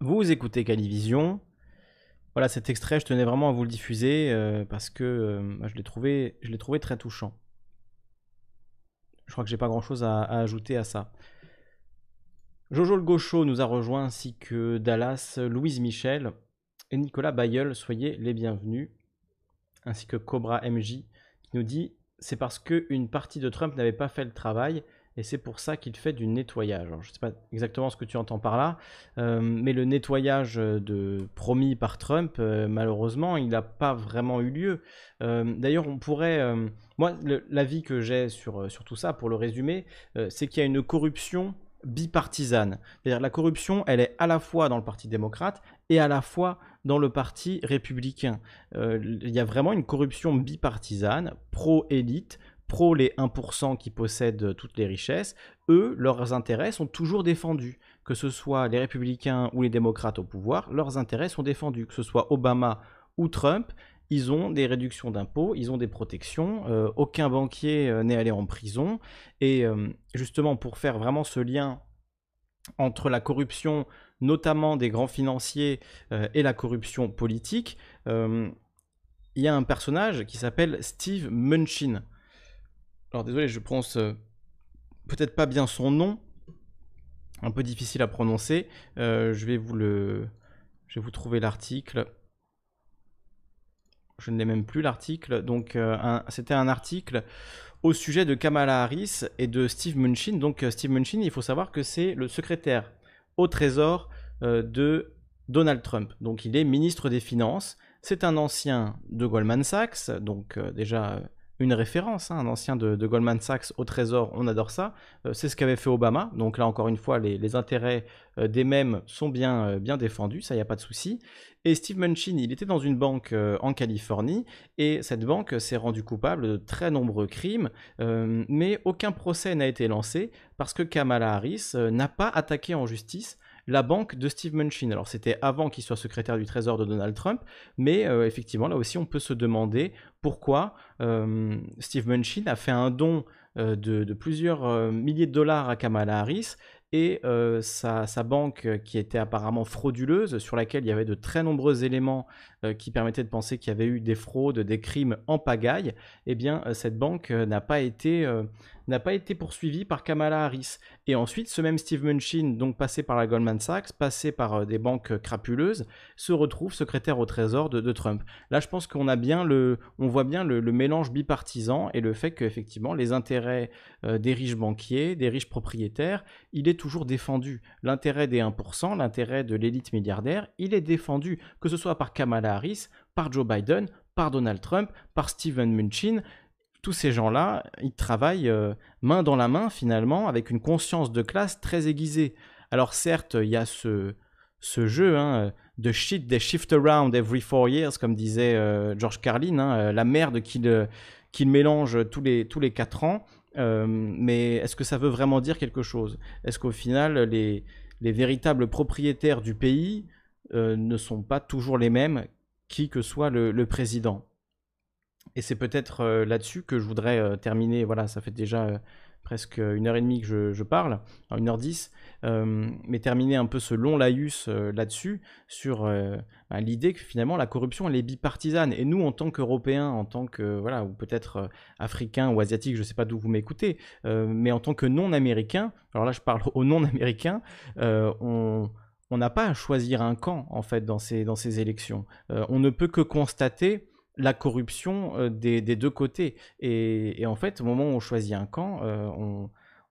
Vous écoutez Calivision. Voilà, cet extrait, je tenais vraiment à vous le diffuser euh, parce que euh, je l'ai trouvé, très touchant. Je crois que j'ai pas grand chose à, ajouter à ça. Jojo le Gaucho nous a rejoint ainsi que Dallas, Louise Michel et Nicolas Bayeul. Soyez les bienvenus. Ainsi que Cobra MJ qui nous dit c'est parce qu'une partie de Trump n'avait pas fait le travail et c'est pour ça qu'il fait du nettoyage. je ne sais pas exactement ce que tu entends par là, euh, mais le nettoyage de, promis par Trump, euh, malheureusement, il n'a pas vraiment eu lieu. Euh, d'ailleurs, on pourrait... moi, l'avis que j'ai sur, sur tout ça, pour le résumer, c'est qu'il y a une corruption bipartisane. C'est-à-dire la corruption, elle est à la fois dans le Parti démocrate et à la fois dans le Parti républicain. Il y a vraiment une corruption bipartisane, pro-élite, pro les 1% qui possèdent toutes les richesses, eux, leurs intérêts sont toujours défendus. Que ce soit les républicains ou les démocrates au pouvoir, leurs intérêts sont défendus. Que ce soit Obama ou Trump, ils ont des réductions d'impôts, ils ont des protections, euh, aucun banquier euh, n'est allé en prison. Et euh, justement, pour faire vraiment ce lien entre la corruption, notamment des grands financiers, et la corruption politique, il y a un personnage qui s'appelle Steve Munchin. Alors désolé, je prononce euh, peut-être pas bien son nom, un peu difficile à prononcer. Euh, je vais vous le, je vais vous trouver l'article. Je ne l'ai même plus l'article. Donc euh, c'était un article au sujet de Kamala Harris et de Steve Munchin. Donc Steve Munchin, il faut savoir que c'est le secrétaire au Trésor de Donald Trump. Donc il est ministre des Finances. C'est un ancien de Goldman Sachs, donc déjà une référence, hein, un ancien de, Goldman Sachs au Trésor, on adore ça. Euh, c'est ce qu'avait fait Obama. Donc là, encore une fois, les, intérêts euh, des mêmes sont bien, euh, bien défendus, ça, il n'y a pas de souci. Et Steve Munchin, il était dans une banque en Californie, et cette banque s'est rendue coupable de très nombreux crimes, mais aucun procès n'a été lancé parce que Kamala Harris n'a pas attaqué en justice la banque de Steve Munchin. Alors c'était avant qu'il soit secrétaire du Trésor de Donald Trump, mais euh, effectivement là aussi on peut se demander pourquoi euh, Steve Munchin a fait un don euh, de, plusieurs milliers de dollars à Kamala Harris et sa, banque qui était apparemment frauduleuse, sur laquelle il y avait de très nombreux éléments qui permettaient de penser qu'il y avait eu des fraudes, des crimes en pagaille, eh bien cette banque n'a pas été n'a pas été poursuivi par Kamala Harris. Et ensuite, ce même Steve Mnuchin, donc passé par la Goldman Sachs, passé par euh, des banques crapuleuses, se retrouve secrétaire au Trésor de, Trump. Là, je pense qu'on a bien le, on voit bien le, mélange bipartisan et le fait qu'effectivement, les intérêts euh, des riches banquiers, des riches propriétaires, il est toujours défendu. L'intérêt des 1%, l'intérêt de l'élite milliardaire, il est défendu, que ce soit par Kamala Harris, par Joe Biden, par Donald Trump, par Steven Mnuchin tous ces gens-là, ils travaillent euh, main dans la main finalement, avec une conscience de classe très aiguisée. Alors certes, il y a ce, jeu hein, de shit they shift around every four years, comme disait euh, George Carlin, hein, euh, la merde qu'il mélange tous les, quatre ans. mais est-ce que ça veut vraiment dire quelque chose? Est-ce qu'au final, les, véritables propriétaires du pays ne sont pas toujours les mêmes, qui que soit le président? Et c'est peut-être euh, là-dessus que je voudrais euh, terminer. Voilà, ça fait déjà euh, presque une heure et demie que je, parle, une heure dix, mais terminer un peu ce long laïus là-dessus, sur bah, l'idée que finalement la corruption elle est bipartisane. Et nous, en tant qu'Européens, en tant que, voilà, ou peut-être Africains ou Asiatiques, je ne sais pas d'où vous m'écoutez, mais en tant que non-Américains, alors là je parle (laughs) aux non-Américains, on n'a pas à choisir un camp en fait dans ces, dans ces élections. on ne peut que constater la corruption euh, des, deux côtés. Et, en fait, au moment où on choisit un camp, euh,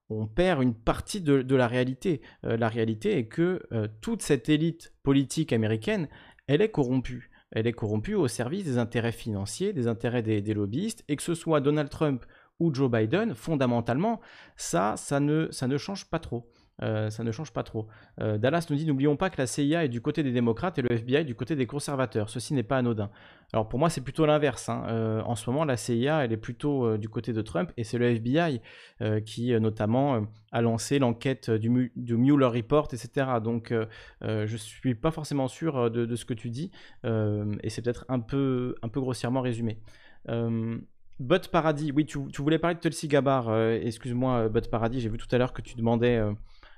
on, perd une partie de, la réalité. Euh, la réalité est que toute cette élite politique américaine, elle est corrompue. Elle est corrompue au service des intérêts financiers, des intérêts des, des lobbyistes, et que ce soit Donald Trump ou Joe Biden, fondamentalement, ça, ça ne, ça ne change pas trop. Euh, ça ne change pas trop. Euh, Dallas nous dit n'oublions pas que la CIA est du côté des démocrates et le FBI du côté des conservateurs. Ceci n'est pas anodin. Alors pour moi, c'est plutôt l'inverse. Hein. Euh, en ce moment, la CIA, elle est plutôt du côté de Trump et c'est le FBI qui, notamment, a lancé l'enquête du, Mueller Report, etc. Donc je ne suis pas forcément sûr de, ce que tu dis et c'est peut-être un peu, un peu grossièrement résumé. Bot Paradis, oui, tu, voulais parler de Tulsi Gabbard. Excuse-moi, Bot Paradis, j'ai vu tout à l'heure que tu demandais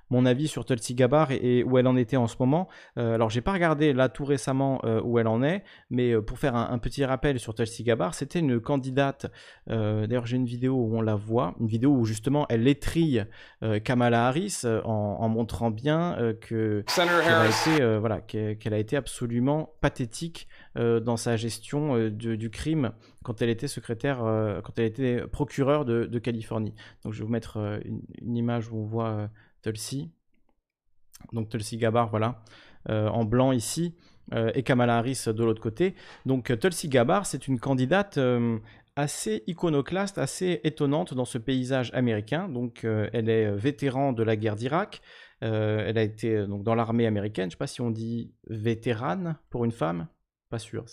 mon avis sur Tulsi Gabbard et, où elle en était en ce moment. Euh, alors, j'ai pas regardé là tout récemment euh, où elle en est, mais euh, pour faire un, petit rappel sur Tulsi Gabbard, c'était une candidate. D'ailleurs, j'ai une vidéo où on la voit, une vidéo où justement elle étrille Kamala Harris en, montrant bien que qu'elle a été, voilà, qu'elle a été absolument pathétique dans sa gestion du crime quand elle était secrétaire, quand elle était procureure de, Californie. Donc, je vais vous mettre une, une, image où on voit Tulsi. Donc Tulsi Gabbard, voilà, euh, en blanc ici, euh, et Kamala Harris de l'autre côté. Donc Tulsi Gabbard, c'est une candidate euh, assez iconoclaste, assez étonnante dans ce paysage américain. Donc elle est vétéran de la guerre d'Irak. elle a été dans l'armée américaine. Je ne sais pas si on dit vétérane pour une femme. Pas sûr.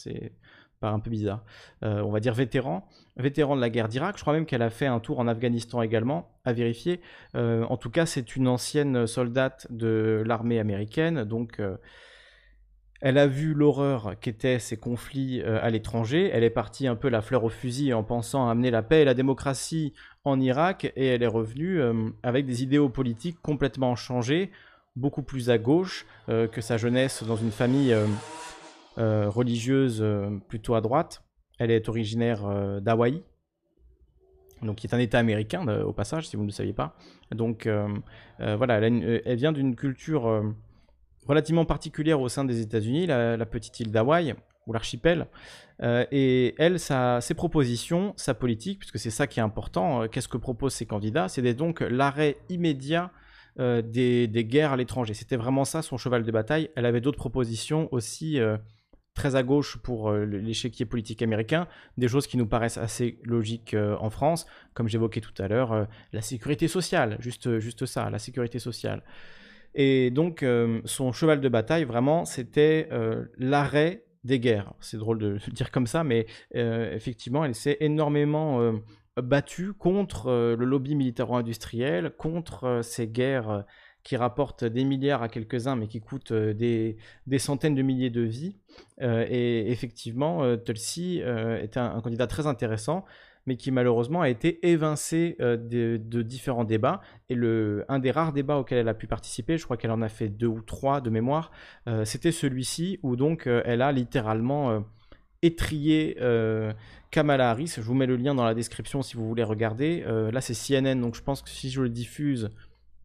Un peu bizarre. Euh, on va dire vétéran, vétéran de la guerre d'Irak. Je crois même qu'elle a fait un tour en Afghanistan également, à vérifier. Euh, en tout cas, c'est une ancienne soldate de l'armée américaine, donc euh, elle a vu l'horreur qu'étaient ces conflits à l'étranger. Elle est partie un peu la fleur au fusil en pensant amener la paix et la démocratie en Irak, et elle est revenue avec des idéaux politiques complètement changés, beaucoup plus à gauche que sa jeunesse dans une famille religieuse euh, plutôt à droite. Elle est originaire euh, d'Hawaï, donc qui est un État américain au passage, si vous ne le saviez pas. Donc voilà, elle, vient d'une culture relativement particulière au sein des États-Unis, la, petite île d'Hawaï ou l'archipel. et elle, ses propositions, sa politique, puisque c'est ça qui est important, qu'est-ce que proposent ces candidats C'est donc l'arrêt immédiat des, guerres à l'étranger. C'était vraiment ça son cheval de bataille. Elle avait d'autres propositions aussi très à gauche pour euh, l'échiquier politique américain, des choses qui nous paraissent assez logiques euh, en France, comme j'évoquais tout à l'heure, euh, la sécurité sociale, juste, juste ça, la sécurité sociale. Et donc, son cheval de bataille, vraiment, c'était l'arrêt des guerres. C'est drôle de le (laughs) dire comme ça, mais effectivement, elle s'est énormément battue contre le lobby militaro-industriel, contre ces guerres qui rapportent des milliards à quelques-uns, mais qui coûtent euh, des, centaines de milliers de vies. Euh, et effectivement, euh, Tulsi est un, candidat très intéressant, mais qui malheureusement a été évincé de, différents débats. Et le, un des rares débats auxquels elle a pu participer, je crois qu'elle en a fait deux ou trois de mémoire, c'était celui-ci, où donc elle a littéralement étrier Kamala Harris. Je vous mets le lien dans la description si vous voulez regarder. là, c'est CNN, donc je pense que si je le diffuse,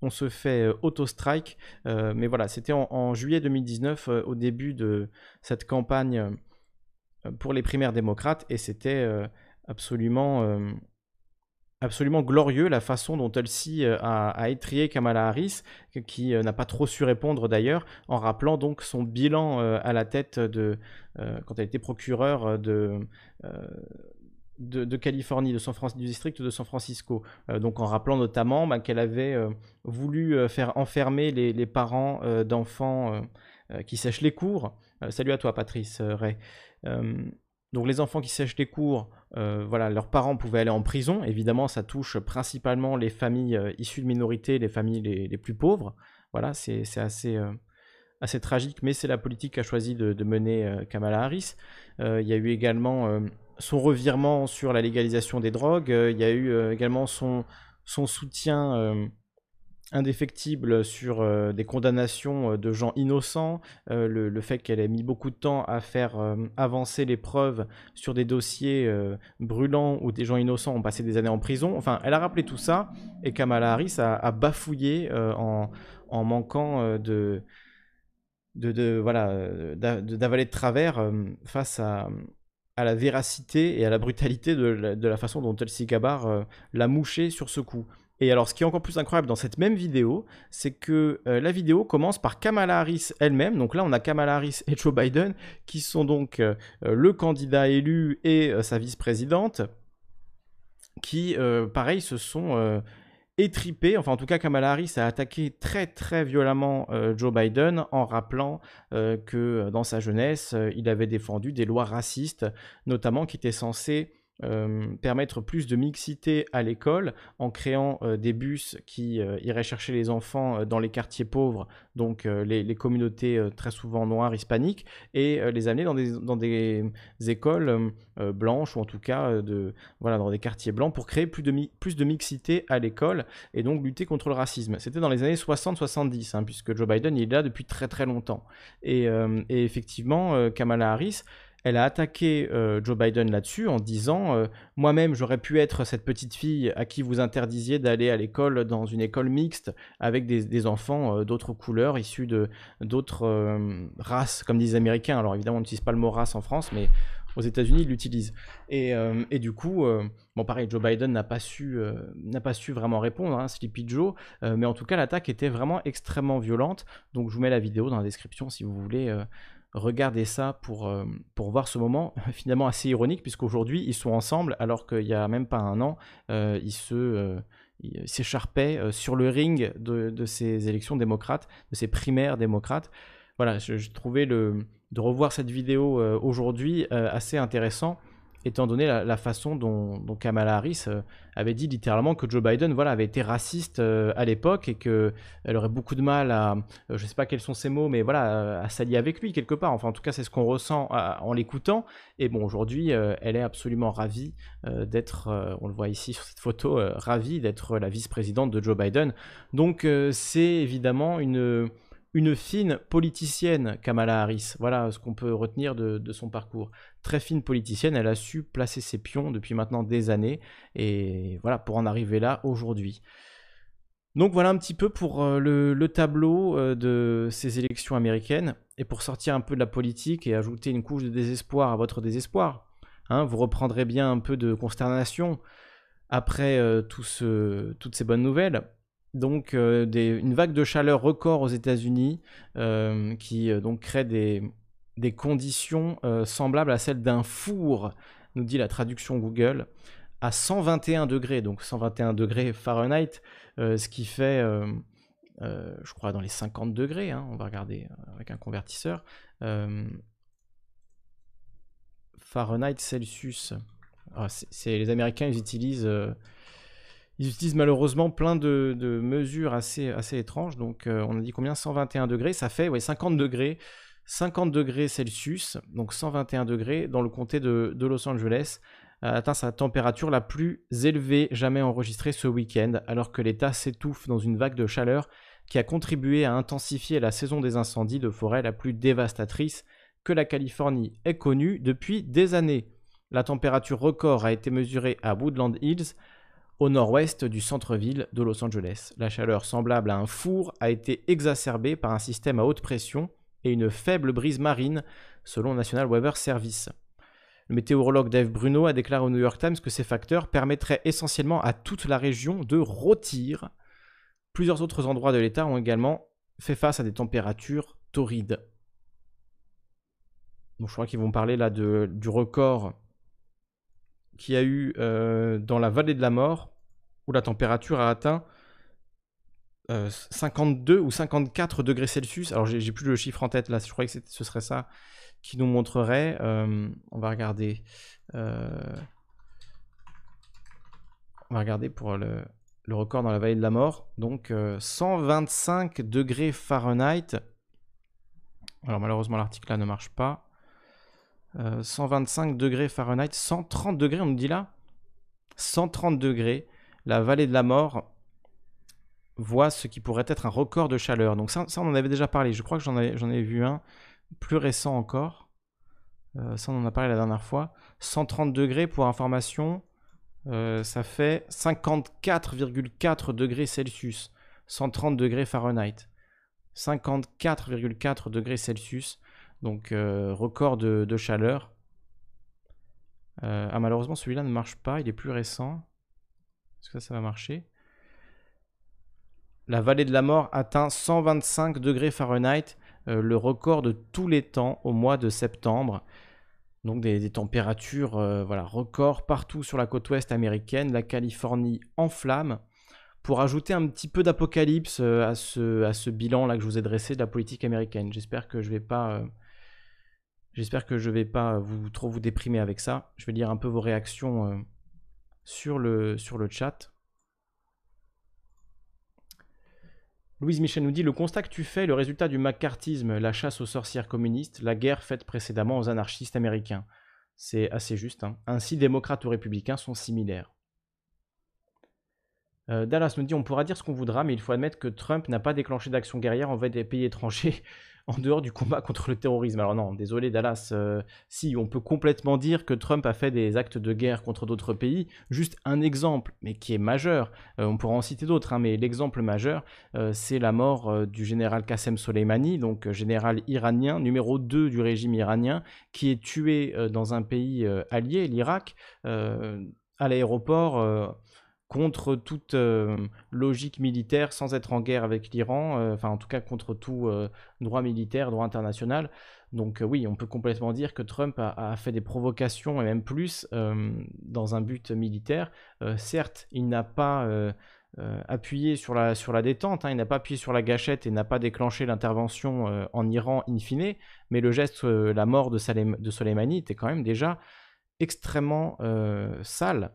on se fait auto-strike. mais voilà, c'était en, juillet 2019, au début de cette campagne pour les primaires démocrates, et c'était absolument absolument glorieux la façon dont Tulsi euh, a, a, étrié Kamala Harris, qui euh, n'a pas trop su répondre d'ailleurs, en rappelant donc son bilan euh, à la tête de, quand elle était procureure de, de, Californie, du district de San Francisco. donc en rappelant notamment bah, qu'elle avait voulu faire enfermer les, parents d'enfants qui sèchent les cours. salut à toi Patrice Ray. Donc les enfants qui sèchent les cours, euh, voilà, leurs parents pouvaient aller en prison. Évidemment, ça touche principalement les familles euh, issues de minorités, les familles les, plus pauvres. Voilà, c'est assez, euh, assez tragique, mais c'est la politique qu'a choisi de, mener Kamala Harris. il y a eu également son revirement sur la légalisation des drogues. il y a eu également son, son soutien indéfectible sur euh, des condamnations euh, de gens innocents, euh, le, fait qu'elle ait mis beaucoup de temps à faire avancer les preuves sur des dossiers brûlants où des gens innocents ont passé des années en prison. Enfin, elle a rappelé tout ça et Kamala Harris a, bafouillé en, manquant de, de, voilà d'avaler de travers face à, à la véracité et à la brutalité de la, façon dont Tulsi Gabbard l'a mouché sur ce coup. Et alors, ce qui est encore plus incroyable dans cette même vidéo, c'est que euh, la vidéo commence par Kamala Harris elle-même. Donc là, on a Kamala Harris et Joe Biden, qui sont donc euh, euh, le candidat élu et sa vice-présidente, qui, pareil, se sont étripés. Enfin, en tout cas, Kamala Harris a attaqué très, très violemment Joe Biden en rappelant que dans sa jeunesse, il avait défendu des lois racistes, notamment qui étaient censées euh, permettre plus de mixité à l'école en créant euh, des bus qui euh, iraient chercher les enfants dans les quartiers pauvres, donc les, communautés très souvent noires, hispaniques, et les amener dans des, écoles blanches ou en tout cas dans des quartiers blancs pour créer plus de, mixité à l'école et donc lutter contre le racisme. C'était dans les années 60-70, hein, puisque Joe Biden il est là depuis très très longtemps. Et effectivement, Kamala Harris, elle a attaqué euh, Joe Biden là-dessus en disant euh, Moi-même, j'aurais pu être cette petite fille à qui vous interdisiez d'aller à l'école dans une école mixte avec des, enfants euh, d'autres couleurs, issus de d'autres races, comme disent les Américains. Alors évidemment, on n'utilise pas le mot race en France, mais aux États-Unis, ils l'utilisent. Et, et, du coup, bon, pareil, Joe Biden n'a pas su, pas su vraiment répondre, hein, Sleepy Joe, mais en tout cas, l'attaque était vraiment extrêmement violente. Donc, je vous mets la vidéo dans la description si vous voulez regardez ça pour, euh, pour voir ce moment (laughs) finalement assez ironique, puisqu'aujourd'hui ils sont ensemble alors qu'il n'y a même pas un an, euh, ils se euh, s'écharpaient sur le ring de, ces élections démocrates, de ces primaires démocrates. Voilà, je, trouvais le, de revoir cette vidéo aujourd'hui assez intéressant étant donné la, façon dont, Kamala Harris euh, avait dit littéralement que Joe Biden voilà, avait été raciste euh, à l'époque et qu'elle aurait beaucoup de mal à, euh, je ne sais pas quels sont ses mots, mais voilà, à s'allier avec lui quelque part. Enfin, en tout cas, c'est ce qu'on ressent en l'écoutant. Et bon, aujourd'hui, elle est absolument ravie d'être, on le voit ici sur cette photo, ravie d'être la vice-présidente de Joe Biden. Donc, c'est évidemment une une fine politicienne, Kamala Harris. Voilà ce qu'on peut retenir de, son parcours. Très fine politicienne, elle a su placer ses pions depuis maintenant des années, et voilà, pour en arriver là aujourd'hui. Donc voilà un petit peu pour euh, le, tableau euh, de ces élections américaines, et pour sortir un peu de la politique et ajouter une couche de désespoir à votre désespoir. Hein, vous reprendrez bien un peu de consternation après euh, toutes ces bonnes nouvelles donc euh, une vague de chaleur record aux États-Unis euh, qui euh, donc crée des, conditions semblables à celles d'un four, nous dit la traduction Google, à 121 degrés, donc 121 degrés Fahrenheit, ce qui fait, je crois, dans les 50 degrés, hein, on va regarder avec un convertisseur. Fahrenheit, Celsius. Ah, c'est les Américains, ils utilisent ils utilisent malheureusement plein de, mesures assez, étranges. Donc, euh, on a dit combien? 121 degrés. Ça fait ouais, 50 degrés. 50 degrés Celsius, donc 121 degrés, dans le comté de, Los Angeles, a atteint sa température la plus élevée jamais enregistrée ce week-end, alors que l'État s'étouffe dans une vague de chaleur qui a contribué à intensifier la saison des incendies de forêt la plus dévastatrice que la Californie est connue depuis des années. La température record a été mesurée à Woodland Hills, au nord-ouest du centre-ville de Los Angeles. La chaleur semblable à un four a été exacerbée par un système à haute pression et une faible brise marine, selon National Weather Service. Le météorologue Dave Bruno a déclaré au New York Times que ces facteurs permettraient essentiellement à toute la région de rôtir. Plusieurs autres endroits de l'État ont également fait face à des températures torrides. Je crois qu'ils vont parler là de, du record qu'il y a eu euh, dans la vallée de la mort, où la température a atteint 52 euh, ou 54 degrés Celsius. Alors j'ai plus le chiffre en tête là, je crois que ce serait ça qui nous montrerait. Euh, on va regarder. on va regarder pour le, record dans la vallée de la mort. Donc 125 degrés Fahrenheit. Alors malheureusement l'article là ne marche pas. 125 euh, degrés Fahrenheit, 130 degrés, on nous dit là 130 degrés, la vallée de la mort voit ce qui pourrait être un record de chaleur. Donc ça, on en avait déjà parlé, je crois que j'en ai, vu un plus récent encore. Euh, ça, on en a parlé la dernière fois. 130 degrés, pour information, euh, ça fait 54,4 degrés Celsius. 130 degrés Fahrenheit. 54,4 degrés Celsius. Donc euh, record de, chaleur. Ah malheureusement celui-là ne marche pas, il est plus récent. Est-ce que ça, ça va marcher? La vallée de la mort atteint 125 degrés Fahrenheit, euh, le record de tous les temps au mois de septembre. Donc des, températures, voilà, record partout sur la côte ouest américaine, la Californie en flammes. Pour ajouter un petit peu d'apocalypse à, ce, à ce bilan là que je vous ai dressé de la politique américaine. J'espère que je vais pas J'espère que je vais pas vous, trop vous déprimer avec ça. Je vais lire un peu vos réactions euh, sur, le, sur le chat. Louise Michel nous dit Le constat que tu fais, le résultat du macartisme, la chasse aux sorcières communistes, la guerre faite précédemment aux anarchistes américains. C'est assez juste. Hein. Ainsi, démocrates ou républicains sont similaires. Euh, Dallas nous dit On pourra dire ce qu'on voudra, mais il faut admettre que Trump n'a pas déclenché d'action guerrière envers des pays étrangers en dehors du combat contre le terrorisme. Alors non, désolé Dallas, euh, si on peut complètement dire que Trump a fait des actes de guerre contre d'autres pays, juste un exemple, mais qui est majeur, euh, on pourra en citer d'autres, hein, mais l'exemple majeur, euh, c'est la mort du général Qassem Soleimani, donc général iranien, numéro 2 du régime iranien, qui est tué dans un pays allié, l'Irak, à l'aéroport contre toute euh, logique militaire sans être en guerre avec l'Iran, euh, enfin en tout cas contre tout euh, droit militaire, droit international. Donc oui, on peut complètement dire que Trump a, fait des provocations et même plus dans un but militaire. certes, il n'a pas appuyé sur la, sur la détente, hein, il n'a pas appuyé sur la gâchette et n'a pas déclenché l'intervention en Iran in fine, mais le geste, la mort de, de Soleimani était quand même déjà extrêmement sale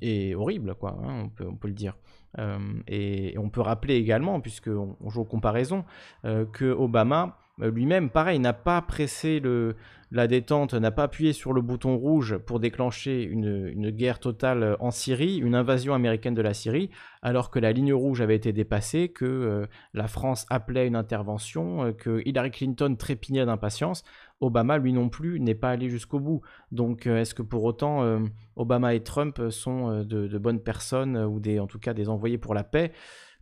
et, horrible, quoi, hein, on, peut, on, peut, le dire. Euh, et, on peut rappeler également, puisqu'on on joue aux comparaisons, euh, que Obama euh, lui-même, pareil, n'a pas pressé le, la détente, n'a pas appuyé sur le bouton rouge pour déclencher une, une, guerre totale en Syrie, une invasion américaine de la Syrie, alors que la ligne rouge avait été dépassée, que la France appelait une intervention, que Hillary Clinton trépignait d'impatience. Obama, lui non plus, n'est pas allé jusqu'au bout. Donc, euh, est-ce que pour autant, euh, Obama et Trump sont euh, de, bonnes personnes ou des, en tout cas des envoyés pour la paix?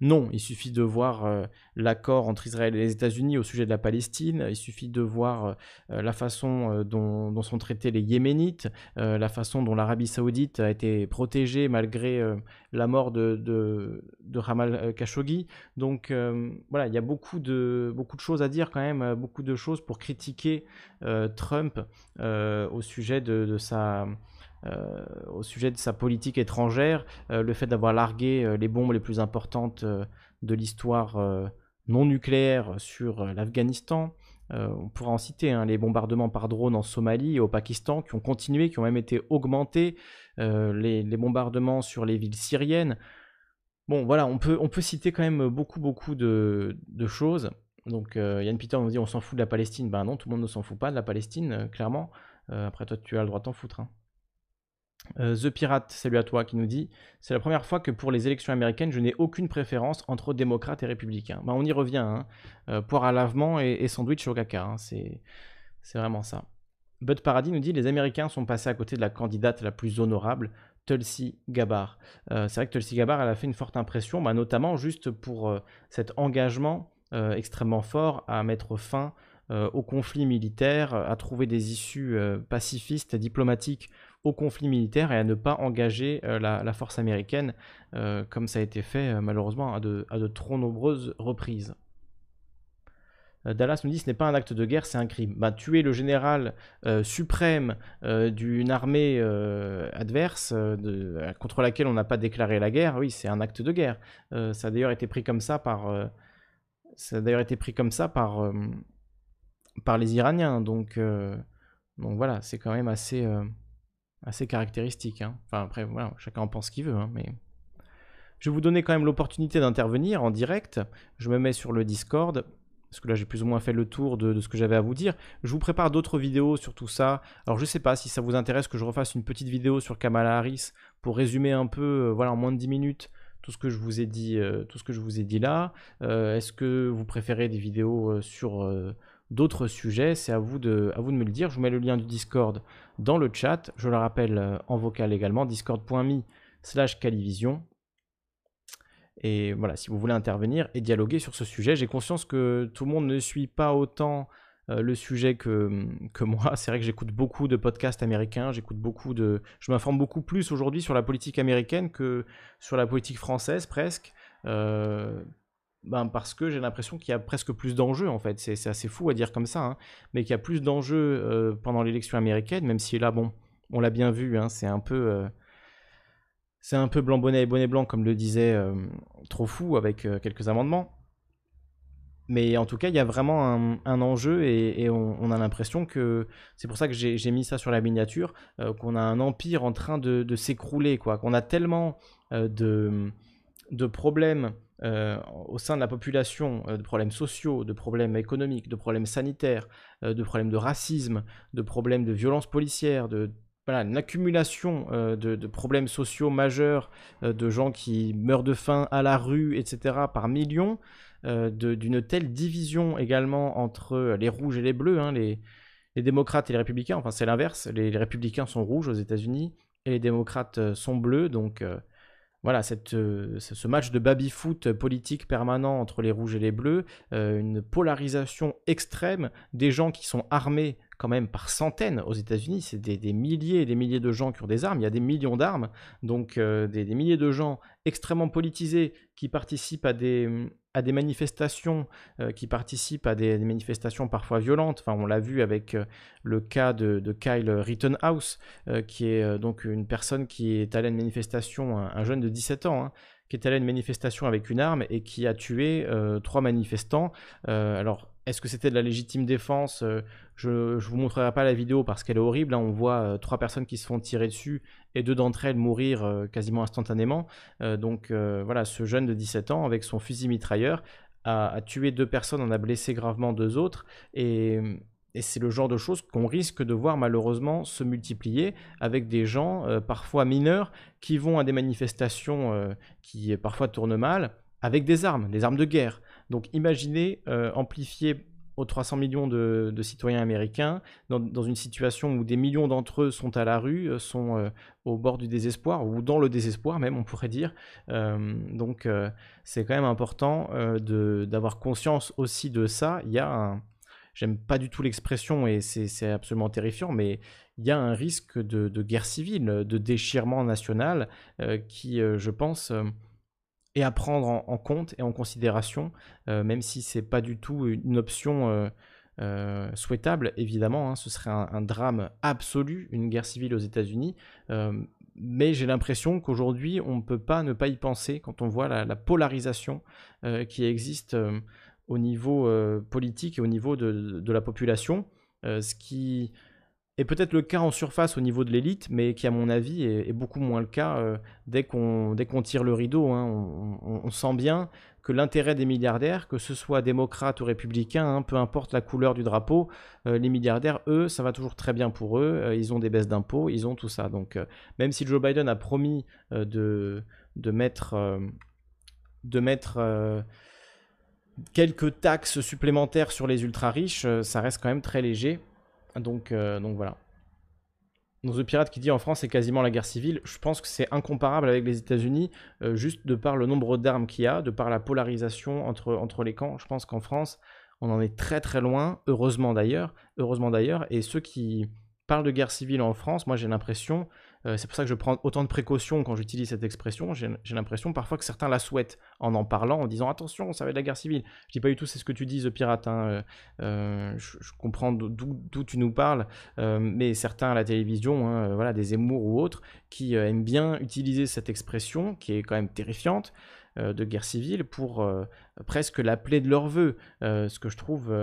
Non, il suffit de voir euh, l'accord entre Israël et les États-Unis au sujet de la Palestine, il suffit de voir euh, la façon euh, dont, sont traités les Yéménites, la façon dont l'Arabie saoudite a été protégée malgré la mort de, de, Ramal Khashoggi. Donc voilà, il y a beaucoup de, beaucoup de choses à dire quand même, beaucoup de choses pour critiquer Trump au sujet de sa euh, au sujet de sa politique étrangère, euh, le fait d'avoir largué euh, les bombes les plus importantes de l'histoire non nucléaire sur l'Afghanistan. on pourra en citer hein, les bombardements par drone en Somalie et au Pakistan qui ont continué, qui ont même été augmentés, les, bombardements sur les villes syriennes. Bon, voilà, on peut, on peut citer quand même beaucoup, beaucoup de, choses. Donc, Yann Peter nous dit on s'en fout de la Palestine. Ben non, tout le monde ne s'en fout pas de la Palestine, clairement. après, toi, tu as le droit de t'en foutre. Hein. Euh, The Pirate, salut à toi, qui nous dit C'est la première fois que pour les élections américaines, je n'ai aucune préférence entre démocrates et républicains. Bah, on y revient, hein. Euh, poire à lavement et, sandwich au caca. Hein. C'est, vraiment ça. Bud Paradis nous dit les Américains sont passés à côté de la candidate la plus honorable, Tulsi Gabbard. Euh, c'est vrai que Tulsi Gabbard, elle a fait une forte impression, bah, notamment juste pour cet engagement extrêmement fort à mettre fin au conflit militaire, à trouver des issues pacifistes et diplomatiques au conflit militaire et à ne pas engager la, force américaine, comme ça a été fait malheureusement à de trop nombreuses reprises. Euh, Dallas nous dit ce n'est pas un acte de guerre, c'est un crime. Bah, tuer le général euh, suprême euh, d'une armée adverse contre laquelle on n'a pas déclaré la guerre, oui, c'est un acte de guerre. ça a d'ailleurs été pris comme ça par, ça a d'ailleurs été pris comme ça par, par les Iraniens. Donc voilà, c'est quand même assez, assez caractéristique. Hein. Enfin après, chacun en pense ce qu'il veut, hein, mais. Je vais vous donner quand même l'opportunité d'intervenir en direct. Je me mets sur le Discord parce que là j'ai plus ou moins fait le tour de, ce que j'avais à vous dire. Je vous prépare d'autres vidéos sur tout ça. Alors je sais pas si ça vous intéresse que je refasse une petite vidéo sur Kamala Harris pour résumer un peu, euh, voilà, en moins de 10 minutes tout ce que je vous ai dit, euh, tout ce que je vous ai dit là. Euh, est-ce que vous préférez des vidéos sur d'autres sujets? C'est à à vous de me le dire. Je vous mets le lien du Discord dans le chat. Je le rappelle en vocal également, discord.me slash calivision. Et voilà, si vous voulez intervenir et dialoguer sur ce sujet, j'ai conscience que tout le monde ne suit pas autant euh, le sujet que, que moi. C'est vrai que j'écoute beaucoup de podcasts américains, j'écoute beaucoup de... Je m'informe beaucoup plus aujourd'hui sur la politique américaine que sur la politique française presque. Euh, ben parce que j'ai l'impression qu'il y a presque plus d'enjeux en fait. C'est assez fou à dire comme ça, hein. mais qu'il y a plus d'enjeux euh, pendant l'élection américaine, même si là, bon, on l'a bien vu, hein, c'est un peu c'est un peu blanc bonnet et bonnet blanc, comme le disait euh, Trop Fou, avec euh, quelques amendements. Mais en tout cas, il y a vraiment un, enjeu et, on, a l'impression que c'est pour ça que j'ai mis ça sur la miniature, euh, qu'on a un empire en train de, s'écrouler, quoi. Qu'on a tellement de, de, problèmes au sein de la population, de problèmes sociaux, de problèmes économiques, de problèmes sanitaires, de problèmes de racisme, de problèmes de violence policière, de voilà, une accumulation euh, de, problèmes sociaux majeurs, euh, de gens qui meurent de faim à la rue, etc., par millions, euh, d'une telle division également entre les rouges et les bleus, hein, les, démocrates et les républicains, enfin c'est l'inverse, les, les, républicains sont rouges aux États-Unis et les démocrates sont bleus, donc voilà, euh, ce match de baby-foot politique permanent entre les rouges et les bleus, euh, une polarisation extrême des gens qui sont armés quand même par centaines aux États-Unis, c'est des, milliers et des milliers de gens qui ont des armes, il y a des millions d'armes, donc euh, des, milliers de gens extrêmement politisés qui participent à des, à des manifestations, euh, qui participent à des, manifestations parfois violentes. Enfin, on l'a vu avec euh, le cas de, Kyle Rittenhouse, euh, qui est donc une personne qui est allée à une manifestation, un, jeune de 17 ans, hein, qui est allé à une manifestation avec une arme et qui a tué trois manifestants. alors, est-ce que c'était de la légitime défense Je ne vous montrerai pas la vidéo parce qu'elle est horrible. Hein. On voit trois personnes qui se font tirer dessus et deux d'entre elles mourir euh, quasiment instantanément. Euh, donc euh, voilà, ce jeune de 17 ans, avec son fusil mitrailleur, a, tué deux personnes, en a blessé gravement deux autres, et, c'est le genre de choses qu'on risque de voir malheureusement se multiplier avec des gens parfois mineurs qui vont à des manifestations qui parfois tournent mal avec des armes, des armes de guerre. Donc imaginez amplifier aux 300 millions de, citoyens américains, dans, une situation où des millions d'entre eux sont à la rue, euh, sont euh, au bord du désespoir, ou dans le désespoir même, on pourrait dire. Euh, donc c'est quand même important d'avoir conscience aussi de ça. Il y a un... J'aime pas du tout l'expression et c'est absolument terrifiant, mais il y a un risque de guerre civile, de déchirement national qui, je pense et à prendre en, compte et en considération, euh, même si c'est pas du tout une option euh, euh, souhaitable, évidemment, hein, ce serait un, drame absolu, une guerre civile aux États-Unis. mais j'ai l'impression qu'aujourd'hui, on ne peut pas ne pas y penser quand on voit la, polarisation qui existe au niveau politique et au niveau de, de la population, ce qui et peut-être le cas en surface au niveau de l'élite, mais qui à mon avis est, beaucoup moins le cas euh, dès qu'on tire le rideau. Hein. on, sent bien que l'intérêt des milliardaires, que ce soit démocrates ou républicains, hein, peu importe la couleur du drapeau, euh, les milliardaires, eux, ça va toujours très bien pour eux. Euh, ils ont des baisses d'impôts, ils ont tout ça. Donc même si Joe Biden a promis de, de mettre, de mettre quelques taxes supplémentaires sur les ultra riches, ça reste quand même très léger. Donc, donc voilà. Dans The Pirate qui dit en France c'est quasiment la guerre civile, je pense que c'est incomparable avec les États-Unis, juste de par le nombre d'armes qu'il y a, de par la polarisation entre, les camps. Je pense qu'en France, on en est très très loin, heureusement d'ailleurs, et ceux qui parlent de guerre civile en France, moi j'ai l'impression, euh, c'est pour ça que je prends autant de précautions quand j'utilise cette expression, j'ai l'impression parfois que certains la souhaitent en en parlant, en disant attention, ça va être la guerre civile. Je dis pas du tout c'est ce que tu dis, The Pirate, hein, euh, euh, je, comprends d'où tu nous parles, mais certains à la télévision, hein, voilà, des émours ou autres, qui aiment bien utiliser cette expression, qui est quand même terrifiante, de guerre civile, pour presque l'appeler de leur vœu, ce que je trouve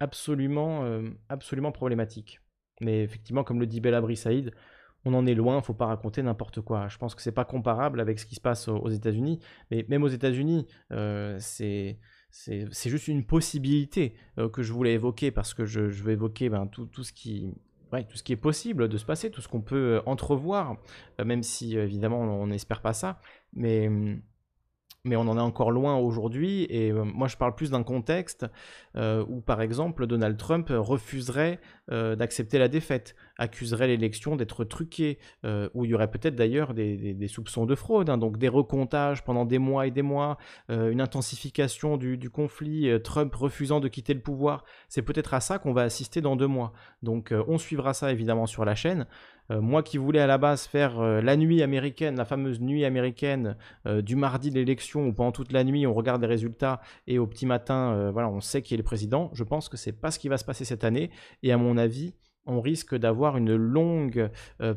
absolument, absolument problématique. Mais effectivement, comme le dit Belabri Saïd, on en est loin, faut pas raconter n'importe quoi. Je pense que c'est pas comparable avec ce qui se passe aux, États-Unis, mais même aux États-Unis, euh, c'est c'est juste une possibilité euh, que je voulais évoquer parce que je, je veux évoquer ben, tout, tout, ce qui, ouais, tout ce qui est possible de se passer, tout ce qu'on peut euh, entrevoir, même si évidemment on n'espère pas ça. Mais hum, mais on en est encore loin aujourd'hui. Et euh, moi, je parle plus d'un contexte euh, où, par exemple, Donald Trump refuserait euh, d'accepter la défaite, accuserait l'élection d'être truquée, où il y aurait peut-être d'ailleurs des, soupçons de fraude, hein. donc des recomptages pendant des mois et des mois, une intensification du, du, conflit, Trump refusant de quitter le pouvoir. C'est peut-être à ça qu'on va assister dans deux mois. Donc, on suivra ça évidemment sur la chaîne. Euh, moi qui voulais à la base faire euh, la nuit américaine, la fameuse nuit américaine euh, du mardi de l'élection où pendant toute la nuit on regarde les résultats et au petit matin, voilà, on sait qui est le président. Je pense que c'est pas ce qui va se passer cette année et à mon avis, on risque d'avoir une longue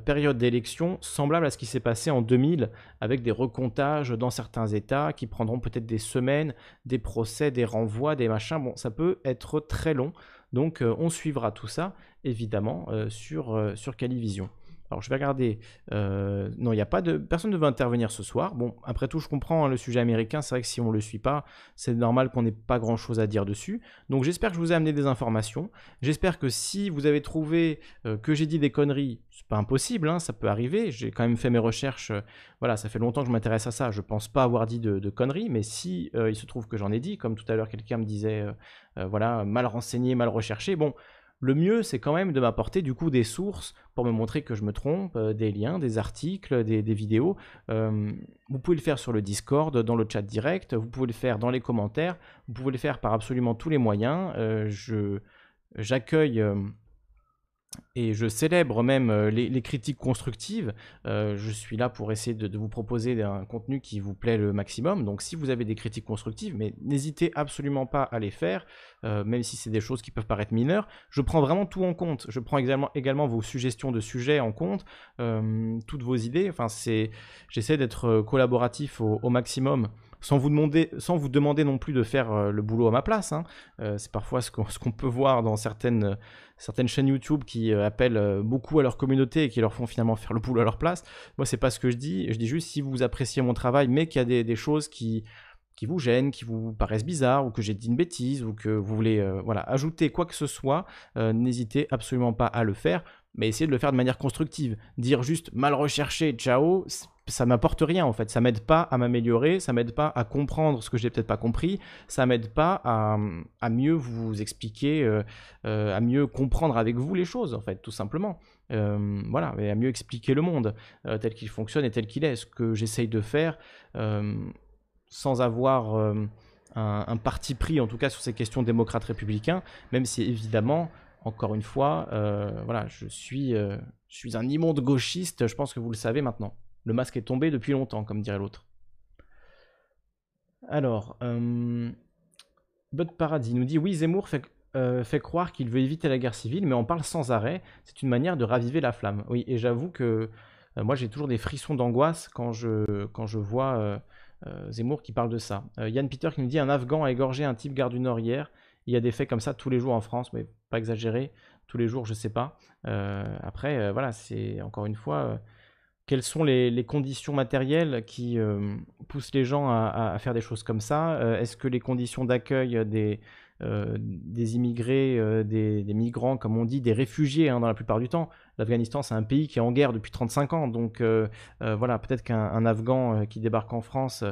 période d'élection semblable à ce qui s'est passé en 2000 avec des recomptages dans certains États qui prendront peut-être des semaines, des procès, des renvois, des machins. Bon, ça peut être très long. Donc on suivra tout ça évidemment sur, sur Calivision. Alors je vais regarder. Euh, non, il n'y a pas de. Personne ne veut intervenir ce soir. Bon, après tout, je comprends hein, le sujet américain. C'est vrai que si on ne le suit pas, c'est normal qu'on n'ait pas grand chose à dire dessus. Donc j'espère que je vous ai amené des informations. J'espère que si vous avez trouvé euh, que j'ai dit des conneries, c'est pas impossible, hein, ça peut arriver. J'ai quand même fait mes recherches. Euh, voilà, ça fait longtemps que je m'intéresse à ça. Je pense pas avoir dit de, conneries, mais si il se trouve que j'en ai dit, comme tout à l'heure quelqu'un me disait, voilà, mal renseigné, mal recherché. Bon. Le mieux, c'est quand même de m'apporter du coup des sources pour me montrer que je me trompe, euh, des liens, des articles, des, vidéos. Vous pouvez le faire sur le Discord, dans le chat direct, vous pouvez le faire dans les commentaires, vous pouvez le faire par absolument tous les moyens. Euh, j'accueille et je célèbre même euh, les, critiques constructives. Euh, je suis là pour essayer de, vous proposer un contenu qui vous plaît le maximum. Donc si vous avez des critiques constructives, mais n'hésitez absolument pas à les faire, euh, même si c'est des choses qui peuvent paraître mineures. Je prends vraiment tout en compte. Je prends également, vos suggestions de sujets en compte, toutes vos idées. Enfin, c'est, j'essaie d'être collaboratif au maximum sans vous demander, sans vous demander non plus de faire euh, le boulot à ma place. Hein. Euh, c'est parfois ce qu'on (laughs) peut voir dans certaines, certaines chaînes YouTube qui euh, appellent beaucoup à leur communauté et qui leur font finalement faire le boulot à leur place. Moi, c'est pas ce que je dis. Je dis juste si vous appréciez mon travail, mais qu'il y a des, choses qui qui vous gênent, qui vous paraissent bizarres, ou que j'ai dit une bêtise, ou que vous voulez voilà, ajouter quoi que ce soit, n'hésitez absolument pas à le faire, mais essayez de le faire de manière constructive. Dire juste mal recherché, ciao, ça m'apporte rien en fait. Ça m'aide pas à m'améliorer, ça m'aide pas à comprendre ce que j'ai peut-être pas compris, ça m'aide pas à, mieux vous expliquer, euh, euh, à mieux comprendre avec vous les choses en fait, tout simplement. Euh, voilà, et à mieux expliquer le monde tel qu'il fonctionne et tel qu'il est. Ce que j'essaye de faire sans avoir un, un, parti pris en tout cas sur ces questions démocrates républicains, même si évidemment encore une fois, voilà, je suis, je suis un immonde gauchiste, je pense que vous le savez maintenant. Le masque est tombé depuis longtemps, comme dirait l'autre. Alors, euh, Bud Paradis nous dit Oui, Zemmour fait, euh, croire qu'il veut éviter la guerre civile, mais on parle sans arrêt. C'est une manière de raviver la flamme. Oui, et j'avoue que euh, moi j'ai toujours des frissons d'angoisse quand je, quand je vois euh, Zemmour qui parle de ça. Yann Peter qui nous dit Un Afghan a égorgé un type garde du Nord hier. Il y a des faits comme ça tous les jours en France, mais pas exagéré. Tous les jours, je sais pas. après, voilà, c'est encore une fois quelles sont les, conditions matérielles qui euh, poussent les gens à, faire des choses comme ça? Euh, Est-ce que les conditions d'accueil des, des immigrés, des, migrants, comme on dit, des réfugiés hein, dans la plupart du temps. L'Afghanistan, c'est un pays qui est en guerre depuis 35 ans. Donc voilà, peut-être qu'un Afghan qui débarque en France,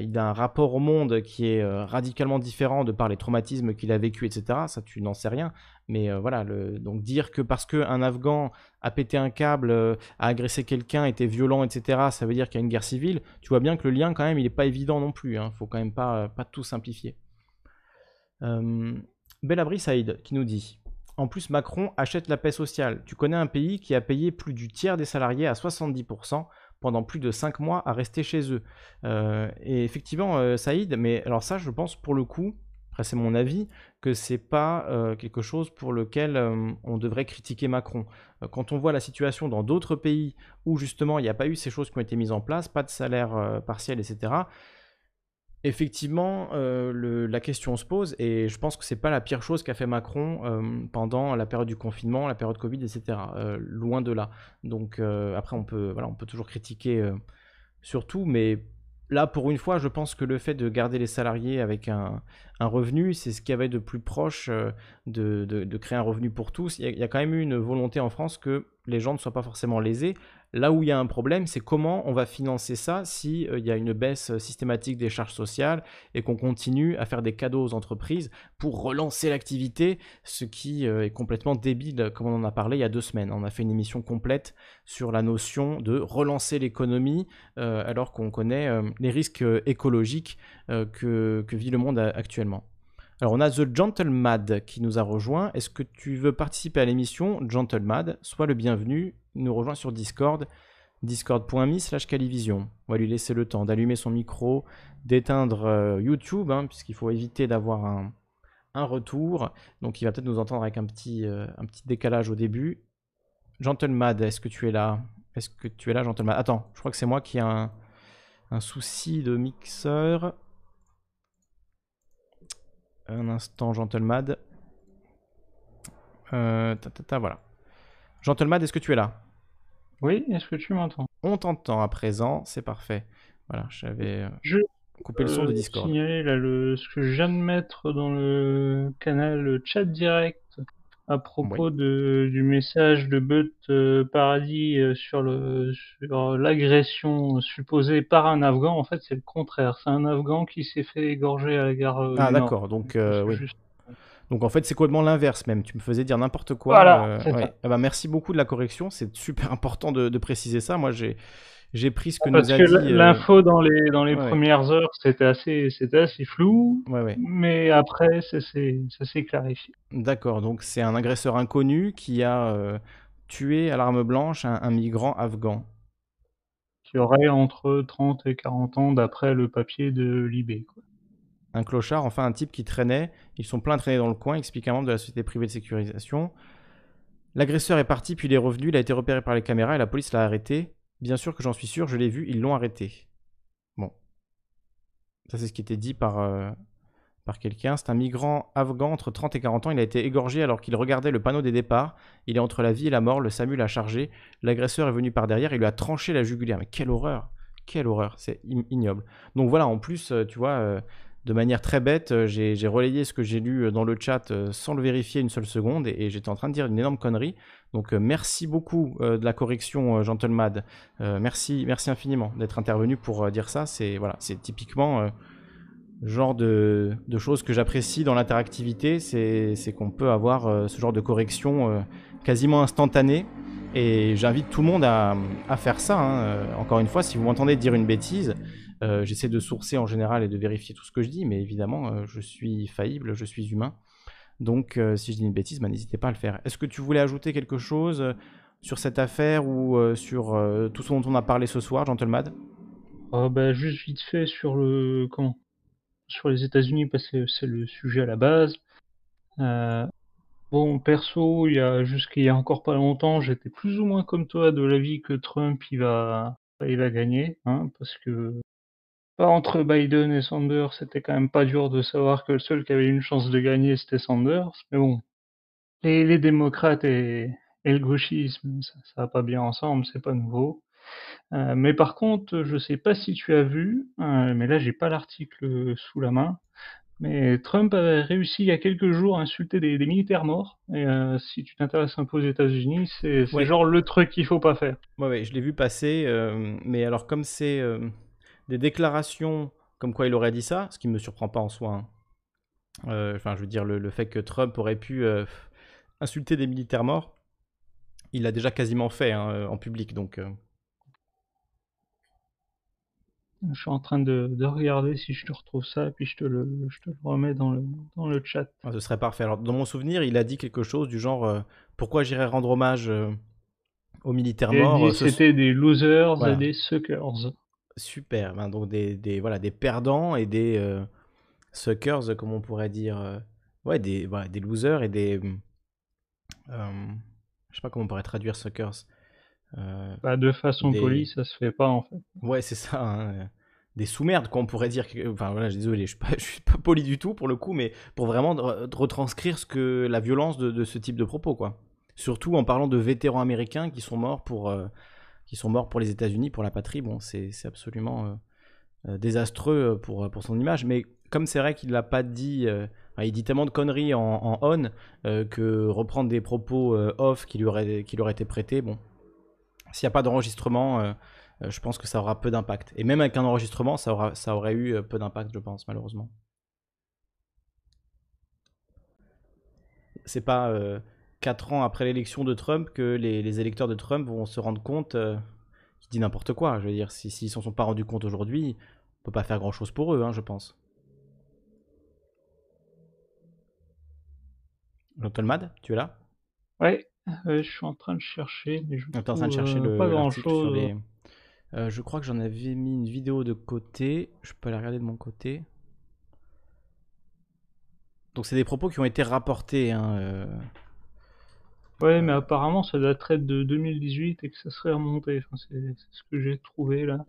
il a un rapport au monde qui est radicalement différent de par les traumatismes qu'il a vécu, etc. Ça, tu n'en sais rien. Mais voilà, donc dire que parce qu'un Afghan a pété un câble, a agressé quelqu'un, était violent, etc., ça veut dire qu'il y a une guerre civile, tu vois bien que le lien, quand même, il n'est pas évident non plus. Il hein. faut quand même pas tout simplifier. Euh, Belabri Saïd qui nous dit En plus, Macron achète la paix sociale. Tu connais un pays qui a payé plus du tiers des salariés à 70% pendant plus de 5 mois à rester chez eux. Euh, et effectivement, euh, Saïd, mais alors ça, je pense pour le coup, après c'est mon avis, que c'est pas quelque chose pour lequel on devrait critiquer Macron. quand on voit la situation dans d'autres pays où justement il n'y a pas eu ces choses qui ont été mises en place, pas de salaire partiel, etc., Effectivement, euh, la question se pose et je pense que c'est pas la pire chose qu'a fait Macron euh, pendant la période du confinement, la période Covid, etc. Euh, loin de là. Donc après, on peut, voilà, on peut toujours critiquer sur tout, mais là, pour une fois, je pense que le fait de garder les salariés avec un, revenu, c'est ce qu'il y avait de plus proche de, créer un revenu pour tous. Il y, a, quand même eu une volonté en France que les gens ne soient pas forcément lésés. Là où il y a un problème, c'est comment on va financer ça si euh, il y a une baisse systématique des charges sociales et qu'on continue à faire des cadeaux aux entreprises pour relancer l'activité, ce qui euh, est complètement débile, comme on en a parlé il y a deux semaines. On a fait une émission complète sur la notion de relancer l'économie euh, alors qu'on connaît les risques écologiques que, que vit le monde actuellement. Alors on a The Gentlemad qui nous a rejoint. Est-ce que tu veux participer à l'émission Gentlemad? Sois le bienvenu nous rejoint sur Discord, discord.me slash calivision. On va lui laisser le temps d'allumer son micro, d'éteindre euh, YouTube, hein, puisqu'il faut éviter d'avoir un, retour. Donc il va peut-être nous entendre avec un petit, euh, un petit décalage au début. Gentlemad, est-ce que tu es là? Est-ce que tu es là, Gentlemad? Attends, je crois que c'est moi qui ai un, souci de mixeur. Un instant, Gentlemad. Euh, ta, ta, ta, voilà. Gentlemad, est-ce que tu es là? Oui, est-ce que tu m'entends? On t'entend à présent, c'est parfait. Voilà, j'avais euh, je coupé le son de Discord. signaler là, le, ce que je viens de mettre dans le canal chat direct à propos de, du message de But euh, Paradis sur le sur l'agression supposée par un Afghan. En fait, c'est le contraire. C'est un Afghan qui s'est fait égorger à la gare. ah d'accord, donc oui. Donc en fait, c'est complètement l'inverse même. Tu me faisais dire n'importe quoi. Voilà, euh, ah bah, merci beaucoup de la correction. C'est super important de, préciser ça. Moi, j'ai j'ai pris ce que nous a dit. Euh, l'info dans les dans les premières heures, c'était assez assez flou. Mais après, ça s'est clarifié. D'accord. Donc c'est un agresseur inconnu qui a euh, tué à l'arme blanche un, migrant afghan. Qui aurait entre 30 et 40 ans d'après le papier de Libé. Un clochard, enfin un type qui traînait, ils sont plein traînés dans le coin, explique un membre de la société privée de sécurisation. L'agresseur est parti, puis il est revenu, il a été repéré par les caméras et la police l'a arrêté. Bien sûr que j'en suis sûr, je l'ai vu, ils l'ont arrêté. Bon. Ça c'est ce qui était dit par, euh, quelqu'un. C'est un migrant afghan entre 30 et 40 ans. Il a été égorgé alors qu'il regardait le panneau des départs. Il est entre la vie et la mort. Le SAMU l'a chargé. L'agresseur est venu par derrière et lui a tranché la jugulaire. Mais quelle horreur Quelle horreur C'est ignoble. Donc voilà, en plus, euh, tu vois, euh, de manière très bête, j'ai relayé ce que j'ai lu dans le chat sans le vérifier une seule seconde et, j'étais en train de dire une énorme connerie. Donc merci beaucoup de la correction, Gentlemad. merci, merci infiniment d'être intervenu pour dire ça. C'est voilà, c'est typiquement genre de, choses que j'apprécie dans l'interactivité. C'est qu'on peut avoir ce genre de correction quasiment instantanée. Et j'invite tout le monde à, faire ça. Hein. Encore une fois, si vous m'entendez dire une bêtise, euh, j'essaie de sourcer en général et de vérifier tout ce que je dis, mais évidemment, euh, je suis faillible, je suis humain. Donc, euh, si je dis une bêtise, bah, n'hésitez pas à le faire. Est-ce que tu voulais ajouter quelque chose sur cette affaire ou sur tout ce dont on a parlé ce soir, Gentlemad oh, bah, Juste vite fait sur le comment? Sur les États-Unis parce que c'est le sujet à la base. bon, perso, il y a jusqu'il y a encore pas longtemps, j'étais plus ou moins comme toi de l'avis que Trump il va il va gagner, hein, parce que entre Biden et Sanders, c'était quand même pas dur de savoir que le seul qui avait une chance de gagner, c'était Sanders. Mais bon, les, les démocrates et, le gauchisme, ça, ça va pas bien ensemble, c'est pas nouveau. Euh, mais par contre, je sais pas si tu as vu, euh, mais là j'ai pas l'article sous la main, Mais Trump avait réussi il y a quelques jours à insulter des, militaires morts. Et euh, si tu t'intéresses un peu aux États-Unis, c'est genre le truc qu'il faut pas faire. Ouais, ouais je l'ai vu passer. Mais alors, comme c'est des déclarations comme quoi il aurait dit ça, ce qui me surprend pas en soi. Hein. Enfin, je veux dire, le, fait que Trump aurait pu insulter des militaires morts, il l'a déjà quasiment fait hein, en public. Donc. Je suis en train de, regarder si je te retrouve ça, puis je te le, je te le remets dans le, dans le chat. Ah, ce serait parfait. Alors, dans mon souvenir, il a dit quelque chose du genre euh, Pourquoi j'irais rendre hommage euh, aux militaires morts euh, C'était des losers et des suckers. Super. Ben, donc, des, des, voilà, des perdants et des suckers, comme on pourrait dire. ouais, des, voilà, des losers et des. je sais pas comment on pourrait traduire suckers. Euh, bah, de façon polie, ça se fait pas en fait. Ouais, c'est ça. Hein. Des sous-merdes, qu'on pourrait dire. Enfin voilà, désolé, je suis, pas, (laughs) je suis pas poli du tout pour le coup, mais pour vraiment retranscrire ce que la violence de, ce type de propos, quoi. Surtout en parlant de vétérans américains qui sont morts pour, euh, qui sont morts pour les États-Unis, pour la patrie. Bon, c'est absolument euh, désastreux pour, pour son image. Mais comme c'est vrai qu'il l'a pas dit. il dit tellement de conneries en, en on que reprendre des propos off qui lui, auraient, qui été prêtés, bon, s'il n'y a pas d'enregistrement, euh, euh, je pense que ça aura peu d'impact. Et même avec un enregistrement, ça, aura, ça aurait eu euh, peu d'impact, je pense, malheureusement. C'est pas euh, 4 ans après l'élection de Trump que les, électeurs de Trump vont se rendre compte qu'il dit n'importe quoi. Je veux dire, s'ils si, ne s'en sont pas rendus compte aujourd'hui, on peut pas faire grand chose pour eux, hein, je pense. Mad, tu es là? Ouais. je suis en train de chercher, mais je en train de chercher le, pas grand chose. Euh, je crois que j'en avais mis une vidéo de côté. Je peux la regarder de mon côté. Donc c'est des propos qui ont été rapportés. Hein, euh. Ouais, mais apparemment ça daterait de 2018 et que ça serait remonté. c'est ce que j'ai trouvé là.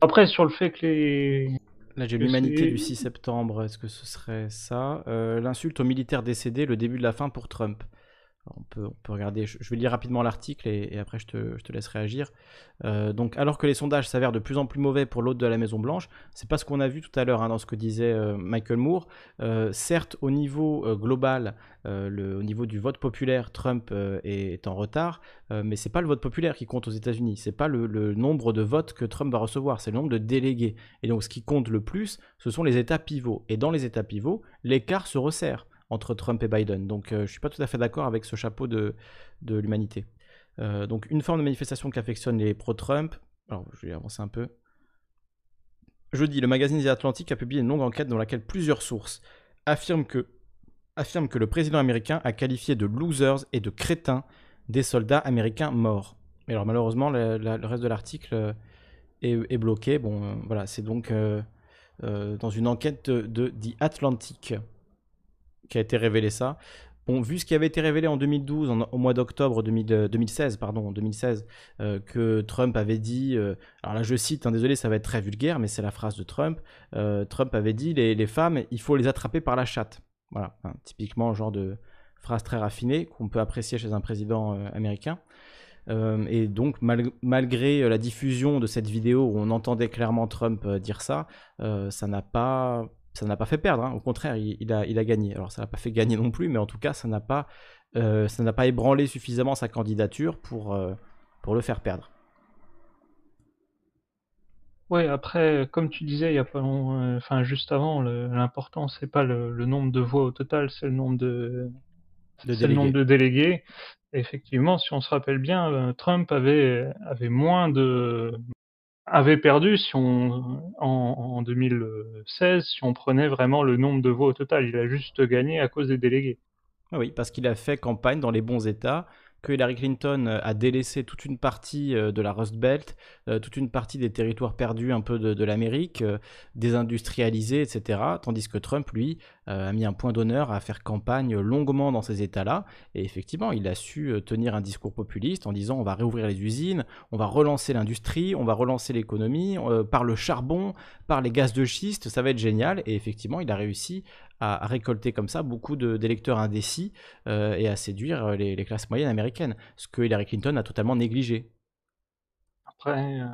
Après, sur le fait que les. Là, j'ai l'humanité du 6 septembre. Est-ce que ce serait ça? Euh, L'insulte aux militaires décédés, le début de la fin pour Trump on peut, regarder, je, vais lire rapidement l'article et, après je te, laisse réagir. Euh, donc, alors que les sondages s'avèrent de plus en plus mauvais pour l'hôte de la Maison Blanche, c'est pas ce qu'on a vu tout à l'heure hein, dans ce que disait euh, Michael Moore. Euh, certes, au niveau global, au niveau du vote populaire, Trump est, en retard, mais c'est pas le vote populaire qui compte aux États-Unis. C'est pas le, le, nombre de votes que Trump va recevoir, c'est le nombre de délégués. Et donc, ce qui compte le plus, ce sont les États pivots. Et dans les États pivots, l'écart se resserre entre Trump et Biden. Donc euh, je ne suis pas tout à fait d'accord avec ce chapeau de, de l'humanité. Euh, donc une forme de manifestation qui affectionne les pro-Trump. Alors je vais avancer un peu. Jeudi, le magazine The Atlantic a publié une longue enquête dans laquelle plusieurs sources affirment que, affirment que le président américain a qualifié de losers et de crétins des soldats américains morts. Mais alors malheureusement, le, reste de l'article euh, est, bloqué. Bon, voilà, c'est donc dans une enquête de, de The Atlantic qui a été révélé ça. Bon, vu ce qui avait été révélé en 2012, au mois d'octobre 2016, euh, pardon, 2016, euh, que Trump avait dit, euh, alors là je cite, hein, désolé, ça va être très vulgaire, mais c'est la phrase de Trump. Trump avait dit les, femmes, il faut les attraper par la chatte. Voilà, typiquement genre de phrase très raffinée qu'on peut apprécier chez un président américain. et donc, malgré la diffusion de cette vidéo où on entendait clairement Trump dire ça, ça n'a pas ça n'a pas fait perdre, hein. au contraire, il, a, il, a, gagné. Alors ça n'a pas fait gagner non plus, mais en tout cas, ça n'a pas, euh, ça n'a pas ébranlé suffisamment sa candidature pour, euh, pour le faire perdre. Oui, après, comme tu disais, il y a pas long, euh, enfin juste avant, l'important c'est pas le, nombre de voix au total, c'est le nombre de, le nombre de délégués. effectivement, si on se rappelle bien, Trump avait, avait moins de avait perdu si on, en, 2016 si on prenait vraiment le nombre de voix au total. Il a juste gagné à cause des délégués. Ah oui, parce qu'il a fait campagne dans les bons États, que Hillary Clinton euh, a délaissé toute une partie euh, de la Rust Belt, euh, toute une partie des territoires perdus un peu de, l'Amérique, désindustrialisés, etc. Tandis que Trump, lui, a mis un point d'honneur à faire campagne longuement dans ces États-là. Et effectivement, il a su tenir un discours populiste en disant on va réouvrir les usines, on va relancer l'industrie, on va relancer l'économie par le charbon, par les gaz de schiste, ça va être génial. Et effectivement, il a réussi à, récolter comme ça beaucoup d'électeurs indécis euh, et à séduire euh, les, classes moyennes américaines, ce que Hillary Clinton a totalement négligé. Après, euh,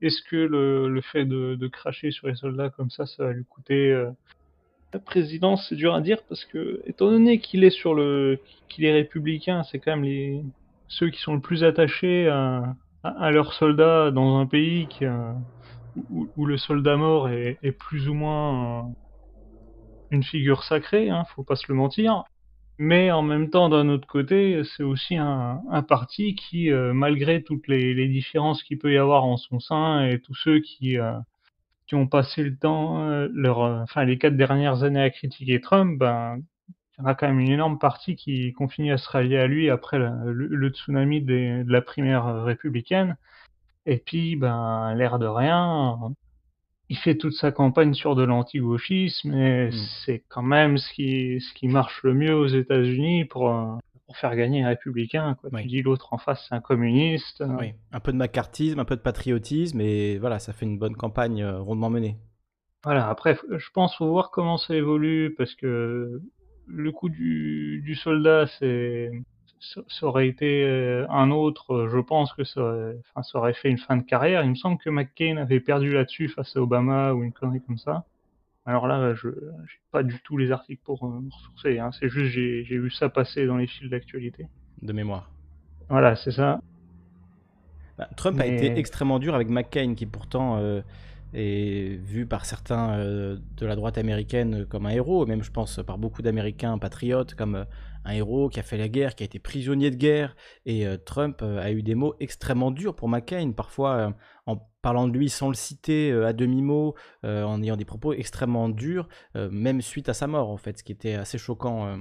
est-ce que le, fait de, cracher sur les soldats comme ça, ça va lui coûter la présidence? C'est dur à dire parce que, étant donné qu'il est sur le, qu'il est républicain, c'est quand même les ceux qui sont le plus attachés à, leurs soldats dans un pays où, le soldat mort est, plus ou moins une figure sacrée, hein, faut pas se le mentir. Mais en même temps, d'un autre côté, c'est aussi un, parti qui, euh, malgré toutes les, différences qu'il peut y avoir en son sein et tous ceux qui, euh, qui ont passé le temps, euh, leur, enfin les quatre dernières années à critiquer Trump, ben, il y en a quand même une énorme partie qui continue à se rallier à lui après le, tsunami de la primaire républicaine. Et puis, ben, l'air de rien, il fait toute sa campagne sur de l'anti-gauchisme et mmh. c'est quand même ce qui, ce qui marche le mieux aux États-Unis pour, euh, pour faire gagner un républicain. Quoi. Tu dis l'autre en face, c'est un communiste. Oui. Un peu de macartisme, un peu de patriotisme et voilà, ça fait une bonne campagne euh, rondement menée. Voilà, après, je pense faut voir comment ça évolue parce que le coup du, du soldat, c'est ça aurait été euh, un autre, euh, je pense que ça aurait, enfin, ça aurait fait une fin de carrière. Il me semble que McCain avait perdu là-dessus face à Obama ou une connerie comme ça. Alors là, je n'ai pas du tout les articles pour euh, me ressourcer. Hein. C'est juste j'ai vu ça passer dans les fils d'actualité. De mémoire. Voilà, c'est ça. Bah, Trump a été extrêmement dur avec McCain, qui pourtant est vu par certains de la droite américaine comme un héros, même je pense par beaucoup d'Américains patriotes comme un héros qui a fait la guerre, qui a été prisonnier de guerre. Et euh, Trump euh, a eu des mots extrêmement durs pour McCain, parfois euh, en parlant de lui sans le citer à demi-mot, en ayant des propos extrêmement durs, même suite à sa mort, en fait, ce qui était assez choquant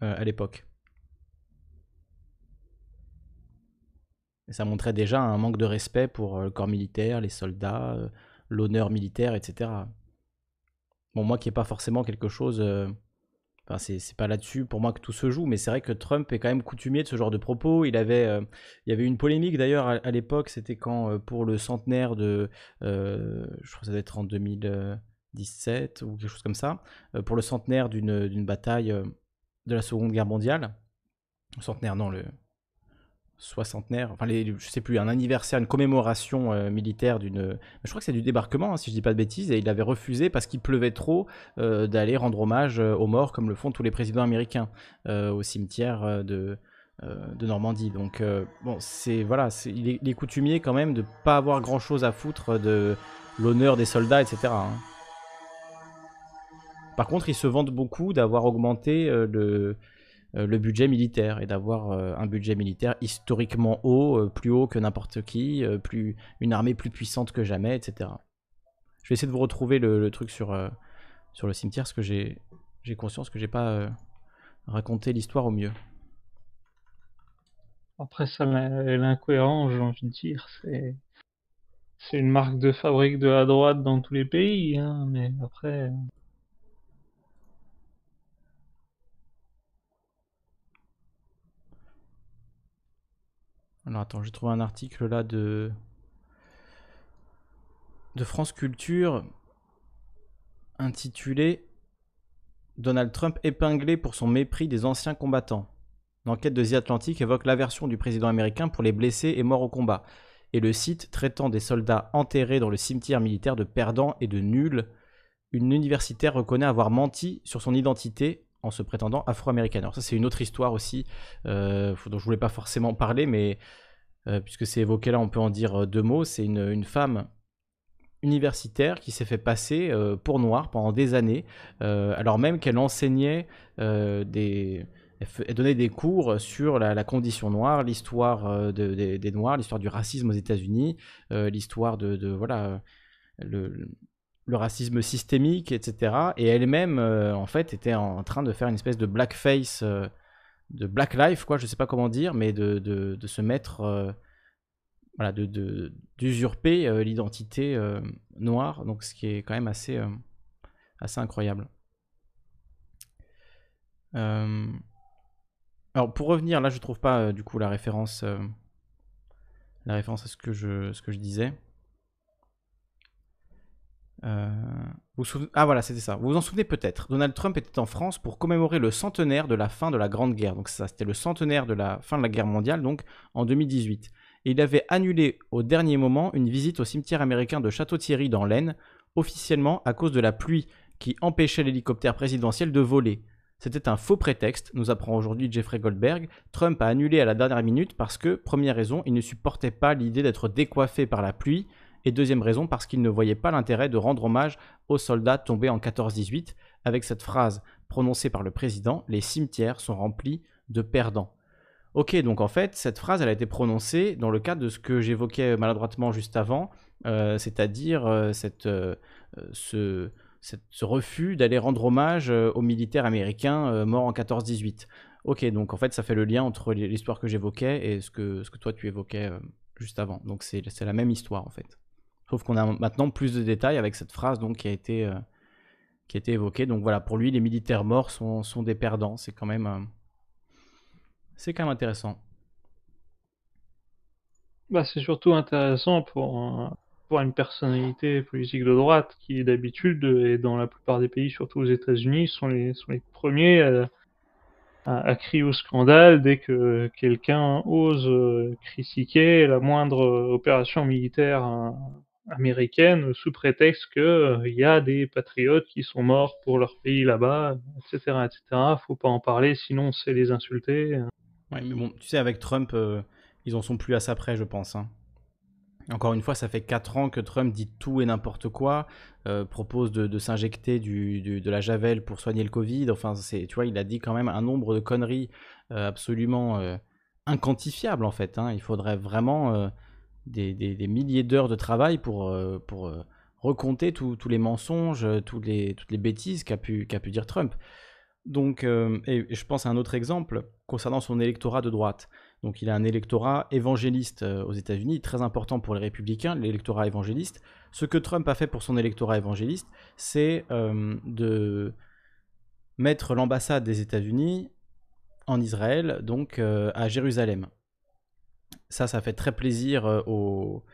à l'époque. Et ça montrait déjà un manque de respect pour le corps militaire, les soldats, l'honneur militaire, etc. Bon, moi qui n'ai pas forcément quelque chose Enfin, c'est pas là-dessus pour moi que tout se joue, mais c'est vrai que Trump est quand même coutumier de ce genre de propos. Il avait, euh, il y avait une polémique d'ailleurs à, l'époque, c'était quand euh, pour le centenaire de, euh, je crois que ça doit être en 2017 ou quelque chose comme ça, pour le centenaire d'une bataille de la Seconde Guerre mondiale. Centenaire, non, le, soixantenaire, enfin je sais plus, un anniversaire, une commémoration euh, militaire d'une, je crois que c'est du débarquement hein, si je dis pas de bêtises, et il avait refusé parce qu'il pleuvait trop euh, d'aller rendre hommage euh, aux morts comme le font tous les présidents américains au cimetière de, de Normandie. Donc bon, c'est voilà, il, est, coutumier quand même de pas avoir grand chose à foutre de l'honneur des soldats, etc. Hein. Par contre, ils se vantent beaucoup d'avoir augmenté le le budget militaire et d'avoir euh, un budget militaire historiquement haut, euh, plus haut que n'importe qui, plus, une armée plus puissante que jamais, etc. Je vais essayer de vous retrouver le, truc sur, sur le cimetière, parce que j'ai conscience que j'ai pas raconté l'histoire au mieux. Après ça, l'incohérence, j'ai envie de dire, c'est c'est une marque de fabrique de la droite dans tous les pays, hein, mais après. Alors attends, j'ai trouvé un article là de de France Culture intitulé Donald Trump épinglé pour son mépris des anciens combattants. L'enquête de The Atlantic évoque l'aversion du président américain pour les blessés et morts au combat. Et le site traitant des soldats enterrés dans le cimetière militaire de perdants et de nuls, une universitaire reconnaît avoir menti sur son identité en se prétendant afro-américaine. Alors ça c'est une autre histoire aussi euh, dont je voulais pas forcément parler, mais euh, puisque c'est évoqué là, on peut en dire euh, deux mots. C'est une, femme universitaire qui s'est fait passer pour noire pendant des années, alors même qu'elle enseignait des... Elle donnait des cours sur la, condition noire, l'histoire des Noirs, l'histoire du racisme aux États-Unis, l'histoire de, voilà le, le racisme systémique, etc. Et elle-même, euh, en fait, était en train de faire une espèce de blackface, euh, de black life, quoi, je sais pas comment dire, mais de, se mettre, euh, voilà, de d'usurper l'identité noire, donc ce qui est quand même assez, assez incroyable. alors pour revenir, là je trouve pas du coup la référence, la référence à ce que je, ce que je disais. Euh, vous Ah voilà, c'était ça. Vous vous en souvenez peut-être. Donald Trump était en France pour commémorer le centenaire de la fin de la Grande Guerre. Donc ça, c'était le centenaire de la fin de la guerre mondiale, donc en 2018. il avait annulé au dernier moment une visite au cimetière américain de Château-Thierry dans l'Aisne, officiellement à cause de la pluie qui empêchait l'hélicoptère présidentiel de voler. C'était un faux prétexte, nous apprend aujourd'hui Jeffrey Goldberg. Trump a annulé à la dernière minute parce que, première raison, il ne supportait pas l'idée d'être décoiffé par la pluie, et deuxième raison parce qu'il ne voyait pas l'intérêt de rendre hommage aux soldats tombés en 14-18 avec cette phrase prononcée par le président Les cimetières sont remplis de perdants. Ok, donc en fait, cette phrase, elle a été prononcée dans le cadre de ce que j'évoquais maladroitement juste avant, euh, c'est-à-dire euh, euh, ce, refus d'aller rendre hommage aux militaires américains morts en 14-18. Ok, donc en fait, ça fait le lien entre l'histoire que j'évoquais et ce que toi tu évoquais juste avant. Donc c'est la même histoire en fait. Sauf qu'on a maintenant plus de détails avec cette phrase donc, qui, a été, qui a été évoquée. Donc voilà, pour lui, les militaires morts sont, sont des perdants. C'est quand même c'est quand même intéressant. Bah, c'est surtout intéressant pour, pour une personnalité politique de droite qui, d'habitude, et dans la plupart des pays, surtout aux États-Unis, sont les, sont les premiers à, à, crier au scandale dès que quelqu'un ose euh, critiquer la moindre opération militaire euh, américaine sous prétexte qu'il euh, y a des patriotes qui sont morts pour leur pays là-bas, etc., etc. Faut pas en parler, sinon c'est les insulter mais bon, tu sais, avec Trump, euh, ils en sont plus à ça près, je pense. Hein. Encore une fois, ça fait 4 ans que Trump dit tout et n'importe quoi, euh, propose de, s'injecter de la javel pour soigner le Covid. Enfin, c'est, tu vois, il a dit quand même un nombre de conneries euh, absolument inquantifiables en fait. Hein. Il faudrait vraiment des, milliers d'heures de travail pour, pour recompter tous les mensonges, toutes les, toutes les bêtises qu'a pu, pu dire Trump. Donc, euh, et je pense à un autre exemple concernant son électorat de droite. Donc, il a un électorat évangéliste euh, aux États-Unis, très important pour les républicains, l'électorat évangéliste. Ce que Trump a fait pour son électorat évangéliste, c'est euh, de mettre l'ambassade des États-Unis en Israël, donc à Jérusalem. Ça, ça fait très plaisir aux,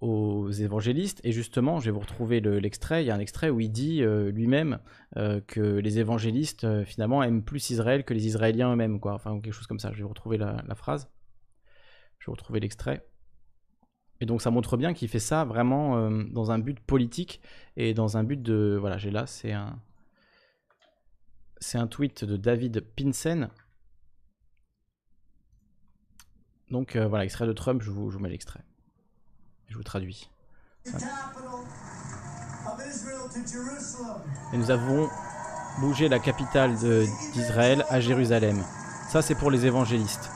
aux évangélistes. Et justement, je vais vous retrouver l'extrait. il y a un extrait où il dit euh, lui-même euh, que les évangélistes, euh, finalement, aiment plus Israël que les Israéliens eux-mêmes. Quoi. Enfin, quelque chose comme ça. Je vais vous retrouver la, phrase. Je vais vous retrouver l'extrait. Et donc, ça montre bien qu'il fait ça vraiment dans un but politique et dans un but de. Voilà, j'ai là, c'est un. C'est un tweet de David Pinsen. Donc voilà, extrait de Trump, je vous, je vous mets l'extrait. Je vous traduis. Et nous avons bougé la capitale d'Israël à Jérusalem. Ça, c'est pour les évangélistes.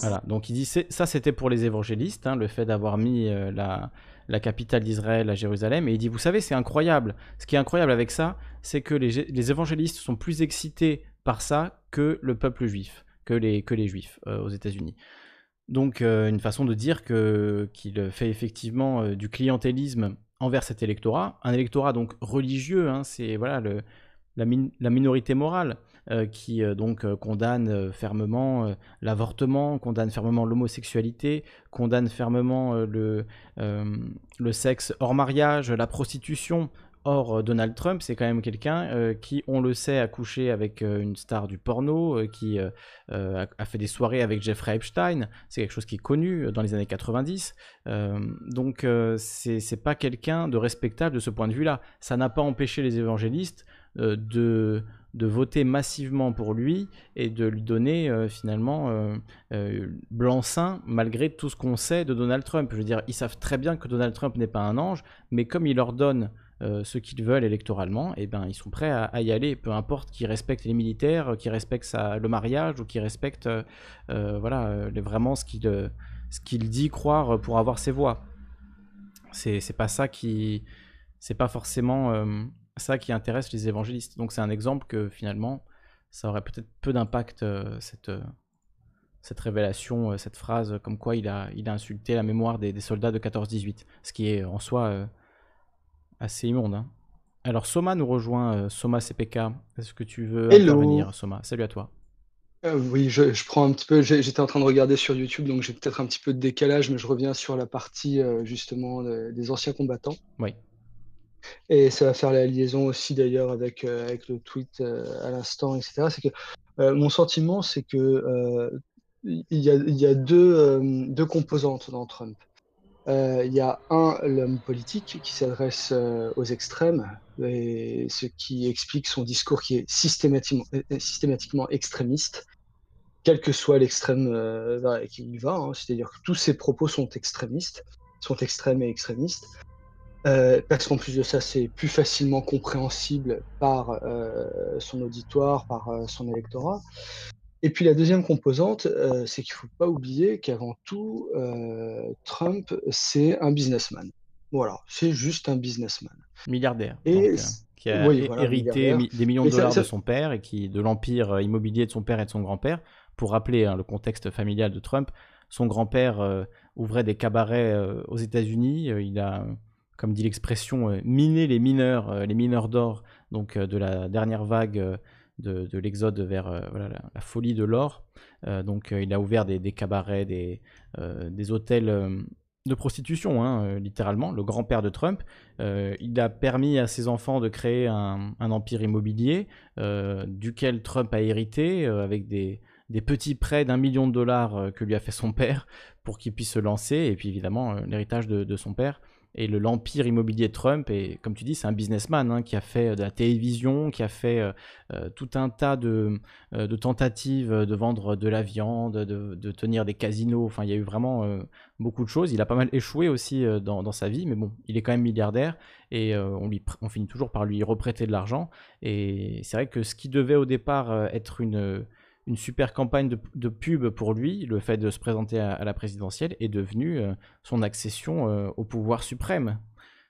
Voilà, donc il dit ça c'était pour les évangélistes, hein, le fait d'avoir mis euh, la, la, capitale d'Israël à Jérusalem, et il dit vous savez c'est incroyable, ce qui est incroyable avec ça, c'est que les, évangélistes sont plus excités par ça que le peuple juif, que les, juifs euh, aux États-Unis. Donc euh, une façon de dire qu'il fait effectivement euh, du clientélisme envers cet électorat, un électorat donc religieux, hein, c'est voilà la, minorité morale qui donc condamne fermement l'avortement, condamne fermement l'homosexualité, condamne fermement le, le sexe hors mariage, la prostitution, Or, euh, Donald Trump, c'est quand même quelqu'un euh, qui, on le sait, a couché avec euh, une star du porno, qui a, fait des soirées avec Jeffrey Epstein. C'est quelque chose qui est connu dans les années 90. donc, c'est pas quelqu'un de respectable de ce point de vue-là. Ça n'a pas empêché les évangélistes de, de voter massivement pour lui et de lui donner finalement blanc-seing malgré tout ce qu'on sait de Donald Trump. Je veux dire, ils savent très bien que Donald Trump n'est pas un ange, mais comme il leur donne euh, ce qu'ils veulent électoralement, eh ben, ils sont prêts à, y aller, peu importe qu'ils respectent les militaires, qu'ils respectent le mariage ou qu'ils respectent euh, euh, voilà, vraiment ce qu'il ce qu'il dit croire pour avoir ses voix. C'est pas ça qui. C'est pas forcément ça qui intéresse les évangélistes. Donc c'est un exemple que finalement, ça aurait peut-être peu d'impact, cette, cette révélation, cette phrase, comme quoi il a, il a insulté la mémoire des, des soldats de 14-18. Ce qui est en soi assez immonde. Hein. Alors Soma nous rejoint, euh, Soma CPK. Est-ce que tu veux intervenir, Soma? Salut à toi. Euh, oui, je, prends un petit peu. J'étais en train de regarder sur YouTube, donc j'ai peut-être un petit peu de décalage, mais je reviens sur la partie euh, justement des anciens combattants. Oui. Et ça va faire la liaison aussi d'ailleurs avec, avec le tweet à l'instant, etc. C'est que mon sentiment, c'est que il y y a deux, deux composantes dans Trump. Euh, il y a un, l'homme politique qui s'adresse euh, aux extrêmes, et ce qui explique son discours qui est systématiquement, euh, systématiquement extrémiste, quel que soit l'extrême qui il va. Hein. C'est-à-dire que tous ses propos sont extrémistes, sont extrêmes et extrémistes. Parce qu'en plus de ça, c'est plus facilement compréhensible par son auditoire, par son électorat. Et puis la deuxième composante, euh, c'est qu'il ne faut pas oublier qu'avant tout, euh, Trump, c'est un businessman. Voilà, c'est juste un businessman. Milliardaire. Et euh, qui a hérité des millions de dollars de son père et qui de l'empire immobilier de son père et de son grand-père. Pour rappeler hein, le contexte familial de Trump, son grand-père ouvrait des cabarets aux États-Unis. il a, comme dit l'expression, miné les mineurs, les mineurs d'or, donc de la dernière vague de, l'exode vers euh, la, folie de l'or. Euh, donc euh, il a ouvert des, cabarets, des, hôtels de prostitution, hein, littéralement, le grand-père de Trump. il a permis à ses enfants de créer un, empire immobilier duquel Trump a hérité avec des petits prêts d'un million de dollars que lui a fait son père pour qu'il puisse se lancer, et puis évidemment l'héritage de, son père et le l'empire immobilier de Trump. Et comme tu dis, c'est un businessman hein, qui a fait euh, de la télévision, qui a fait euh, euh, tout un tas de, tentatives de vendre de la viande, de, tenir des casinos. Enfin, il y a eu vraiment beaucoup de choses. Il a pas mal échoué aussi dans, sa vie, mais bon, il est quand même milliardaire et on finit toujours par lui reprêter de l'argent. Et c'est vrai que ce qui devait au départ être une une super campagne de, pub pour lui, le fait de se présenter à, la présidentielle est devenu euh, son accession euh, au pouvoir suprême,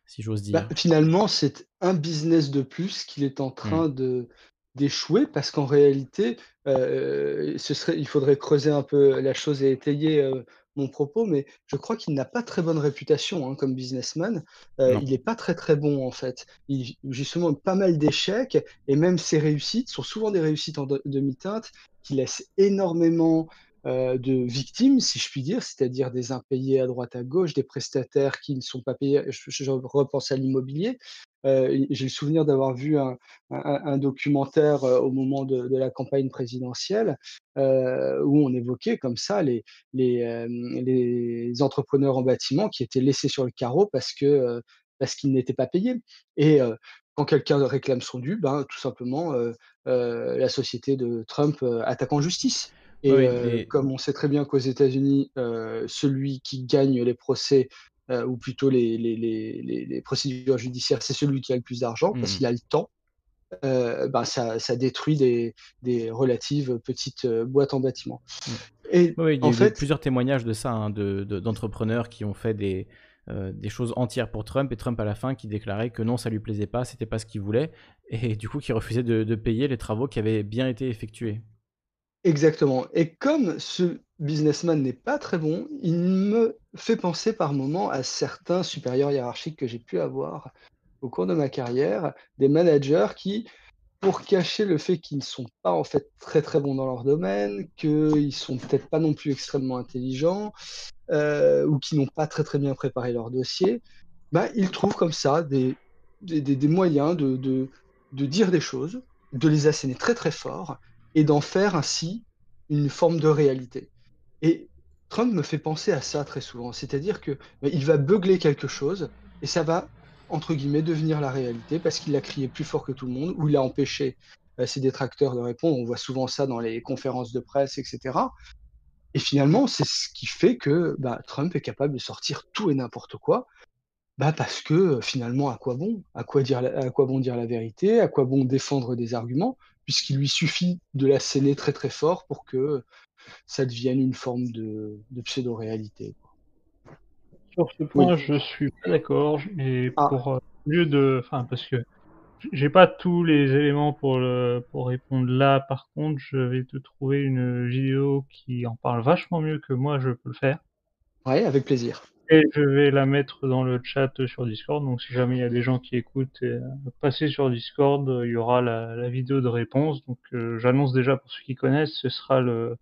si j'ose dire. Bah, finalement, c'est un business de plus qu'il est en train mmh. de d'échouer parce qu'en réalité, euh, ce serait, il faudrait creuser un peu la chose et étayer mon propos, mais je crois qu'il n'a pas très bonne réputation hein, comme businessman. il n'est pas très très bon en fait. Il justement pas mal d'échecs et même ses réussites sont souvent des réussites en demi-teinte qui laisse énormément euh, de victimes, si je puis dire, c'est-à-dire des impayés à droite à gauche, des prestataires qui ne sont pas payés. Je, repense à l'immobilier. Euh, j'ai le souvenir d'avoir vu un, documentaire euh, au moment de, la campagne présidentielle où on évoquait comme ça les, les, entrepreneurs en bâtiment qui étaient laissés sur le carreau parce que parce qu'ils n'étaient pas payés. Et quand quelqu'un réclame son dû, ben, tout simplement, la société de Trump attaque en justice. Et, comme on sait très bien qu'aux États-Unis, celui qui gagne les procès, ou plutôt les, les, les, les, procédures judiciaires, c'est celui qui a le plus d'argent, parce mmh. qu'il a le temps. Ben, ça, ça, détruit des, des, relatives petites boîtes en bâtiment. Mmh. Et oui, il y a en fait... plusieurs témoignages de ça, hein, d'entrepreneurs de, qui ont fait des, euh, des choses entières pour Trump et Trump à la fin qui déclarait que non, ça lui plaisait pas, c'était pas ce qu'il voulait et du coup qui refusait de, payer les travaux qui avaient bien été effectués. Exactement. Et comme ce businessman n'est pas très bon, il me fait penser par moments à certains supérieurs hiérarchiques que j'ai pu avoir au cours de ma carrière, des managers qui, pour cacher le fait qu'ils ne sont pas en fait très très bons dans leur domaine, qu'ils sont peut-être pas non plus extrêmement intelligents, euh, ou qui n'ont pas très très bien préparé leur dossier, bah, ils trouvent comme ça des, des, moyens de, de, de, dire des choses, de les asséner très très fort et d'en faire ainsi une forme de réalité. Et Trump me fait penser à ça très souvent, c'est-à-dire que bah, il va beugler quelque chose et ça va entre guillemets devenir la réalité parce qu'il a crié plus fort que tout le monde ou il a empêché euh, ses détracteurs de répondre. On voit souvent ça dans les conférences de presse, etc. Et finalement, c'est ce qui fait que bah, Trump est capable de sortir tout et n'importe quoi, bah, parce que finalement, à quoi bon? À quoi, dire, à quoi bon dire la vérité? À quoi bon défendre des arguments? Puisqu'il lui suffit de la scéner très très fort pour que ça devienne une forme de, pseudo-réalité. Sur ce point, je suis pas d'accord. Et ah. pour euh, lieu de, enfin, parce que j'ai pas tous les éléments pour, le, pour répondre là. Par contre, je vais te trouver une vidéo qui en parle vachement mieux que moi, je peux le faire. Ouais, avec plaisir. Et je vais la mettre dans le chat sur Discord. Donc, si jamais il y a des gens qui écoutent, et, passez sur Discord, il y aura la, la vidéo de réponse. Donc, euh, j'annonce déjà pour ceux qui connaissent, ce sera le,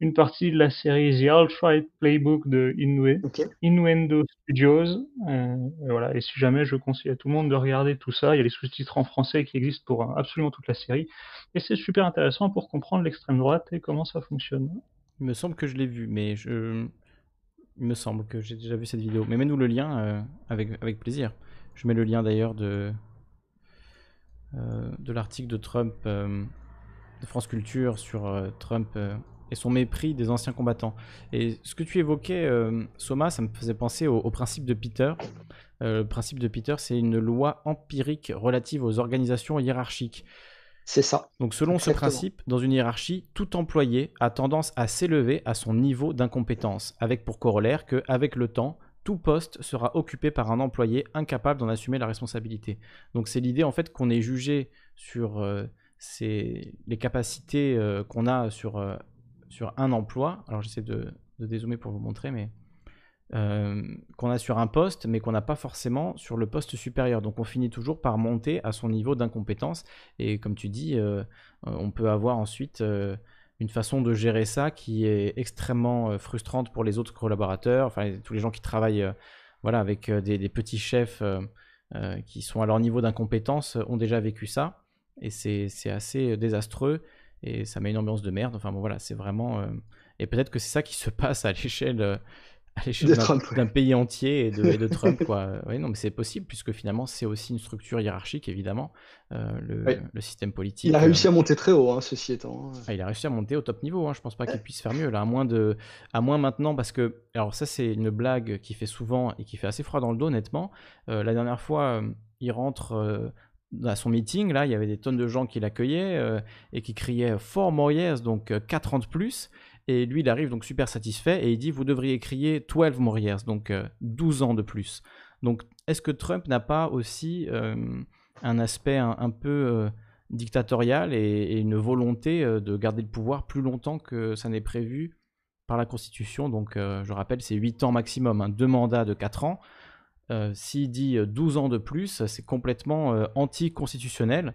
une partie de la série The Alt-Right Playbook de Innuendo Studios. Euh, et voilà. Et si jamais je conseille à tout le monde de regarder tout ça, il y a les sous-titres en français qui existent pour absolument toute la série. Et c'est super intéressant pour comprendre l'extrême droite et comment ça fonctionne. Il me semble que je l'ai vu, mais je... il me semble que j'ai déjà vu cette vidéo. Mais mets-nous le lien euh, avec, avec plaisir. Je mets le lien d'ailleurs de, euh, de l'article de Trump, euh, de France Culture sur Trump et son mépris des anciens combattants. Et ce que tu évoquais, Soma, ça me faisait penser au, principe de Peter. le principe de Peter, c'est une loi empirique relative aux organisations hiérarchiques. C'est ça. Donc selon ce principe, dans une hiérarchie, tout employé a tendance à s'élever à son niveau d'incompétence, avec pour corollaire qu'avec le temps, tout poste sera occupé par un employé incapable d'en assumer la responsabilité. Donc c'est l'idée en fait qu'on est jugé sur euh, les capacités euh, qu'on a sur, euh, sur un emploi. Alors j'essaie de, dézoomer pour vous montrer, mais euh, qu'on a sur un poste, mais qu'on n'a pas forcément sur le poste supérieur. Donc on finit toujours par monter à son niveau d'incompétence. Et comme tu dis, euh, on peut avoir ensuite euh, une façon de gérer ça qui est extrêmement frustrante pour les autres collaborateurs, enfin tous les gens qui travaillent voilà, avec des, petits chefs qui sont à leur niveau d'incompétence ont déjà vécu ça. Et c'est assez désastreux et ça met une ambiance de merde. Enfin bon voilà, c'est vraiment... Et peut-être que c'est ça qui se passe à l'échelle à l'échelle d'un pays entier et de, (laughs) Trump. Quoi. oui, non, mais c'est possible, puisque finalement, c'est aussi une structure hiérarchique, évidemment, euh, le, système politique. Il a réussi à monter très haut, hein, ceci étant. Hein. Ah, il a réussi à monter au top niveau. Hein. Je pense pas qu'il puisse faire mieux, là, à moins, de, à moins maintenant, parce que, alors ça, c'est une blague qui fait souvent et qui fait assez froid dans le dos, honnêtement. Euh, la dernière fois, euh, il rentre à son meeting, là, il y avait des tonnes de gens qui l'accueillaient et qui criaient Four more years, donc 4 ans de plus. Et lui, il arrive donc super satisfait et il dit Vous devriez crier 12 more years, donc 12 euh, ans de plus. Donc, est-ce que Trump n'a pas aussi euh, un aspect un, peu euh, dictatorial et, une volonté de garder le pouvoir plus longtemps que ça n'est prévu par la Constitution? Donc, je rappelle, c'est 8 ans maximum, hein, deux mandats de 4 ans. S'il dit 12 ans de plus, c'est complètement anticonstitutionnel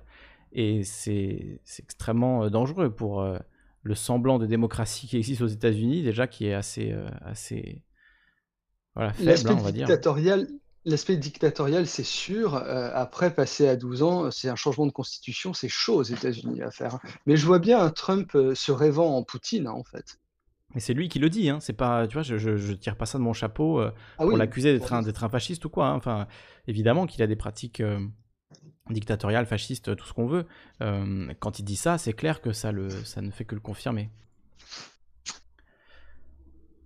et c'est extrêmement dangereux pour le semblant de démocratie qui existe aux États-Unis, déjà qui est assez, euh, assez voilà, faible, hein, on va dire. L'aspect dictatorial, c'est sûr. Euh, après, passer à 12 ans, c'est un changement de constitution, c'est chaud aux États-Unis à faire. Hein. Mais je vois bien un Trump euh, se rêvant en Poutine, hein, en fait. Mais c'est lui qui le dit, hein. C'est pas, tu vois, je, je, tire pas ça de mon chapeau ah pour l'accuser d'être un, un, fasciste ou quoi. Enfin, évidemment qu'il a des pratiques dictatorial, fasciste, tout ce qu'on veut. Euh, quand il dit ça, c'est clair que ça, le, ça ne fait que le confirmer.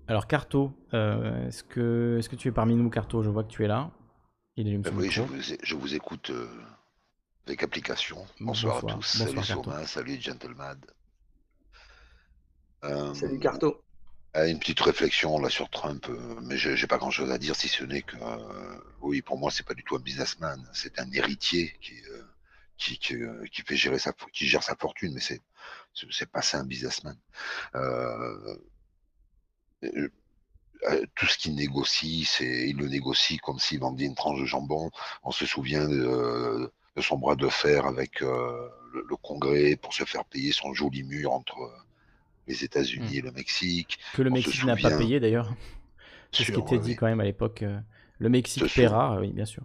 Alors Carto, euh, est-ce que, est que tu es parmi nous Carto? Je vois que tu es là. Il est oui, je vous, je vous, écoute euh, avec application. Bonsoir, à tous. salut Soma, salut Gentleman. Salut Carto. Une petite réflexion là sur Trump, euh, mais j'ai pas grand chose à dire si ce n'est que euh, oui, pour moi, c'est pas du tout un businessman, c'est un héritier qui, euh, qui, qui, fait gérer sa, qui gère sa fortune, mais c'est c'est pas ça un businessman. tout ce qu'il négocie, c'est il le négocie comme s'il vendait une tranche de jambon. On se souvient de, son bras de fer avec le, le, Congrès pour se faire payer son joli mur entre les États-Unis hmm. et le Mexique. Que le Mexique n'a pas payé d'ailleurs. C'est ce qui était dit quand même à l'époque. Euh, le Mexique paiera, oui, bien sûr.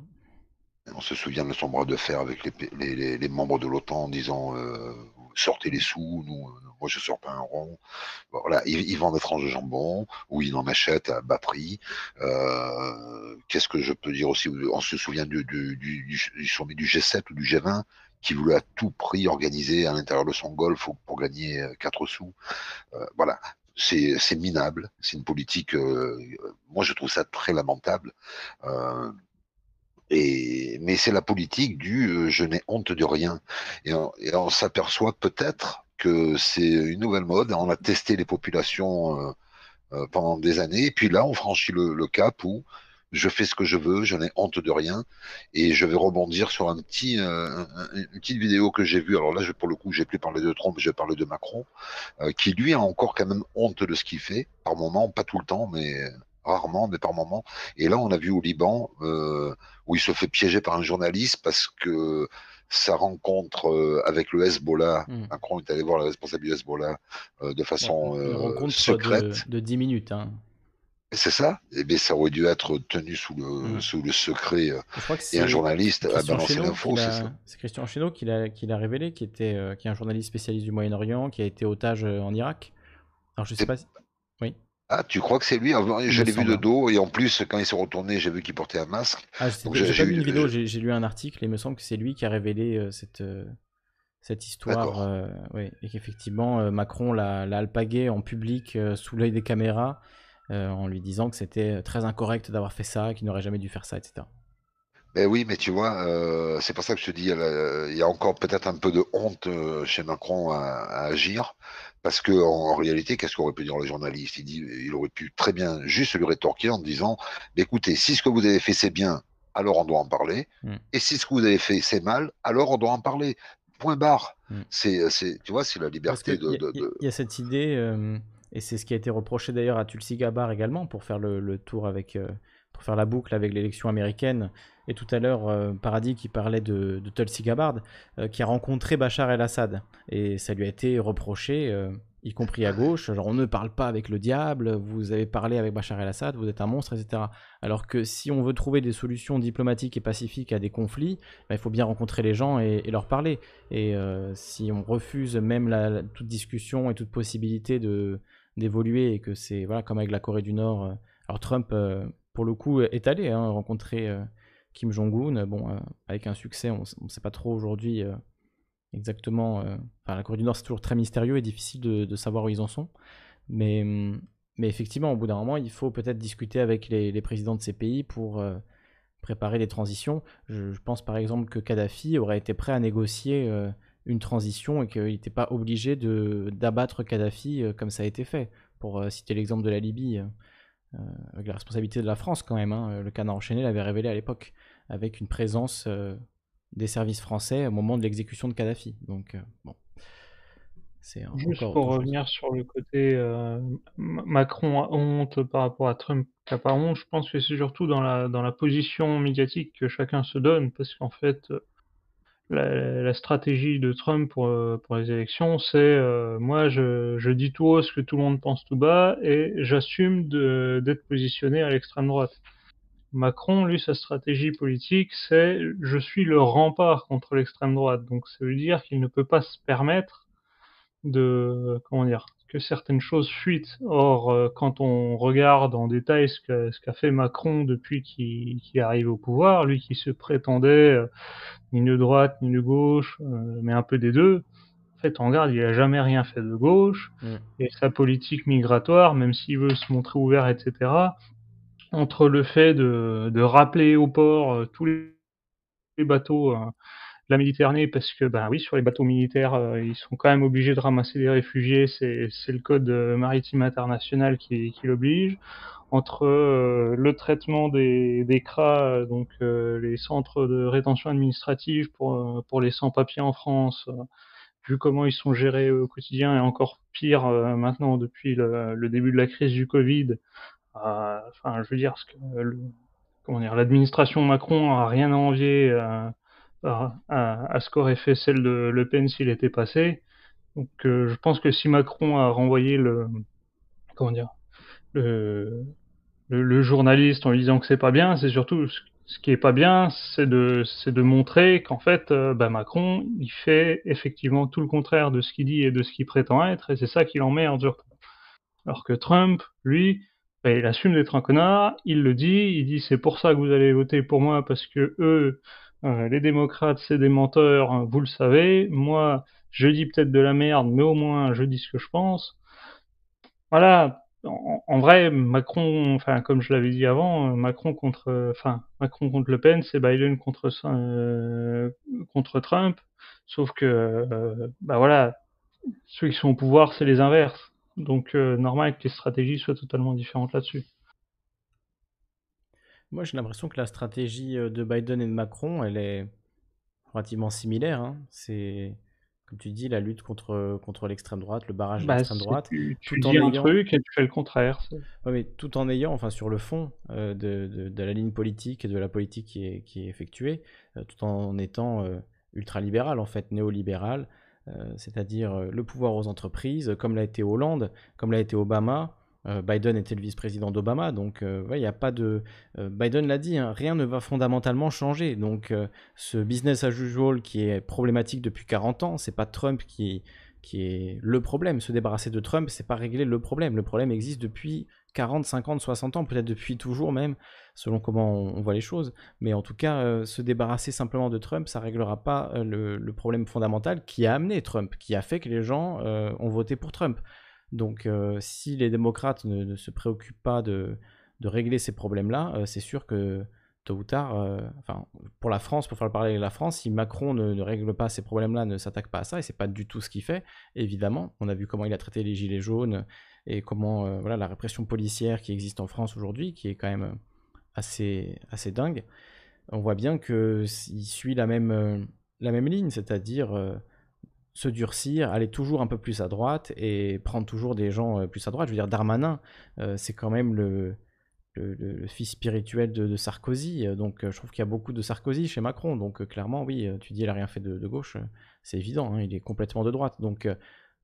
On se souvient de son bras de fer avec les, membres de l'OTAN en disant euh, sortez les sous, nous, euh, moi je sors pas un rond. voilà, ils, vendent des tranches de jambon ou ils en achètent à bas prix. Qu'est-ce que je peux dire aussi? On se souvient du, du, du, sommet du G7 ou du G20 qui voulait à tout prix organiser à l'intérieur de son golf pour gagner 4 euh, sous. Euh, voilà, c'est minable, c'est une politique, euh, moi je trouve ça très lamentable. Et, mais c'est la politique du je n'ai honte de rien. Et on, s'aperçoit peut-être que c'est une nouvelle mode. On a testé les populations pendant des années. Et puis là, on franchit le, le cap où je fais ce que je veux, je n'ai honte de rien, et je vais rebondir sur un petit, euh, une petite vidéo que j'ai vue. Alors là, je, pour le coup, j'ai plus parlé de Trump, je vais parler de Macron, euh, qui lui a encore quand même honte de ce qu'il fait, par moment, pas tout le temps, mais rarement, mais par moment. Et là, on a vu au Liban euh, où il se fait piéger par un journaliste parce que sa rencontre avec le Hezbollah. Hmm. Macron est allé voir le responsable du Hezbollah de façon Une euh, rencontre secrète. de, de 10 minutes. hein. C'est ça Eh bien, ça aurait dû être tenu sous le, Hmm. sous le secret. euh, Je crois que et un journaliste a Christian balancé l'info, c'est ça C'est Christian Chesneau qui l'a qui l'a révélé, qui, était, euh, qui est un journaliste spécialiste du Moyen-Orient, qui a été otage euh, en Irak. Alors je sais C'est- pas si... Oui. Ah, tu crois que c'est lui? Je l'ai vu de dos et en plus, quand il s'est retourné, j'ai vu qu'il portait un masque. Ah, je sais Donc, pas- j'ai- j'ai j'ai pas vu eu- une vidéo, j'ai- lu un article et il me semble que c'est lui qui a révélé euh, cette, euh, cette histoire. Euh, ouais, et qu'effectivement, euh, Macron l'a l'a alpagué en public euh, sous l'œil des caméras euh, en lui disant que c'était très incorrect d'avoir fait ça, qu'il n'aurait jamais dû faire ça, etc. Ben oui, mais tu vois, euh, c'est pour ça que je te dis, euh, il y a encore peut-être un peu de honte euh, chez Macron à, à agir, parce que en, en réalité, qu'est-ce qu'aurait pu dire le journaliste Il dit, il aurait pu très bien juste lui rétorquer en disant, écoutez, si ce que vous avez fait c'est bien, alors on doit en parler, Mm. et si ce que vous avez fait c'est mal, alors on doit en parler. Point barre. Mm. C'est, tu vois, c'est la liberté de, il y a- de- il y a cette idée, euh, et c'est ce qui a été reproché d'ailleurs à Tulsi Gabbard également, pour faire le, tour avec, euh, pour faire la boucle avec l'élection américaine. Et tout à l'heure, euh, Paradis qui parlait de, Tulsi Gabbard, euh, qui a rencontré Bachar el-Assad. Et ça lui a été reproché, y compris à gauche, genre on ne parle pas avec le diable, vous avez parlé avec Bachar el-Assad, vous êtes un monstre, etc. Alors que si on veut trouver des solutions diplomatiques et pacifiques à des conflits, bah, il faut bien rencontrer les gens et, leur parler. Et si on refuse même toute discussion et toute possibilité de d'évoluer et que c'est voilà comme avec la Corée du Nord. euh, alors Trump, euh, pour le coup, est allé hein, rencontrer euh, Kim Jong-un. Bon, avec un succès, on ne sait pas trop aujourd'hui exactement. Enfin, la Corée du Nord, c'est toujours très mystérieux et difficile de, savoir où ils en sont. Mais, hum, mais effectivement, au bout d'un moment, il faut peut-être discuter avec les, présidents de ces pays pour préparer les transitions. Je, pense par exemple que Kadhafi aurait été prêt à négocier une transition et qu'il n'était pas obligé de d'abattre Kadhafi euh, comme ça a été fait. Pour euh, citer l'exemple de la Libye, euh, avec la responsabilité de la France quand même. hein. Le canard enchaîné l'avait révélé à l'époque, avec une présence euh, des services français au moment de l'exécution de Kadhafi. Donc, euh, bon. C'est Juste pour chose. revenir sur le côté Macron a honte par rapport à Trump qui a pas honte, je pense que c'est surtout dans la, dans la position médiatique que chacun se donne, parce qu'en fait, la, stratégie de Trump pour, euh, les élections, c'est euh, moi je, je dis tout haut ce que tout le monde pense tout bas et j'assume d'être positionné à l'extrême droite. Macron, lui, sa stratégie politique, c'est je suis le rempart contre l'extrême droite. Donc ça veut dire qu'il ne peut pas se permettre de comment dire que certaines choses fuitent. Or, euh, quand on regarde en détail ce qu'a ce fait Macron depuis qu'il arrive au pouvoir, lui qui se prétendait euh, ni de droite ni de gauche, euh, mais un peu des deux, en fait, on regarde, il a jamais rien fait de gauche. Mm. Et sa politique migratoire, même s'il veut se montrer ouvert, etc., entre le fait de, de rappeler au port tous les bateaux de la Méditerranée, parce que, ben oui, sur les bateaux militaires, euh, ils sont quand même obligés de ramasser des réfugiés, c'est c'est le code euh, maritime international qui, qui l'oblige. Entre euh, le traitement des, des CRA, donc les centres de rétention administrative pour, pour les sans-papiers en France, vu comment ils sont gérés au quotidien, et encore pire maintenant depuis le, début de la crise du Covid, enfin, je veux dire, ce que comment dire, l'administration Macron a rien à envier à, à- ce qu'aurait fait celle de Le Pen s'il était passé. Donc, euh, je pense que si Macron a renvoyé le, comment dire, le, le, journaliste en lui disant que c'est pas bien, c'est surtout ce, ce qui est pas bien, c'est de, c'est de montrer qu'en fait, euh, bah, Macron, il fait effectivement tout le contraire de ce qu'il dit et de ce qu'il prétend être, et c'est ça qui l'emmerde surtout. Alors que Trump, lui, bah, il assume d'être un connard, il le dit, il dit c'est pour ça que vous allez voter pour moi parce que eux, euh, les démocrates, c'est des menteurs, hein, vous le savez. Moi, je dis peut-être de la merde, mais au moins je dis ce que je pense. Voilà. En, vrai, Macron, enfin comme je l'avais dit avant, euh, Macron contre, enfin Macron contre Le Pen, c'est Biden contre euh, contre Trump. Sauf que, bah voilà, ceux qui sont au pouvoir, c'est les inverses. Donc, normal que les stratégies soient totalement différentes là-dessus. Moi, j'ai l'impression que la stratégie euh, de Biden et de Macron, elle est relativement similaire. hein. C'est, comme tu dis, la lutte contre, contre l'extrême droite, le barrage de Bah, l'extrême droite. tu, tu tout en dis un ayant- truc et tu fais le contraire. Ouais, mais tout en ayant, enfin sur le fond euh, de, de- de la ligne politique et de la politique qui est, qui est effectuée, euh, tout en étant euh, ultralibéral, en fait, néolibéral, c'est-à-dire le pouvoir aux entreprises, comme l'a été Hollande, comme l'a été Obama. Biden était le vice-président d'Obama, donc il n'y a pas de. Biden l'a dit, hein, rien ne va fondamentalement changer. Donc ce business as usual qui est problématique depuis 40 ans, c'est pas Trump qui, qui est le problème. Se débarrasser de Trump, c'est pas régler le problème. Le problème existe depuis 40, 50, 60 ans, peut-être depuis toujours même, selon comment on, voit les choses. Mais en tout cas, euh, se débarrasser simplement de Trump, ça réglera pas euh, le, problème fondamental qui a amené Trump, qui a fait que les gens euh, ont voté pour Trump. Donc, si les démocrates ne, se préoccupent pas de, de régler ces problèmes-là, c'est sûr que tôt ou tard, euh, enfin, pour la France, pour faire le parler de la France, si Macron ne, règle pas ces problèmes-là, ne s'attaque pas à ça, et c'est pas du tout ce qu'il fait, évidemment. On a vu comment il a traité les gilets jaunes et comment euh, voilà la répression policière qui existe en France aujourd'hui, qui est quand même assez assez dingue. On voit bien que il suit la même euh, la même ligne, c'est-à-dire se durcir, aller toujours un peu plus à droite et prendre toujours des gens plus à droite. Je veux dire, Darmanin, c'est quand même le fils spirituel de, Sarkozy. Euh, donc, euh, je trouve qu'il y a beaucoup de Sarkozy chez Macron. Donc, euh, clairement, oui, tu dis, il a rien fait de, gauche. c'est évident, hein, il est complètement de droite. Donc,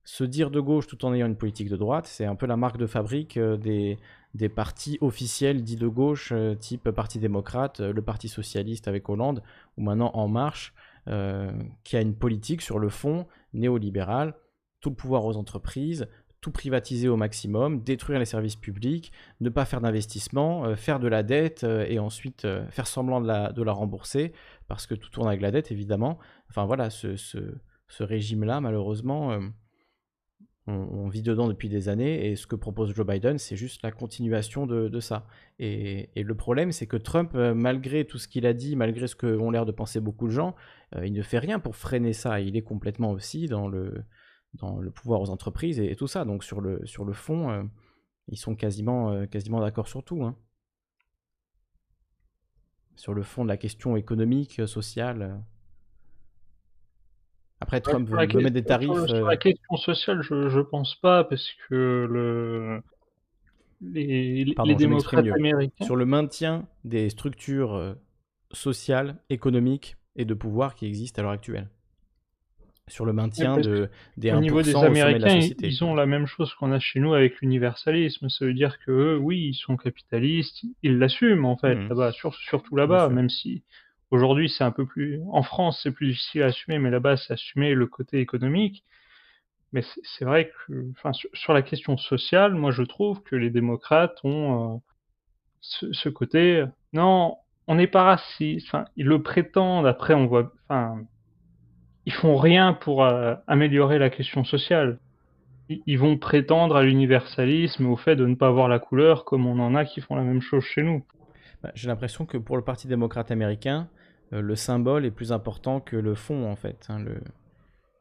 se dire de gauche tout en ayant une politique de droite, c'est un peu la marque de fabrique des partis officiels dits de gauche, type Parti démocrate, le Parti socialiste avec Hollande, ou maintenant En Marche, qui a une politique sur le fond néolibéral, tout le pouvoir aux entreprises, tout privatiser au maximum, détruire les services publics, ne pas faire d'investissement, euh, faire de la dette euh, et ensuite euh, faire semblant de la, rembourser, parce que tout tourne avec la dette évidemment. Enfin voilà, ce, régime-là, malheureusement, on, vit dedans depuis des années et ce que propose Joe Biden, c'est juste la continuation de, ça. Et, le problème, c'est que Trump, malgré tout ce qu'il a dit, malgré ce qu'ont l'air de penser beaucoup de gens, il ne fait rien pour freiner ça. Il est complètement aussi dans le pouvoir aux entreprises et, tout ça. Donc sur le, fond, euh, ils sont quasiment, euh, quasiment d'accord sur tout. Hein. Sur le fond de la question économique, sociale. Après, Trump veut, mettre des tarifs. Sur, la euh, question sociale, je, ne pense pas, parce que le... les, les démocrates américains. Sur le maintien des structures sociales, économiques et de pouvoir qui existent à l'heure actuelle sur le maintien de, des 1% au niveau des Américains, ils ont la même chose qu'on a chez nous avec l'universalisme. Ça veut dire que oui, ils sont capitalistes, ils l'assument en fait, mmh. là-bas, surtout là-bas, même si aujourd'hui c'est un peu plus. En France, c'est plus difficile à assumer, mais là-bas, c'est assumer le côté économique. Mais c'est vrai que, sur, la question sociale, moi je trouve que les démocrates ont euh, ce, côté. Non, on n'est pas raciste. Enfin, ils le prétendent. Après, on voit. Enfin, ils font rien pour euh, améliorer la question sociale. Ils, vont prétendre à l'universalisme, au fait de ne pas avoir la couleur, comme on en a qui font la même chose chez nous. Bah, j'ai l'impression que pour le Parti démocrate américain, euh, le symbole est plus important que le fond, en fait. Hein. le,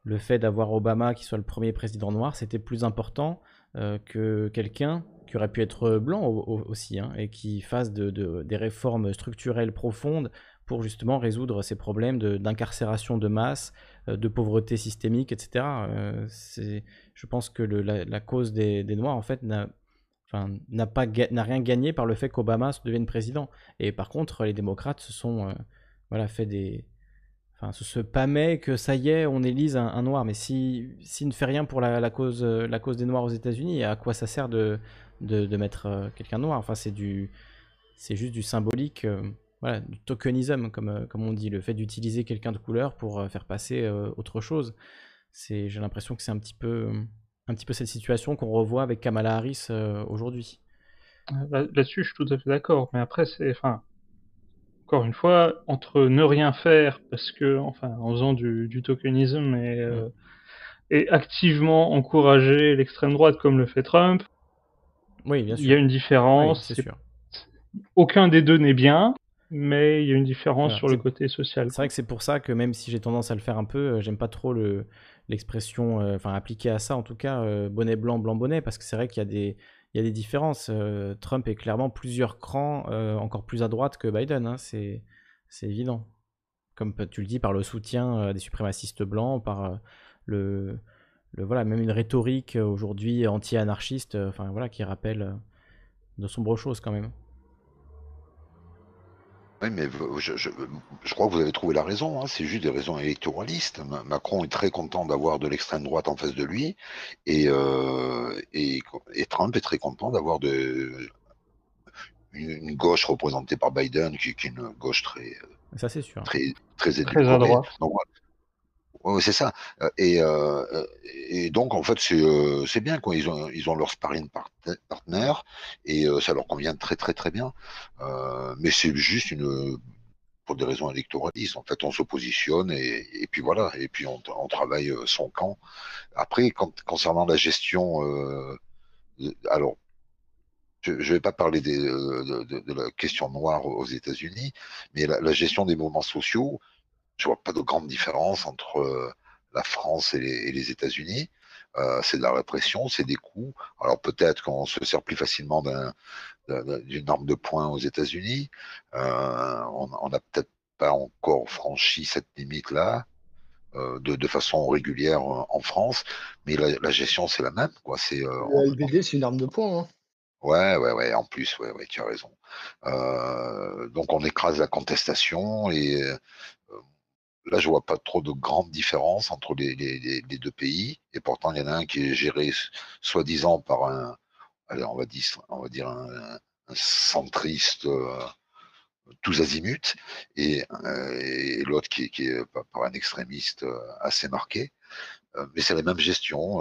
le fait d'avoir Obama qui soit le premier président noir, c'était plus important euh, que quelqu'un qui aurait pu être blanc aussi, hein, et qui fasse de, des réformes structurelles profondes pour justement résoudre ces problèmes d'incarcération de, masse, euh, de pauvreté systémique, etc. Je pense que la, cause des, Noirs, en fait, n'a n'a pas n'a rien gagné par le fait qu'Obama devienne président. Et par contre, les démocrates se sont euh, voilà fait des enfin se, se que ça y est, on élise un, noir. Mais si s'il ne fait rien pour la, cause la cause des noirs aux États-Unis, à quoi ça sert de de, mettre quelqu'un noir? Enfin, c'est du c'est juste du symbolique voilà, du tokenisme, comme, euh, comme on dit, le fait d'utiliser quelqu'un de couleur pour euh, faire passer euh, autre chose. J'ai l'impression que c'est un petit peu, un petit peu cette situation qu'on revoit avec Kamala Harris aujourd'hui. Là-dessus, je suis tout à fait d'accord. Mais après, c'est, enfin, encore une fois, entre ne rien faire, parce que, enfin, en faisant du, du tokenisme et, et activement encourager l'extrême droite comme le fait Trump, oui, bien sûr. il y a une différence. c'est sûr. Aucun des deux n'est bien mais il y a une différence sur le côté social. C'est vrai que c'est pour ça que même si j'ai tendance à le faire un peu, euh, j'aime pas trop le, l'expression, euh, enfin appliquée à ça en tout cas, euh, bonnet blanc, blanc bonnet, parce que c'est vrai qu'il y a des, il y a des différences. Trump est clairement plusieurs crans encore plus à droite que Biden, hein, c'est, c'est évident. Comme tu le dis, par le soutien des suprémacistes blancs, par le, le, voilà, même une rhétorique aujourd'hui anti-anarchiste, enfin voilà, qui rappelle de sombres choses quand même. Oui, mais je, je, je, crois que vous avez trouvé la raison. Hein. C'est juste des raisons électoralistes. Macron est très content d'avoir de l'extrême droite en face de lui, et, euh, et, et, Trump est très content d'avoir de une, gauche représentée par Biden, qui, qui est une gauche très, ça c'est sûr, très, très, très à droite. Donc, Ouais, c'est ça. Et, euh, et, donc, en fait, c'est bien. Quoi. Ils, ont, ils ont leur sparring partner et ça leur convient très, très, très bien. Euh, mais c'est juste une pour des raisons électoralistes. En fait, on se positionne et, et puis voilà. Et puis, on, travaille son camp. Après, concernant la gestion, euh, alors, je ne vais pas parler des, de, la question noire aux États-Unis, mais la, gestion des mouvements sociaux, je vois pas de grande différence entre euh, la France et les, États-Unis. Euh, c'est de la répression, c'est des coups. Alors peut-être qu'on se sert plus facilement d'une arme de poing aux États-Unis. Euh, on n'a peut-être pas encore franchi cette limite-là. De, de, façon régulière en France, mais la, gestion c'est la même. Quoi. C'est, la LBD, c'est une arme de poing. Hein. Ouais, ouais, ouais, en plus, ouais, ouais, tu as raison. donc on écrase la contestation et Là, je vois pas trop de grandes différences entre les, deux pays. Et pourtant, il y en a un qui est géré soi-disant par un, allez, on va dire, on va dire un, centriste euh, tous azimuts, et, euh, l'autre qui, est par un extrémiste euh, assez marqué. mais c'est la même gestion.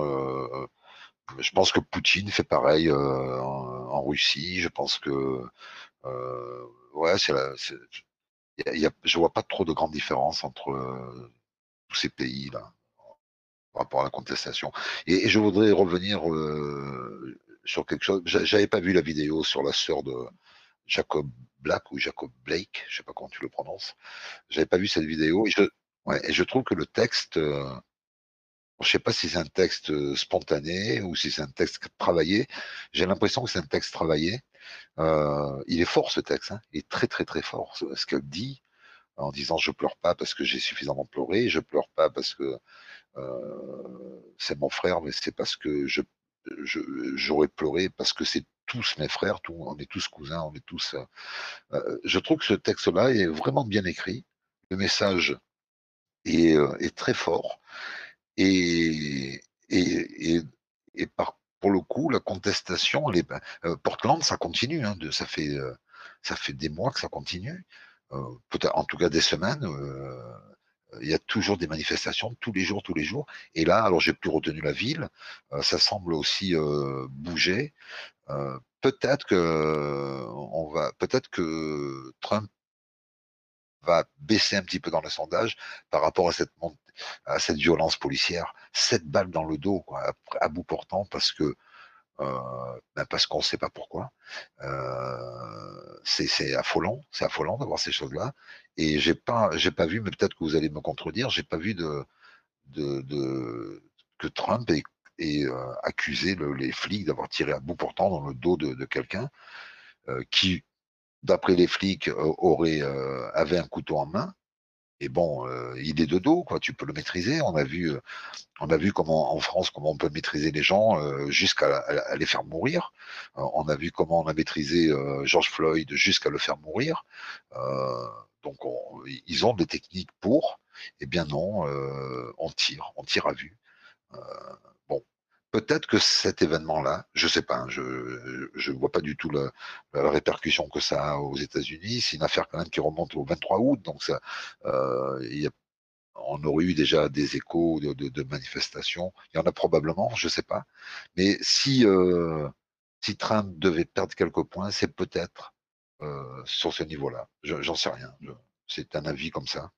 je pense que Poutine fait pareil en, Russie. Je pense que ouais, c'est la, je ne je vois pas trop de grandes différences entre euh, tous ces pays-là par rapport à la contestation. Et, je voudrais revenir euh, sur quelque chose. J'avais pas vu la vidéo sur la sœur de Jacob Black ou Jacob Blake, je sais pas comment tu le prononces. J'avais pas vu cette vidéo et je, trouve que le texte, euh, je sais pas si c'est un texte spontané ou si c'est un texte travaillé. J'ai l'impression que c'est un texte travaillé euh, il est fort ce texte, hein. il est très très très fort. Ce qu'elle dit en disant je pleure pas parce que j'ai suffisamment pleuré, je pleure pas parce que euh, c'est mon frère, mais c'est parce que je j'aurais pleuré parce que c'est tous mes frères, on est tous cousins, on est tous. Euh, je trouve que ce texte-là est vraiment bien écrit. Le message est, est très fort et, et, et, et par pour le coup, la contestation, les, euh, Portland, ça continue. Hein, de, ça, fait, euh, ça fait des mois que ça continue. Euh, en tout cas des semaines. il y a toujours des manifestations, tous les jours, tous les jours. Et là, alors j'ai plus retenu la ville. ça semble aussi bouger. peut-être que on va, peut-être que Trump va baisser un petit peu dans le sondage par rapport à cette, à cette violence policière. Sept balles dans le dos, à, bout portant, parce que euh, ben parce qu'on ne sait pas pourquoi. Euh, c'est affolant, c'est affolant d'avoir ces choses-là. Et j'ai pas, pas vu, mais peut-être que vous allez me contredire, j'ai pas vu de, de, de que Trump ait, euh, accusé les flics d'avoir tiré à bout portant dans le dos de, quelqu'un qui d'après les flics, euh, aurait, euh, avait un couteau en main. Et bon, euh, il est de dos, quoi. Tu peux le maîtriser. On a vu, on a vu comment en France comment on peut maîtriser les gens jusqu'à les faire mourir. on a vu comment on a maîtrisé George Floyd jusqu'à le faire mourir. donc ils ont des techniques pour. Eh bien non, on tire, on tire à vue. Peut-être que cet événement-là, je ne sais pas, hein, je ne vois pas du tout la, répercussion que ça a aux États-Unis. C'est une affaire quand même qui remonte au 23 août, donc euh, on aurait eu déjà des échos de, manifestations. Il y en a probablement, je ne sais pas. Mais si, euh, si Trump devait perdre quelques points, c'est peut-être euh, sur ce niveau-là. J'en sais rien. C'est un avis comme ça.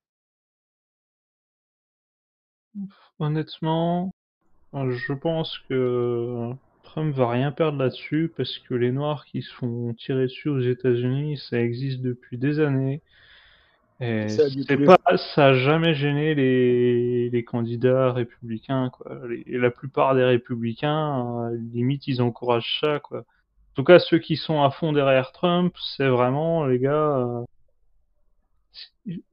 Honnêtement, je pense que Trump va rien perdre là-dessus parce que les Noirs qui se font tirer dessus aux États-Unis, ça existe depuis des années. Et ça, pas, ça a jamais gêné les, les candidats républicains, quoi. la plupart des républicains, euh, limite, ils encouragent ça, quoi. En tout cas, ceux qui sont à fond derrière Trump, c'est vraiment, les gars, euh,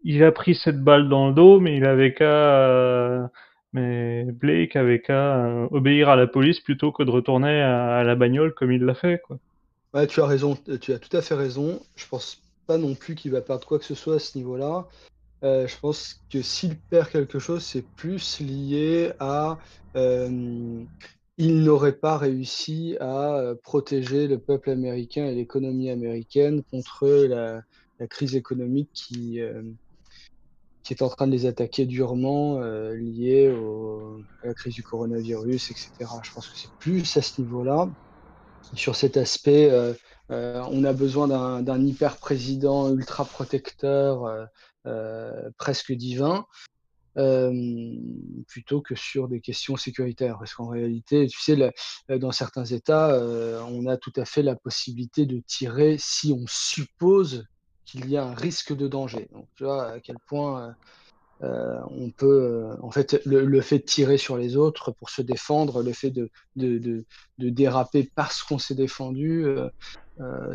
il a pris cette balle dans le dos, mais il avait qu'à, euh, mais Blake avait qu'à euh, obéir à la police plutôt que de retourner à, la bagnole comme il l'a fait, quoi. Tu as raison, tu as tout à fait raison. Je pense pas non plus qu'il va perdre quoi que ce soit à ce niveau-là. Euh, je pense que s'il perd quelque chose, c'est plus lié à euh, il n'aurait pas réussi à euh, protéger le peuple américain et l'économie américaine contre la, crise économique qui, qui est en train de les attaquer durement, liée à la crise du coronavirus, etc. Je pense que c'est plus à ce niveau-là. Sur cet aspect, on a besoin d'un hyper président ultra protecteur euh, presque divin. Euh, plutôt que sur des questions sécuritaires. Parce qu'en réalité, tu sais, euh, dans certains États, on a tout à fait la possibilité de tirer si on suppose qu'il y a un risque de danger. Donc, tu vois à quel point on peut, en fait, le, fait de tirer sur les autres pour se défendre, le fait de, de, de, déraper parce qu'on s'est défendu,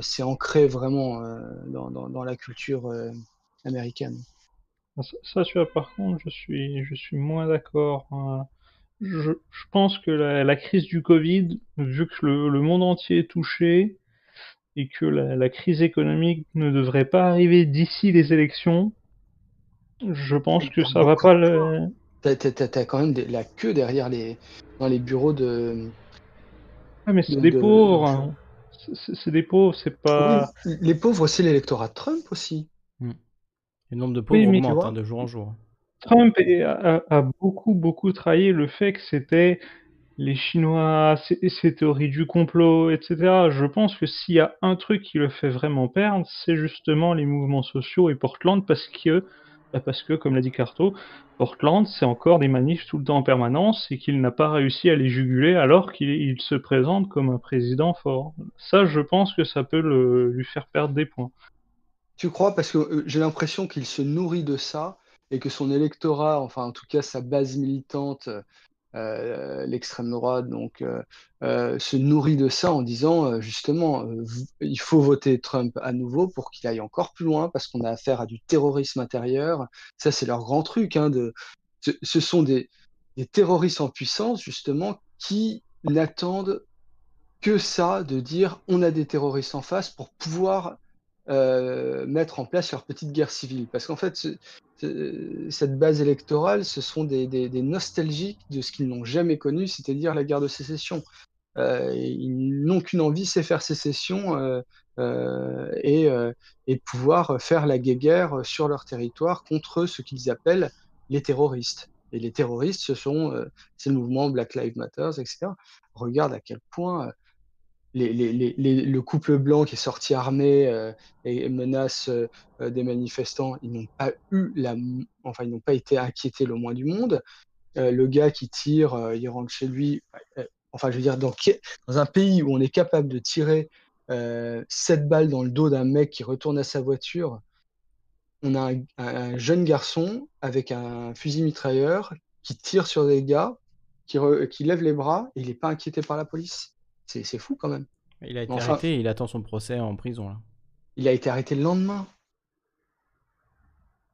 c'est ancré vraiment dans, dans, la culture américaine. Ça, tu vois, par contre, je suis, je suis moins d'accord. Hein. Je, je, pense que la, la, crise du Covid, vu que le, le monde entier est touché et que la, la, crise économique ne devrait pas arriver d'ici les élections, je pense que ça va pas le. T'as, quand même la queue derrière les, dans les bureaux de. Ah, mais c'est des pauvres. C'est, des pauvres, c'est pas. les pauvres, c'est l'électorat de Trump aussi. Hmm. Le nombre de pauvres augmente hein, de jour en jour. Trump a, beaucoup, beaucoup travaillé le fait que c'était les Chinois, ces théories du complot, etc. Je pense que s'il y a un truc qui le fait vraiment perdre, c'est justement les mouvements sociaux et Portland, parce que, bah, parce que comme l'a dit Carto, Portland, c'est encore des manifs tout le temps en permanence et qu'il n'a pas réussi à les juguler alors qu'il se présente comme un président fort. Ça, je pense que ça peut lui faire perdre des points. Tu crois? Parce que euh, j'ai l'impression qu'il se nourrit de ça et que son électorat, enfin en tout cas sa base militante, euh, l'extrême droite, donc euh, se nourrit de ça en disant justement il faut voter Trump à nouveau pour qu'il aille encore plus loin parce qu'on a affaire à du terrorisme intérieur. Ça, c'est leur grand truc. Hein, de, ce, sont des terroristes en puissance justement qui n'attendent que ça, de dire on a des terroristes en face pour pouvoir euh, mettre en place leur petite guerre civile. Parce qu'en fait, cette base électorale, ce sont des, nostalgiques de ce qu'ils n'ont jamais connu, c'est-à-dire la guerre de sécession. Euh, ils n'ont qu'une envie, c'est faire sécession euh, et, pouvoir faire la guerre sur leur territoire contre ce qu'ils appellent les terroristes. Et les terroristes, ce sont, c'est le mouvement Black Lives Matter, etc. Regarde à quel point le couple blanc qui est sorti armé euh, et menace euh, des manifestants, ils n'ont pas eu la, enfin ils n'ont pas été inquiétés le moins du monde. Euh, le gars qui tire, il rentre chez lui. enfin, je veux dire, dans, un pays où on est capable de tirer sept balles dans le dos d'un mec qui retourne à sa voiture, on a un, jeune garçon avec un fusil mitrailleur qui tire sur des gars, qui, qui lève les bras et il n'est pas inquiété par la police. C'est fou quand même. Il a été arrêté il attend son procès en prison. Là. Il a été arrêté le lendemain.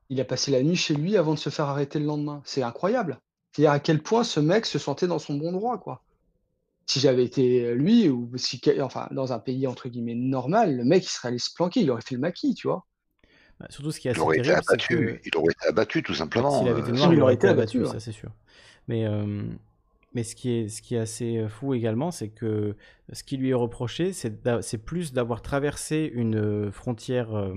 Il a passé la nuit chez lui avant de se faire arrêter le lendemain. C'est incroyable. C'est-à-dire à quel point ce mec se sentait dans son bon droit, quoi. Si j'avais été lui, ou si, enfin, dans un pays entre guillemets normal, le mec il serait allé se planquer, il aurait fait le maquis, tu vois. Bah, surtout ce qui est assez il aurait été abattu, il aurait été abattu tout simplement. S'il avait été noir, il, aurait été abattu, ça c'est sûr. Mais euh, mais ce qui est, ce qui est assez euh, fou également, c'est que ce qui lui est reproché, c'est plus d'avoir traversé une euh, frontière euh,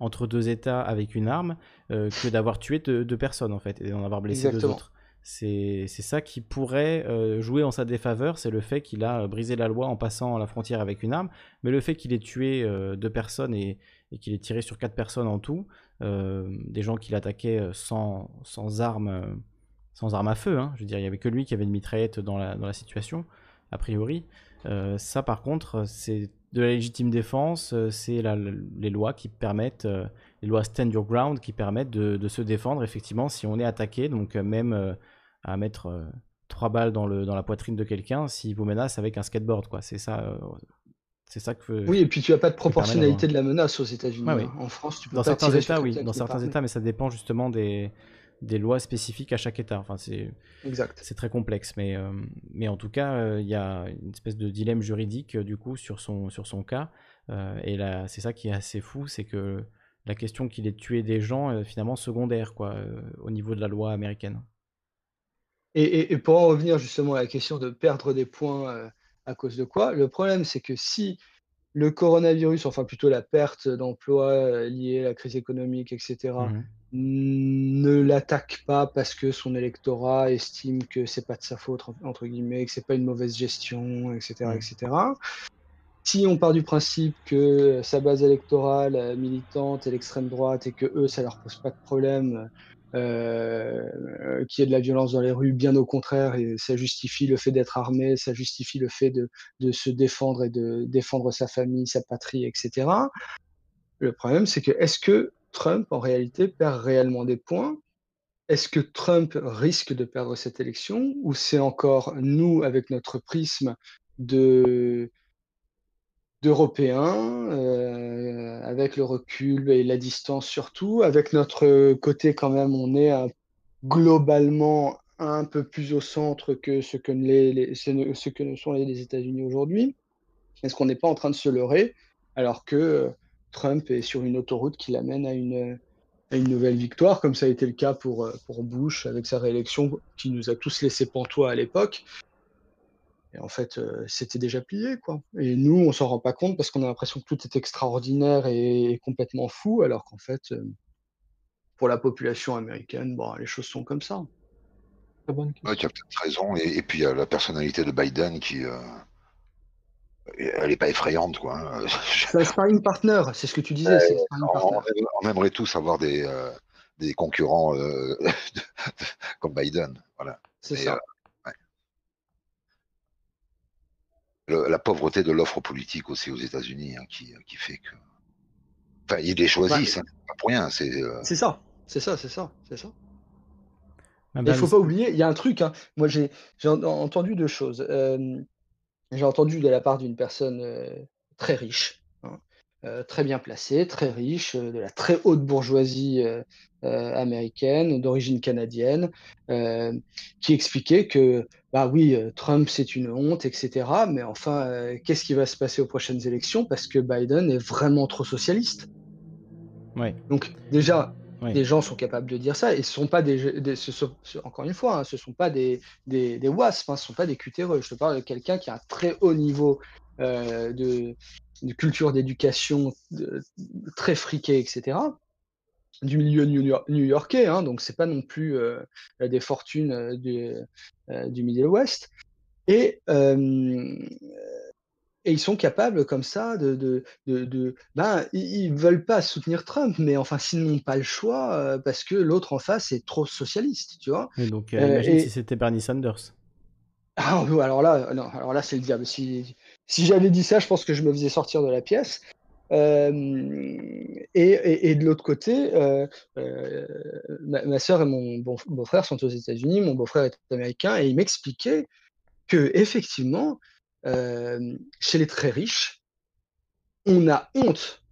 entre deux États avec une arme que d'avoir tué deux, personnes, en fait, et d'en avoir blessé deux autres. C'est ça qui pourrait jouer en sa défaveur, c'est le fait qu'il a brisé la loi en passant la frontière avec une arme, mais le fait qu'il ait tué deux personnes et, et qu'il ait tiré sur quatre personnes en tout, des gens qu'il attaquait sans, sans armes sans arme à feu. Hein. Je veux dire, il n'y avait que lui qui avait une mitraillette dans la, dans la situation, a priori. Euh, ça, par contre, c'est de la légitime défense, euh, c'est les lois qui permettent, euh, les lois stand your ground qui permettent de, de, se défendre, effectivement, si on est attaqué, donc même à mettre trois balles dans, le, dans la poitrine de quelqu'un s'il vous menace avec un skateboard, quoi. C'est ça. c'est ça que. Oui, et puis tu n'as pas de proportionnalité de la menace aux États-Unis. Hein. En France, tu peux dans pas certains États, oui. Dans certains États, mais ça dépend justement des, des lois spécifiques à chaque État. Enfin, c'est c'est très complexe, mais euh, mais en tout cas, euh, il y a une espèce de dilemme juridique euh, du coup sur son sur son cas. et là, c'est ça qui est assez fou, c'est que la question qu'il ait tué des gens est finalement secondaire quoi, au niveau de la loi américaine. Et, pour en revenir justement à la question de perdre des points à cause de quoi, le problème c'est que si le coronavirus, enfin plutôt la perte d'emploi liée à la crise économique, etc., mmh ne l'attaque pas parce que son électorat estime que c'est pas de sa faute, entre guillemets, que c'est pas une mauvaise gestion, etc., etc. Si on part du principe que sa base électorale militante est l'extrême droite et que eux, ça leur pose pas de problème, euh, qu'il y ait de la violence dans les rues, bien au contraire, et ça justifie le fait d'être armé, ça justifie le fait de, de, se défendre et de défendre sa famille, sa patrie, etc. Le problème, c'est que est-ce que Trump, en réalité, perd réellement des points Est-ce que Trump risque de perdre cette élection Ou c'est encore nous, avec notre prisme de d'Européens, euh, avec le recul et la distance surtout, avec notre côté quand même, on est globalement un peu plus au centre que ce que, sont les États-Unis aujourd'hui? Est-ce qu'on n'est pas en train de se leurrer alors que euh, Trump est sur une autoroute qui l'amène à une, à une nouvelle victoire, comme ça a été le cas pour, euh, pour Bush avec sa réélection qui nous a tous laissé pantois à l'époque. Et en fait, euh, c'était déjà plié, quoi. Et nous, on s'en rend pas compte parce qu'on a l'impression que tout est extraordinaire et, complètement fou, alors qu'en fait, euh, pour la population américaine, bon, les choses sont comme ça. Ouais, tu as peut-être raison. Et, puis, il y a la personnalité de Biden qui. Euh, elle n'est pas effrayante, quoi. Hein. (laughs) C'est un sparring partner, c'est ce que tu disais. on, aimerait tous avoir des, des concurrents (laughs) comme Biden. Voilà. C'est ça la pauvreté de l'offre politique aussi aux États-Unis hein, qui, qui, fait que. Enfin, ils les choisissent, hein, pas pour rien. Euh, c'est ça, c'est ça, c'est ça, c'est ça. Il ne faut pas oublier, il y a un truc. Hein. Moi, j'ai entendu deux choses. Euh, j'ai entendu de la part d'une personne euh, très riche euh, très bien placé, très riche, euh, de la très haute bourgeoisie américaine, d'origine canadienne, qui expliquait que, bah oui, Trump c'est une honte, etc. Mais enfin, qu'est-ce qui va se passer aux prochaines élections Parce que Biden est vraiment trop socialiste? Ouais. Donc déjà, des gens sont capables de dire ça et ce sont pas des, encore une fois, hein, ce sont pas des des, wasps, hein, ce sont pas des cutéreux. Je te parle de quelqu'un qui a un très haut niveau de, de culture d'éducation très friquée, etc. Du milieu new-yorkais, hein, donc c'est pas non plus euh, des fortunes euh, du, euh, du Middle West. Et ils sont capables comme ça de, de, de, ben, ils veulent pas soutenir Trump, mais enfin s'ils n'ont pas le choix parce que l'autre en face est trop socialiste, tu vois. Et donc imagine si c'était Bernie Sanders. Ah, (laughs) alors là, non, alors là c'est le diable. Si, si j'avais dit ça, je pense que je me faisais sortir de la pièce. Euh, et, et, de l'autre côté, euh, euh, ma, ma, soeur et mon beau-frère sont aux États-Unis, mon beau-frère est américain, et il m'expliquait que effectivement, chez les très riches, on a honte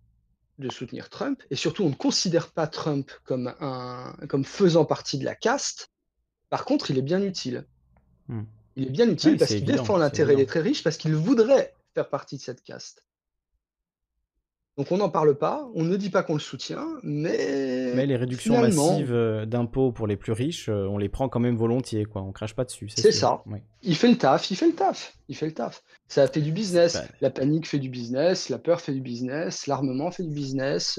de soutenir Trump, et surtout on ne considère pas Trump comme, un, comme faisant partie de la caste. Par contre, il est bien utile. Hmm. Il est bien utile parce qu'il défend l'intérêt des très riches, parce qu'il voudrait faire partie de cette caste. Donc on n'en parle pas, on ne dit pas qu'on le soutient, mais. Mais les réductions massives euh, d'impôts pour les plus riches, euh, on les prend quand même volontiers, quoi. On crache pas dessus. C'est ça. Il fait le taf, il fait le taf, il fait le taf. Ça fait du business. La panique fait du business, la peur fait du business, l'armement fait du business.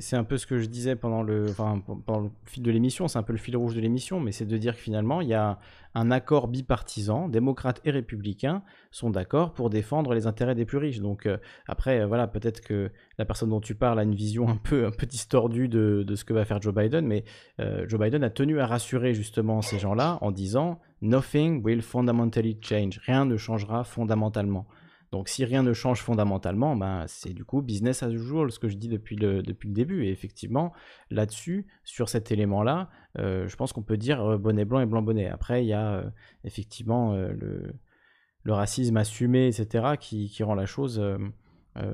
C'est un peu ce que je disais pendant le, enfin, pendant le fil de l'émission, c'est un peu le fil rouge de l'émission, mais c'est de dire que finalement, il y a un accord bipartisan, démocrates et républicains sont d'accord pour défendre les intérêts des plus riches. Donc euh, après, euh, voilà, peut-être que la personne dont tu parles a une vision un peu, un peu distordue de, de ce que va faire Joe Biden, mais euh, Joe Biden a tenu à rassurer justement ces gens-là en disant Nothing will fundamentally change. Rien ne changera fondamentalement. Donc si rien ne change fondamentalement, ben, c'est du coup business as usual, ce que je dis depuis le, depuis le début. Et effectivement, là-dessus, sur cet élément-là, euh, je pense qu'on peut dire euh, bonnet blanc et blanc bonnet. Après, il y a euh, effectivement le, racisme assumé, etc., qui, rend la chose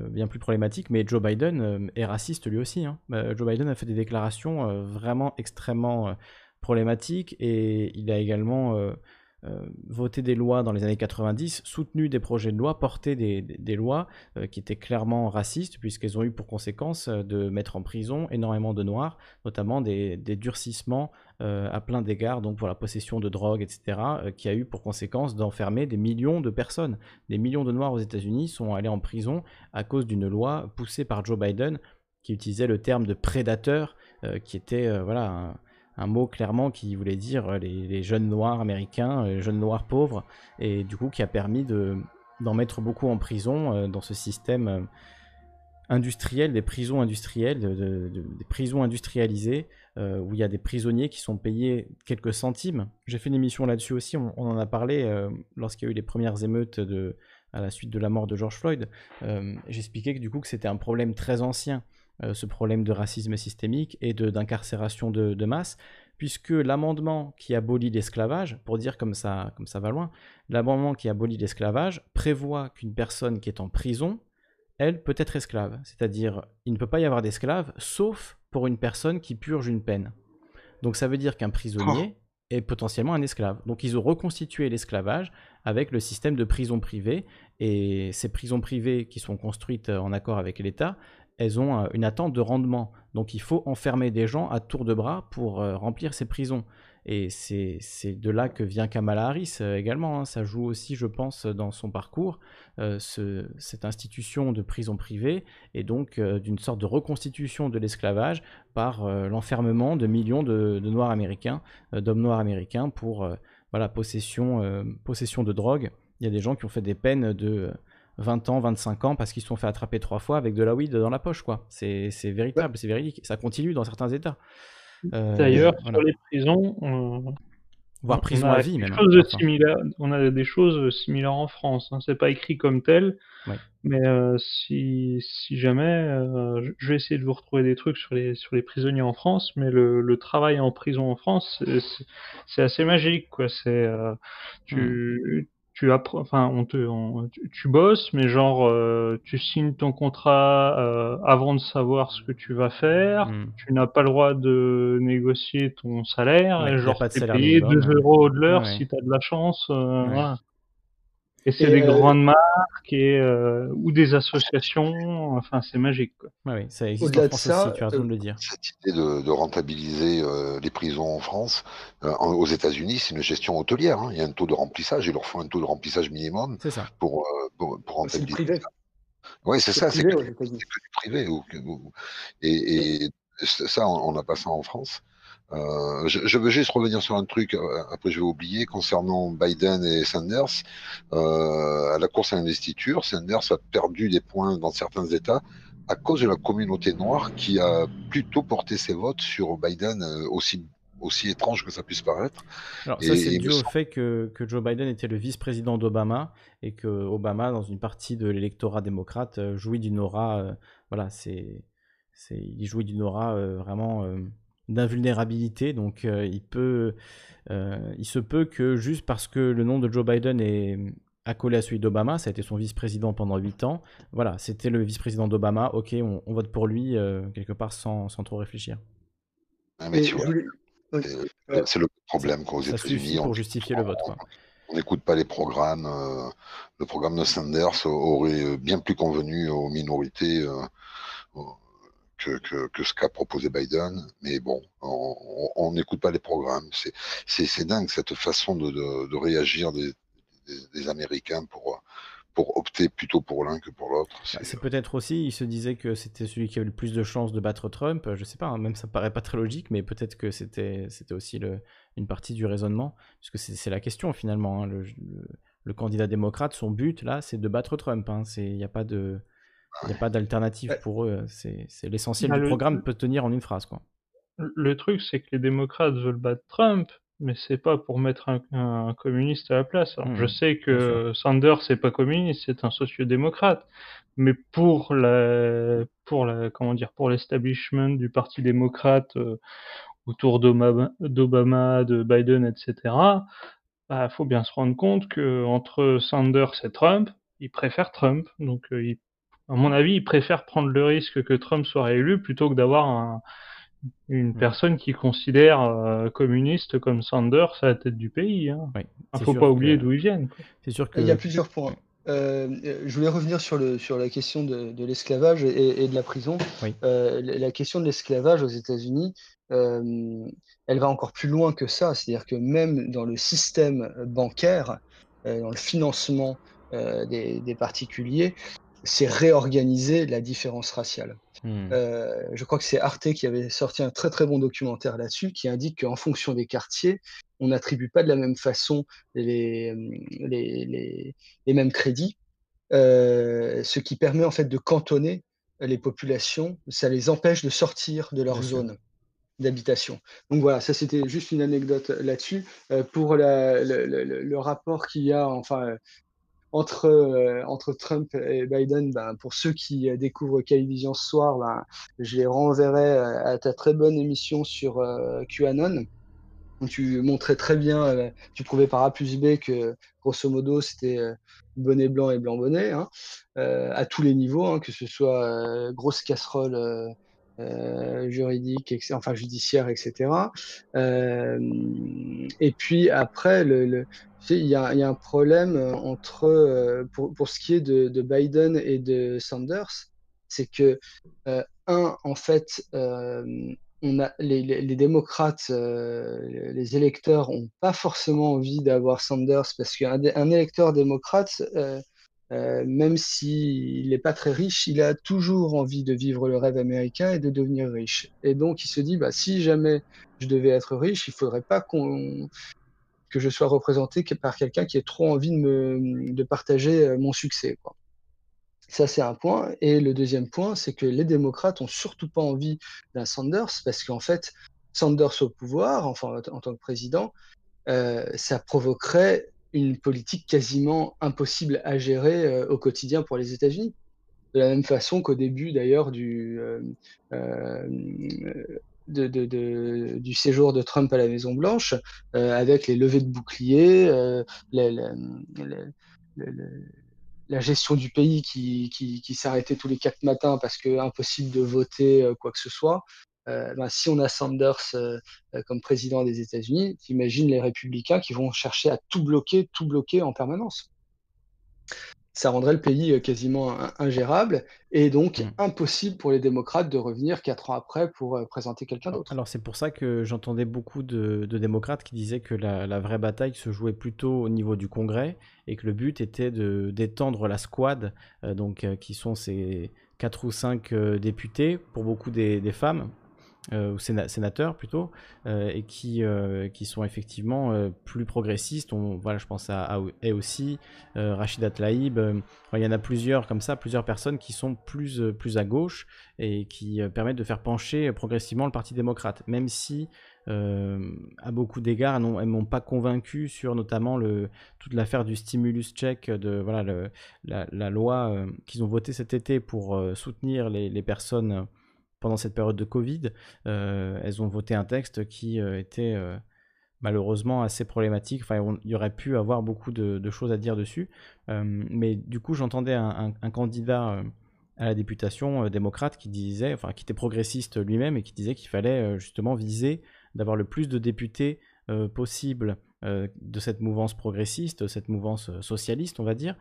bien plus problématique. Mais Joe Biden est raciste lui aussi. Hein. Joe Biden a fait des déclarations vraiment extrêmement problématiques et il a également voté des lois dans les années 90, soutenu des projets de loi, porté des, lois qui étaient clairement racistes, puisqu'elles ont eu pour conséquence de mettre en prison énormément de Noirs, notamment des, durcissements à plein d'égards, donc pour la possession de drogue, etc., qui a eu pour conséquence d'enfermer des millions de personnes. Des millions de Noirs aux États-Unis sont allés en prison à cause d'une loi poussée par Joe Biden qui utilisait le terme de prédateur, qui était voilà un mot clairement qui voulait dire euh, les, jeunes noirs américains, les jeunes noirs pauvres, et du coup qui a permis d'en mettre beaucoup en prison euh, dans ce système euh, industriel, des prisons industrielles, des prisons industrialisées, où il y a des prisonniers qui sont payés quelques centimes. J'ai fait une émission là-dessus aussi, on, en a parlé lorsqu'il y a eu les premières émeutes à la suite de la mort de George Floyd. J'expliquais que du coup que c'était un problème très ancien euh, ce problème de racisme systémique et d'incarcération de, masse, puisque l'amendement qui abolit l'esclavage, pour dire comme ça, comme ça va loin, l'amendement qui abolit l'esclavage prévoit qu'une personne qui est en prison, elle peut être esclave. C'est-à-dire, il ne peut pas y avoir d'esclave, sauf pour une personne qui purge une peine. Donc ça veut dire qu'un prisonnier oh. est potentiellement un esclave. Donc ils ont reconstitué l'esclavage avec le système de prison privée, et ces prisons privées qui sont construites en accord avec l'État, elles ont euh, une attente de rendement. Donc il faut enfermer des gens à tour de bras pour euh, remplir ces prisons. Et c'est de là que vient Kamala Harris euh, également. Hein. Ça joue aussi, je pense, dans son parcours, cette institution de prison privée et donc d'une sorte de reconstitution de l'esclavage par l'enfermement de millions de, Noirs américains, d'hommes noirs américains pour voilà, possession, possession de drogue. Il y a des gens qui ont fait des peines de 20 ans, 25 ans, parce qu'ils se sont fait attraper trois fois avec de la weed dans la poche, quoi. C'est véritable, c'est véridique. Ça continue dans certains États. Euh, D'ailleurs, sur les prisons, on... voire prison à vie même. on a des choses similaires en France. Hein. C'est pas écrit comme tel, mais euh, si, si, jamais, euh, je vais essayer de vous retrouver des trucs sur les sur les prisonniers en France, mais le, le travail en prison en France, c'est assez magique, quoi. C'est tu, hmm tu apprends, enfin, on te, tu, bosses, mais genre, euh, tu signes ton contrat euh, avant de savoir ce que tu vas faire. Hmm. Tu n'as pas le droit de négocier ton salaire. et genre, tu es payé 2 euros de l'heure si tu as de la chance. Euh, voilà. Et c'est des euh, grandes marques et, euh, ou des associations, enfin c'est magique. Quoi. oui, ça existe en France aussi, tu as raison de le dire. Cette idée de, rentabiliser euh, les prisons en France, aux États-Unis, c'est une gestion hôtelière. Hein. Il y a un taux de remplissage, ils leur font un taux de remplissage minimum pour, pour, pour rentabiliser. Oui, c'est ça, c'est que, que, du privé. et, et, ça, on n'a pas ça en France. Euh, je, veux juste revenir sur un truc, euh, après je vais oublier, concernant Biden et Sanders. Euh, à la course à l'investiture, Sanders a perdu des points dans certains États à cause de la communauté noire qui a plutôt porté ses votes sur Biden aussi aussi étrange que ça puisse paraître. Alors ça c'est dû au fait que, que, Joe Biden était le vice-président d'Obama et que Obama, dans une partie de l'électorat démocrate, jouit d'une aura, voilà, c'est, il jouit d'une aura vraiment d'invulnérabilité. Donc euh, il peut, euh, il se peut que juste parce que le nom de Joe Biden est accolé à celui d'Obama, ça a été son vice-président pendant 8 ans. Voilà, c'était le vice-président d'Obama. Ok, on, vote pour lui euh, quelque part sans, sans, trop réfléchir. Ah, mais tu vois, c'est le problème qu'aux États-Unis, pour justifier le vote. On n'écoute pas les programmes. le programme de Sanders aurait bien plus convenu aux minorités que, ce qu'a proposé Biden. Mais bon, on n'écoute pas les programmes. C'est dingue cette façon de, réagir des, Américains pour, pour opter plutôt pour l'un que pour l'autre. Bah, c'est peut-être aussi, il se disait que c'était celui qui avait le plus de chances de battre Trump. Je sais pas, hein, même ça paraît pas très logique, mais peut-être que c'était aussi le, une partie du raisonnement, puisque c'est la question finalement. Hein, le, candidat démocrate, son but là, c'est de battre Trump. Hein. Il n'y a pas de il n'y a pas d'alternative pour eux. C'est l'essentiel bah, du programme peut tenir en une phrase. Quoi. Le truc, c'est que les démocrates veulent battre Trump, mais c'est pas pour mettre un, communiste à la place. je mmh, sais que Sanders c'est pas communiste, c'est un sociodémocrate, mais pour la, pour la, comment dire, pour l'establishment du parti démocrate euh, autour d'Obama, de Biden, etc. Il bah, faut bien se rendre compte que entre Sanders et Trump, ils préfèrent Trump, donc euh, ils à mon avis, ils préfèrent prendre le risque que Trump soit réélu plutôt que d'avoir une Mm. personne qui considère euh, communiste comme Sanders à la tête du pays. Hein. Oui, Il c'est faut sûr pas oublier d'où ils viennent. C'est sûr que. Il y a plusieurs points. Euh, euh, je voulais revenir sur, le, sur la question de, de l'esclavage et, et de la prison. Oui. Euh, la la question de l'esclavage aux États-Unis, euh, elle va encore plus loin que ça. C'est-à-dire que même dans le système bancaire, euh, dans le financement euh, des, des particuliers, c'est réorganiser la différence raciale. Hmm. Euh, je crois que c'est Arte qui avait sorti un très très bon documentaire là-dessus qui indique qu'en fonction des quartiers, on n'attribue pas de la même façon les, les, les, les mêmes crédits, euh, ce qui permet en fait de cantonner les populations, ça les empêche de sortir de leur Bien sûr. zone d'habitation. Donc voilà, ça c'était juste une anecdote là-dessus. Euh, pour la- le, le- rapport qu'il y a, enfin, entre, euh, entre Trump et Biden, ben, pour ceux qui euh, découvrent Vision ce soir, ben, je les renverrai euh, à ta très bonne émission sur QAnon, où tu montrais très bien, tu prouvais par A plus B que grosso modo c'était bonnet blanc et blanc bonnet, hein, à tous les niveaux, hein, que ce soit grosse casserole euh, juridique, enfin judiciaire, etc. Euh, et puis après, il y a, un problème euh, entre, pour, ce qui est de, de Biden et de Sanders, c'est que, un, en fait, les, démocrates, les électeurs n'ont pas forcément envie d'avoir Sanders parce qu'un un électeur démocrate, euh, même s'il n'est pas très riche, il a toujours envie de vivre le rêve américain et de devenir riche. Et donc, il se dit, bah, si jamais je devais être riche, il faudrait pas que je sois représenté par quelqu'un qui ait trop envie de partager euh, mon succès. Ça, c'est un point. Et le deuxième point, c'est que les démocrates ont surtout pas envie d'un Sanders parce qu'en fait, Sanders au pouvoir, enfin en tant que président, euh, ça provoquerait une politique quasiment impossible à gérer euh, au quotidien pour les États-Unis. De la même façon qu'au début d'ailleurs du, euh, euh, du séjour de Trump à la Maison Blanche, avec les levées de boucliers, la, gestion du pays qui, qui, s'arrêtait tous les quatre matins parce que impossible de voter quoi que ce soit. Euh, ben, si on a Sanders euh, comme président des États-Unis, t'imagines les républicains qui vont chercher à tout bloquer, tout bloquer en permanence. Ça rendrait le pays euh, quasiment in- ingérable et donc Mm. impossible pour les démocrates de revenir quatre ans après pour présenter quelqu'un d'autre. Alors c'est pour ça que j'entendais beaucoup de, de démocrates qui disaient que la, la vraie bataille se jouait plutôt au niveau du Congrès et que le but était de d'étendre la squad, euh, donc qui sont ces quatre ou cinq députés, pour beaucoup des, des femmes, euh, ou séna- sénateurs plutôt, euh, et qui, euh, qui sont effectivement plus progressistes. On, voilà, je pense à, à aussi Rachida Tlaib. il y en a plusieurs comme ça, plusieurs personnes qui sont plus, plus à gauche et qui permettent de faire pencher progressivement le Parti démocrate, même si à beaucoup d'égards, elles m'ont pas convaincu sur notamment le, toute l'affaire du stimulus check, de voilà, la, loi qu'ils ont votée cet été pour soutenir les, personnes pendant cette période de Covid. Euh, elles ont voté un texte qui euh, était euh, malheureusement assez problématique. Enfin, il y aurait pu avoir beaucoup de, choses à dire dessus. Mais du coup, j'entendais un, candidat à la députation démocrate qui disait, enfin, qui était progressiste lui-même et qui disait qu'il fallait justement viser d'avoir le plus de députés possible de cette mouvance progressiste, cette mouvance socialiste, on va dire,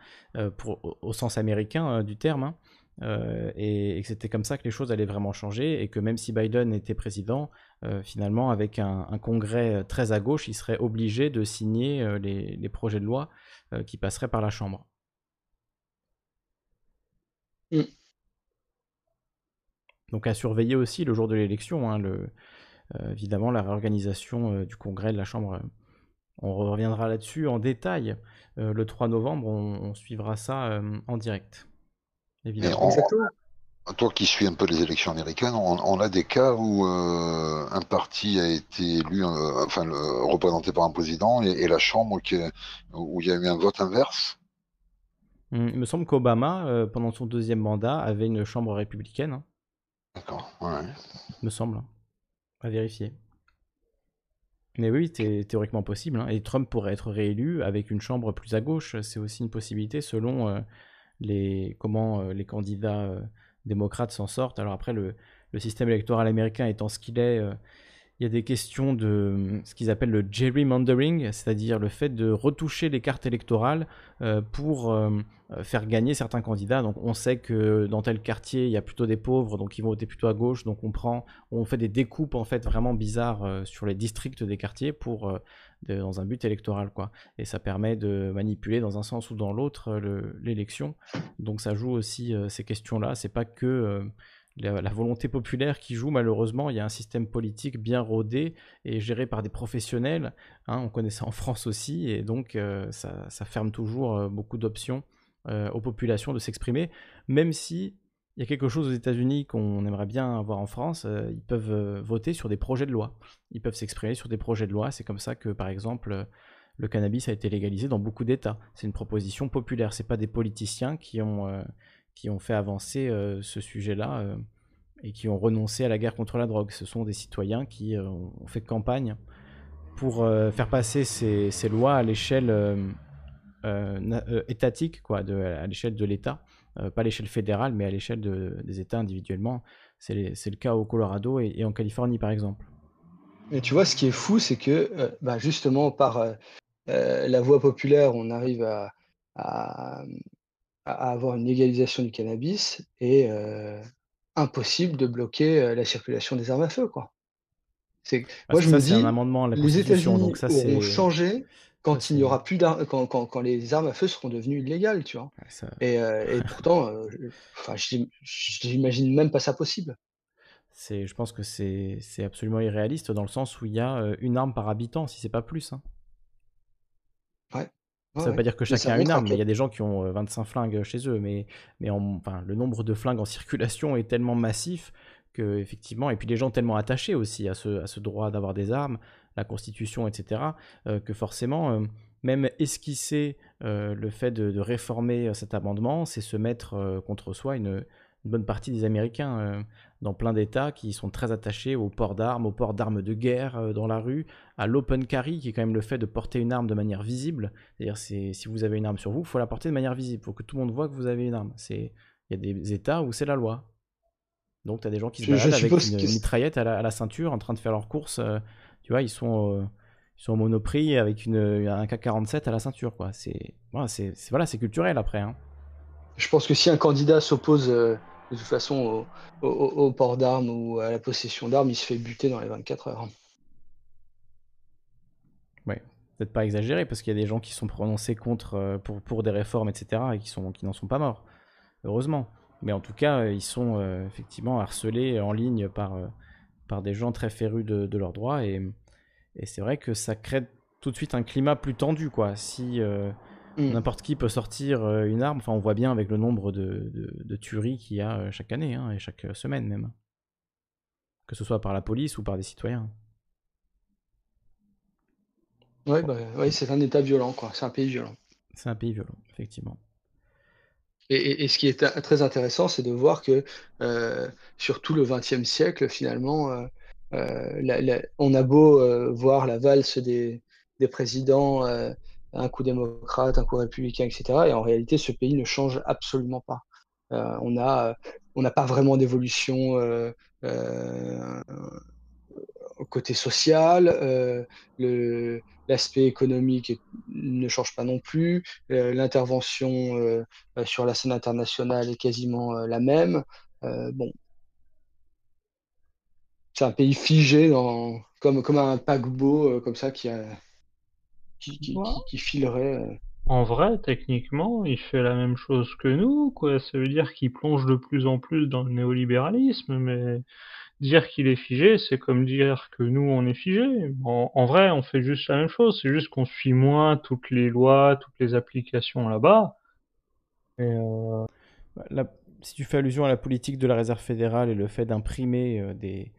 pour, au, sens américain du terme. hein. Euh, et, et que c'était comme ça que les choses allaient vraiment changer et que même si Biden était président, euh, finalement avec un, un congrès euh, très à gauche, il serait obligé de signer les, les projets de loi qui passeraient par la Chambre. Mm. Donc à surveiller aussi le jour de l'élection, hein, évidemment la réorganisation du congrès de la Chambre. on reviendra là-dessus en détail euh, le 3 novembre, on, on suivra ça euh, en direct. Mais Évidemment. on- toi qui suis un peu les élections américaines, on, on a des cas où euh, un parti a été élu, euh, enfin le- représenté par un président, et, et la Chambre qui, où il y a eu un vote inverse? Hum, Il me semble qu'Obama, euh, pendant son deuxième mandat, avait une chambre républicaine. hein. D'accord. Ouais. Me semble. hein. À vérifier. Mais oui, c'est théoriquement possible. hein. Et Trump pourrait être réélu avec une chambre plus à gauche. C'est aussi une possibilité selon euh, comment euh, les candidats euh, démocrates s'en sortent. Alors après, le, le système électoral américain étant ce qu'il est, il y a des questions de ce qu'ils appellent le gerrymandering, c'est-à-dire le fait de retoucher les cartes électorales euh, pour euh, faire gagner certains candidats. Donc on sait que dans tel quartier, il y a plutôt des pauvres, donc ils vont voter plutôt à gauche. Donc on prend, on fait des découpes en fait vraiment bizarres euh, sur les districts des quartiers pour dans un but électoral quoi. Et ça permet de manipuler dans un sens ou dans l'autre l'élection. Donc ça joue aussi ces questions-là. C'est pas que la, volonté populaire qui joue, malheureusement, il y a un système politique bien rodé et géré par des professionnels. Hein, on connaît ça en France aussi, et donc euh, ça, ferme toujours euh, beaucoup d'options euh, aux populations de s'exprimer, même si il y a quelque chose aux États-Unis qu'on aimerait bien avoir en France, ils peuvent voter sur des projets de loi. Ils peuvent s'exprimer sur des projets de loi. C'est comme ça que, par exemple, le cannabis a été légalisé dans beaucoup d'États. C'est une proposition populaire. C'est pas des politiciens qui ont qui ont fait avancer euh, ce sujet-là euh, et qui ont renoncé à la guerre contre la drogue. Ce sont des citoyens qui euh, ont fait campagne pour faire passer ces, lois à l'échelle étatique, quoi, à l'échelle de l'État. Pas à l'échelle fédérale, mais à l'échelle de, des États individuellement. C'est le cas au Colorado et, en Californie, par exemple. Mais tu vois, ce qui est fou, c'est que bah, justement, par la voie populaire, on arrive à, à, à avoir une légalisation du cannabis et impossible de bloquer la circulation des armes à feu, quoi. C'est, moi, je me dis, un amendement à la les États-Unis auront changé quand il n'y aura plus d'armes, quand, quand, quand, les armes à feu seront devenues illégales, tu vois. Et, et, pourtant, enfin, j'imagine même pas ça possible. C'est, je pense que c'est, absolument irréaliste dans le sens où il y a une arme par habitant, si c'est pas plus. Hein. Ouais. Ça ne veut pas dire que chacun a une arme, mais il y a des gens qui ont 25 flingues chez eux. Mais, mais enfin, le nombre de flingues en (laughs) circulation est tellement massif que, effectivement, et puis les gens tellement attachés aussi à ce, à ce droit d'avoir des armes, la Constitution, etc., que forcément, même esquisser le fait de, réformer cet amendement, c'est se mettre contre soi une, une bonne partie des Américains euh, dans plein d'États qui sont très attachés au port d'armes, au port d'armes de guerre euh, dans la rue, à l'open carry, qui est quand même le fait de porter une arme de manière visible. C'est-à-dire, si vous avez une arme sur vous, il faut la porter de manière visible. Il faut que tout le monde voit que vous avez une arme. Il y a des États où c'est la loi. Donc, tu as des gens qui se baladent avec une, mitraillette à la, ceinture en train de faire leurs courses. Euh, tu vois, ils sont, ils sont au monoprix avec une, un K-47 à la ceinture. Quoi. C'est, voilà, c'est, voilà, culturel après. Hein. Je pense que si un candidat s'oppose de toute façon, au, port d'armes ou à la possession d'armes, il se fait buter dans les 24 heures. Ouais, peut-être pas exagéré, parce qu'il y a des gens qui sont prononcés contre euh, pour, pour des réformes, etc., et qui, sont, qui n'en sont pas morts, heureusement. Mais en tout cas, euh, ils sont euh, effectivement harcelés en ligne par, par des gens très férus de, leurs droits, et, et c'est vrai que ça crée tout de suite un climat plus tendu, quoi. Si Mm. N'importe qui peut sortir euh, une arme. Enfin, on voit bien avec le nombre de, de, tueries qu'il y a euh, chaque année hein, et chaque euh, semaine même. Que ce soit par la police ou par des citoyens. Ouais, bah, ouais c'est un état violent, quoi. C'est un pays violent. C'est un pays violent, effectivement. Et, ce qui est très intéressant, c'est de voir que sur tout le XXe siècle, finalement, on a beau voir la valse des, présidents un coup démocrate, un coup républicain, etc. Et en réalité, ce pays ne change absolument pas. Euh, on n'a pas vraiment d'évolution euh, euh, côté social. L'aspect économique ne change pas non plus. L'intervention sur la scène internationale est quasiment la même. bon, c'est un pays figé dans, comme, comme un paquebot comme ça qui a qui, filerait. Euh. En vrai, techniquement, il fait la même chose que nous, quoi. Ça veut dire qu'il plonge de plus en plus dans le néolibéralisme, mais dire qu'il est figé, c'est comme dire que nous, on est figé. En, vrai, on fait juste la même chose, c'est juste qu'on suit moins toutes les lois, toutes les applications là-bas. Euh, bah, si tu fais allusion à la politique de la Réserve fédérale et le fait d'imprimer euh, des,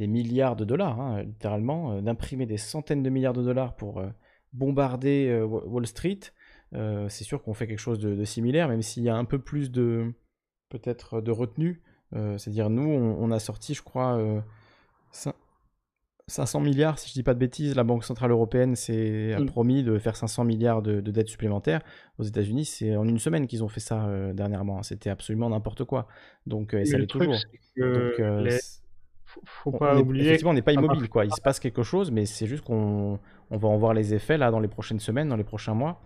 milliards de dollars, hein, littéralement, d'imprimer des centaines de milliards de dollars pour bombarder euh, Wall Street, euh, c'est sûr qu'on fait quelque chose de, similaire, même s'il y a un peu plus de peut-être de retenue. Euh, c'est-à-dire nous, on, a sorti, je crois, 500 milliards, si je dis pas de bêtises, la Banque Centrale Européenne s'est a Mm. promis de faire 500 milliards de, de dettes supplémentaires. Aux États-Unis, c'est en une semaine qu'ils ont fait ça euh, dernièrement. C'était absolument n'importe quoi. Donc, euh, et ça le l'est toujours. Donc, euh, les- faut, on- pas est- oublier. effectivement, on n'est pas immobile, quoi. Il se passe quelque chose, mais c'est juste qu'on on va en voir les effets là dans les prochaines semaines, dans les prochains mois.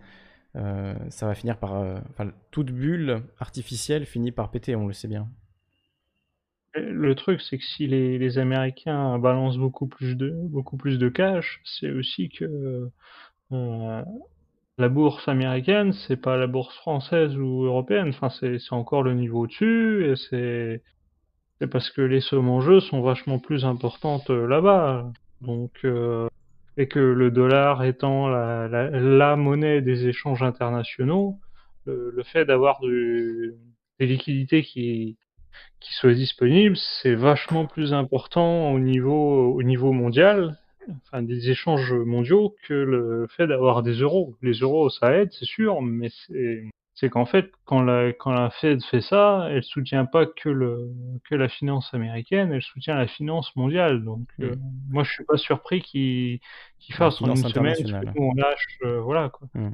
Euh, ça va finir par, euh, enfin, toute bulle artificielle finit par péter, on le sait bien. Le truc, c'est que si les, Américains balancent beaucoup plus de, beaucoup plus de cash, c'est aussi que euh, la bourse américaine, c'est pas la bourse française ou européenne. Enfin, c'est encore le niveau au-dessus, et c'est parce que les sommes en jeu sont vachement plus importantes euh, là-bas. Donc, euh, et que le dollar étant la, monnaie des échanges internationaux, le, fait d'avoir des liquidités qui qui soient disponibles, c'est vachement plus important au niveau, au niveau mondial, enfin des échanges mondiaux, que le fait d'avoir des euros. Les euros, ça aide, c'est sûr, mais c'est, qu'en fait, quand la, quand la Fed fait ça, elle soutient pas que le, que la finance américaine, elle soutient la finance mondiale. Donc, euh, moi, je suis pas surpris qu'ils, La fassent en une semaine ce que internationale. nous on lâche, euh, voilà, quoi. Mm.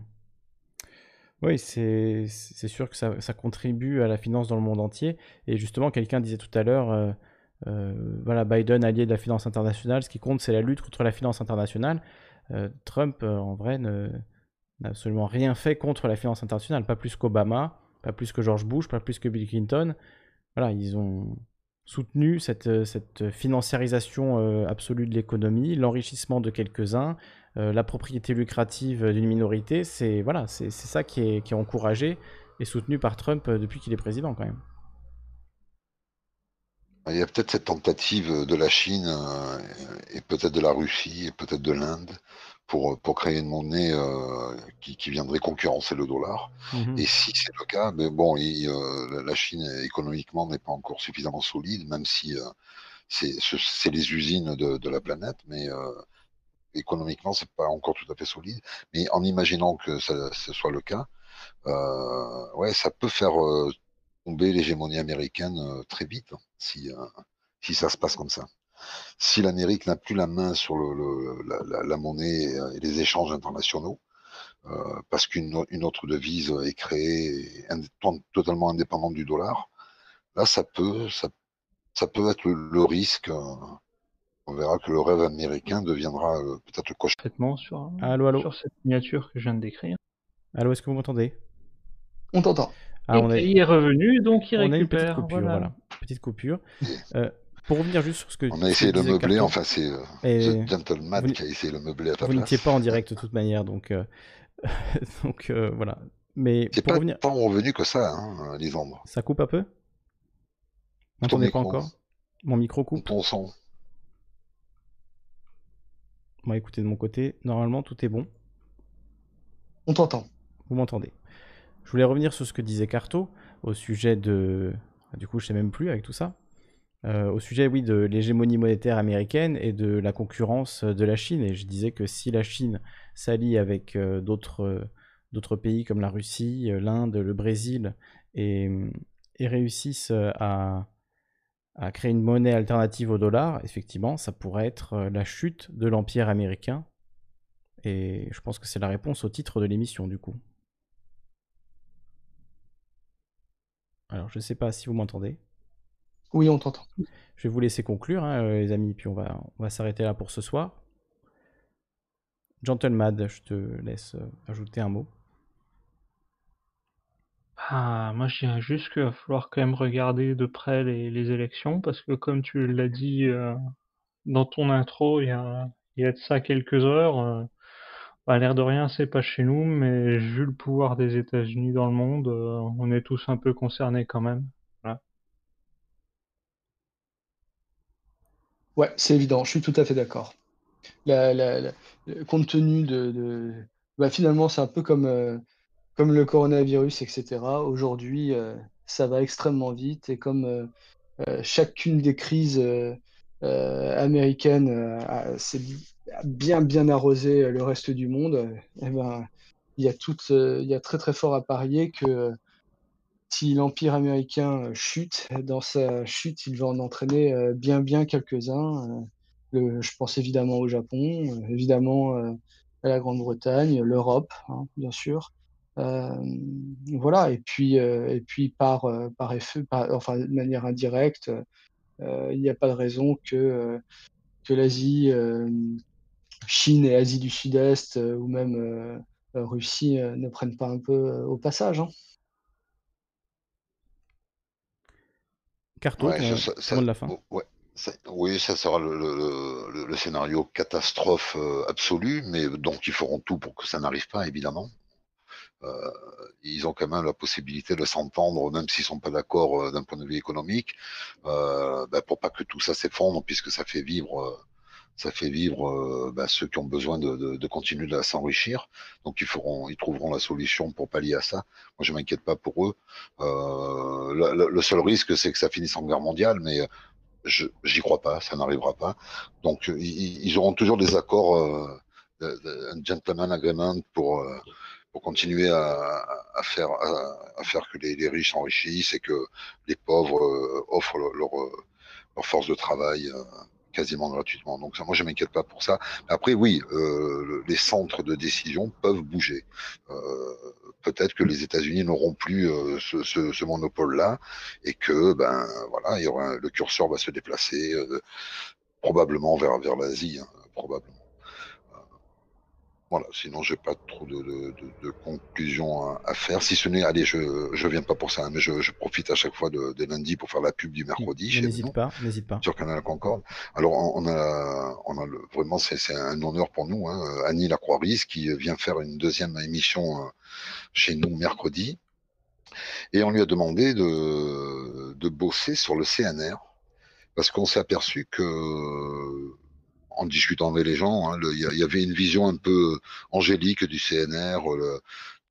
Oui, c'est sûr que ça, contribue à la finance dans le monde entier. Et justement, quelqu'un disait tout à l'heure, euh, euh, voilà, Biden allié de la finance internationale, ce qui compte, c'est la lutte contre la finance internationale. Euh, Trump, en vrai, n'a absolument rien fait contre la finance internationale, pas plus qu'Obama, pas plus que George Bush, pas plus que Bill Clinton. Voilà, ils ont soutenu cette, financiarisation absolue de l'économie, l'enrichissement de quelques-uns, euh, la propriété lucrative d'une minorité. C'est voilà, c'est ça qui est, qui est encouragé et soutenu par Trump euh, depuis qu'il est président quand même. Il y a peut-être cette tentative de la Chine euh, et peut-être de la Russie et peut-être de l'Inde pour, pour créer une monnaie euh, qui, qui viendrait concurrencer le dollar. Mhm. Et si c'est le cas, mais bon, il, la Chine économiquement n'est pas encore suffisamment solide, même si c'est ce- c'est les usines de, de la planète, mais euh, économiquement c'est pas encore tout à fait solide. Mais en imaginant que ça, ce soit le cas, euh, ouais, ça peut faire euh, tomber l'hégémonie américaine euh, très vite hein, si, si ça se passe comme ça. Si l'Amérique n'a plus la main sur la, monnaie et, les échanges internationaux, parce qu'une au- une autre devise est créée totalement indépendante du dollar, là ça peut, ça, ça peut être le risque. Euh, on verra que le rêve américain deviendra euh, peut-être cauchemar. Parfaitement sur, Allô, allô sur cette miniature que je viens de décrire. Allô, est-ce que vous m'entendez? On t'entend. Ah, on a- il est revenu, donc il on a une petite récupère. coupure, voilà. voilà. Petite coupure. Euh, pour revenir juste sur ce que On a essayé de meubler, Carton, enfin c'est euh, Gentleman vous qui a essayé de meubler à ta Vous place. n'étiez pas en direct de toute manière, donc, euh, (laughs) donc euh, voilà. Mais pour pas revenir, tant revenu que ça, hein, Lisandre. ça coupe un peu? Vous Ton m'entendez pas encore? Mon micro coupe Ton son. Bon, écoutez, de mon côté, normalement tout est bon. On t'entend. Vous m'entendez Je voulais revenir sur ce que disait Carto au sujet de. ah, Du coup, je sais même plus avec tout ça. Euh, au sujet, oui, de l'hégémonie monétaire américaine et de la concurrence de la Chine. Et je disais que si la Chine s'allie avec euh, d'autres euh, d'autres pays comme la Russie, l'Inde, le Brésil et, et réussissent à, à créer une monnaie alternative au dollar, effectivement, ça pourrait être euh, la chute de l'empire américain. Et je pense que c'est la réponse au titre de l'émission, du coup. Alors, je ne sais pas si vous m'entendez. Oui, on t'entend. Je vais vous laisser conclure, hein, euh, les amis, puis on va, on va s'arrêter là pour ce soir. Gentleman, je te laisse euh, ajouter un mot. Ah, moi, je dirais juste qu'il va falloir quand même regarder de près les, élections, parce que comme tu l'as dit euh, dans ton intro, il y a, de ça quelques heures, euh, bah, l'air de rien, c'est pas chez nous, mais vu le pouvoir des États-Unis dans le monde, euh, on est tous un peu concernés quand même. Ouais, c'est évident, je suis tout à fait d'accord. Le- compte tenu de, de- bah, finalement, c'est un peu comme, euh, comme le coronavirus, etc. Aujourd'hui, euh, ça va extrêmement vite et comme euh, euh, chacune des crises américaines s'est bien bien arrosé le reste du monde, eh ben, il y a tout, il y a très très fort à parier que si l'empire américain chute, dans sa chute, il va en entraîner bien bien quelques-uns. je pense évidemment au Japon, évidemment à la Grande-Bretagne, l'Europe, hein, bien sûr. Voilà, et puis, et puis par, par effet, enfin, de manière indirecte, il n'y a pas de raison que, que l'Asie, Chine et Asie du Sud-Est, ou même Russie, ne prennent pas un peu au passage. Hein. Carton, ouais, ça, de la fin? oui, ça sera le, le, scénario catastrophe euh, absolue, mais donc ils feront tout pour que ça n'arrive pas, évidemment. Euh, ils ont quand même la possibilité de s'entendre, même s'ils sont pas d'accord euh, d'un point de vue économique, ben, pour pas que tout ça s'effondre, puisque ça fait vivre ça fait vivre euh, bah, ceux qui ont besoin de, de, de continuer à s'enrichir. Donc ils trouveront la solution pour pallier à ça. Moi, je m'inquiète pas pour eux. Euh, le, seul risque, c'est que ça finisse en guerre mondiale, mais euh, je j'y crois pas, ça n'arrivera pas. Donc ils, auront toujours des accords, euh, un gentleman agreement pour pour continuer à, à faire à, à, faire que les, les riches s'enrichissent et que les pauvres offrent leur, leur, leur force de travail quasiment gratuitement. Donc ça, moi, je m'inquiète pas pour ça. Après, oui, euh, les centres de décision peuvent bouger. Euh, Peut-être que les États-Unis n'auront plus euh, ce, ce, ce monopole-là et que, ben, voilà, il y aura le curseur va se déplacer euh, probablement vers vers l'Asie, hein, probablement. Voilà, sinon j'ai pas trop de, de, de, conclusions à, faire. Si ce n'est, allez, je je viens pas pour ça, mais je, je profite à chaque fois de, des lundis pour faire la pub du mercredi. N'hésite pas, n'hésite pas. Sur Canal Concorde. Alors on a on a le, vraiment c'est un honneur pour nous, hein, Annie Lacroix-Rise qui vient faire une deuxième émission euh, chez nous mercredi, et on lui a demandé de de bosser sur le CNR parce qu'on s'est aperçu que en discutant avec les gens, hein, il y, avait une vision un peu angélique du CNR, le,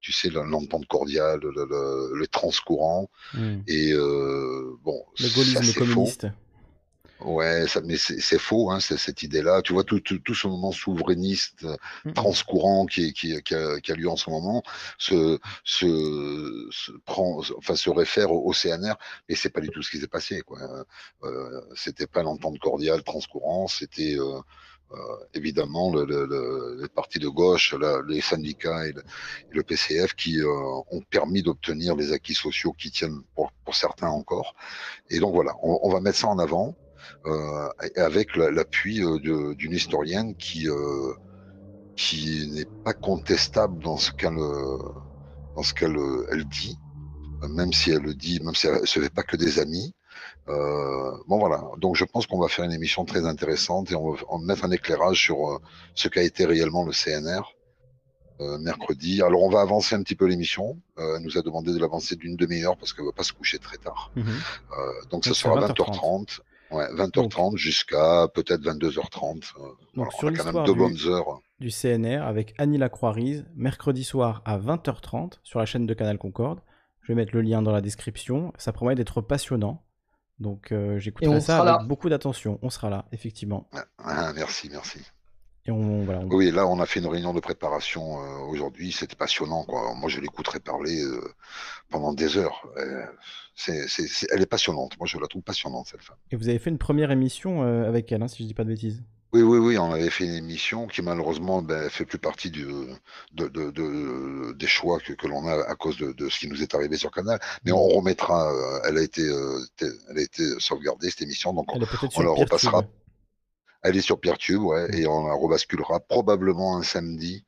tu sais, l'entente cordiale, le, le, le transcourant. Hmm. Et euh, bon, le gaullisme communiste. Faux. Ouais, ça, mais c'est faux, hein, cette idée-là. Tu vois, tout, tout, tout, ce moment souverainiste, transcourant qui, qui, qui, a, qui, a, lieu en ce moment, se, se, se prend, enfin, se réfère au, CNR, mais c'est pas du tout ce qui s'est passé. Quoi. Euh, c'était pas l'entente cordiale transcourant, c'était euh, euh, évidemment le, le, les partis de gauche, la, les syndicats et le, et PCF qui euh, ont permis d'obtenir les acquis sociaux qui tiennent pour, pour certains encore. Et donc voilà, on, on va mettre ça en avant avec l'appui euh, d'une historienne qui euh, qui n'est pas contestable dans ce qu'elle dans ce qu'elle elle dit, même si elle le dit, même si elle se fait pas que des amis. Euh, bon voilà, donc je pense qu'on va faire une émission très intéressante et on va, mettre un éclairage sur ce qu'a été réellement le CNR euh, mercredi. Alors on va avancer un petit peu l'émission. Euh, elle nous a demandé de l'avancer d'une demi-heure parce qu'elle ne va pas se coucher très tard. Mmh donc ce sera 20h30. Ouais, 20h30 jusqu'à peut-être 22h30. Euh, donc sur l'histoire deux bonnes heures. Du CNR avec Annie Lacroix-Rise, mercredi soir à 20h30 sur la chaîne de Canal Concorde. Je vais mettre le lien dans la description. Ça promet d'être passionnant. Donc euh, j'écouterai ça avec beaucoup d'attention. On sera là, effectivement. Ah, merci, merci. Et on, voilà, Oui, là, on a fait une réunion de préparation euh, aujourd'hui. C'était passionnant. Quoi. Moi, je l'écouterai parler euh, pendant des heures. Euh, c'est, c'est, c'est, elle est passionnante. Moi, je la trouve passionnante, cette femme. Et vous avez fait une première émission euh, avec elle, hein, si je dis pas de bêtises oui, oui, oui, on avait fait une émission qui malheureusement ben, fait plus partie du, de, de, de, des choix que, que l'on a à cause de, ce qui nous est arrivé sur Canal. Mais on remettra, elle a été, elle a été sauvegardée cette émission, donc on, on la repassera. Elle est sur Peertube, ouais, et on la rebasculera probablement un samedi.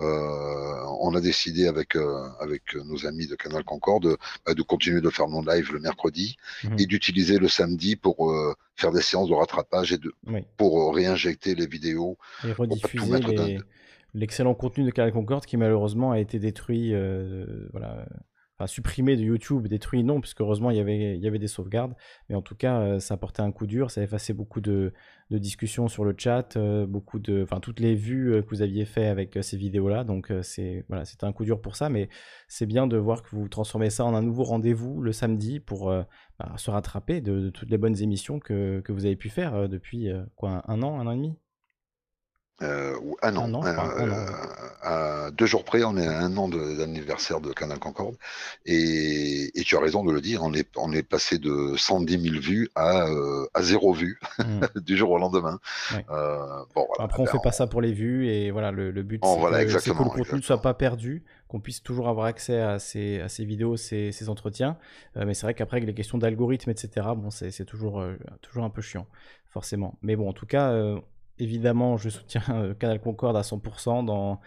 Euh, on a décidé avec euh, avec nos amis de Canal Concorde de, bah, de continuer de faire nos lives le mercredi mmh. et d'utiliser le samedi pour euh, faire des séances de rattrapage et de oui. pour réinjecter les vidéos et rediffuser les... l'excellent contenu de Canal Concorde qui malheureusement a été détruit euh, voilà enfin, supprimé de YouTube, détruit non, puisque heureusement il y avait, des sauvegardes, mais en tout cas euh, ça porté un coup dur, ça a beaucoup de, discussions sur le chat, euh, beaucoup de, enfin toutes les vues euh, que vous aviez fait avec ces vidéos-là, donc c'est c'était un coup dur pour ça, mais c'est bien de voir que vous transformez ça en un nouveau rendez-vous le samedi pour bah, se rattraper de, toutes les bonnes émissions que, que vous avez pu faire depuis quoi, un an, un an et demi Euh, ou un an. à deux jours près, on est à un an d'anniversaire de, Canal Concorde. Et, tu as raison de le dire, on est, on est passé de 110 000 vues à, à zéro vue hmm. (laughs) du jour au lendemain. bon, Après, on ne fait pas ça pour les vues. Et voilà, le, but, c'est que, que, le contenu ne soit pas perdu qu'on puisse toujours avoir accès à ces, à ces vidéos, ces, ces entretiens. Euh, mais c'est vrai qu'après, avec les questions d'algorithme, etc., bon, c'est toujours, euh, toujours un peu chiant, forcément. Mais bon, en tout cas, euh, évidemment, je soutiens Canal Concorde à 100% dans,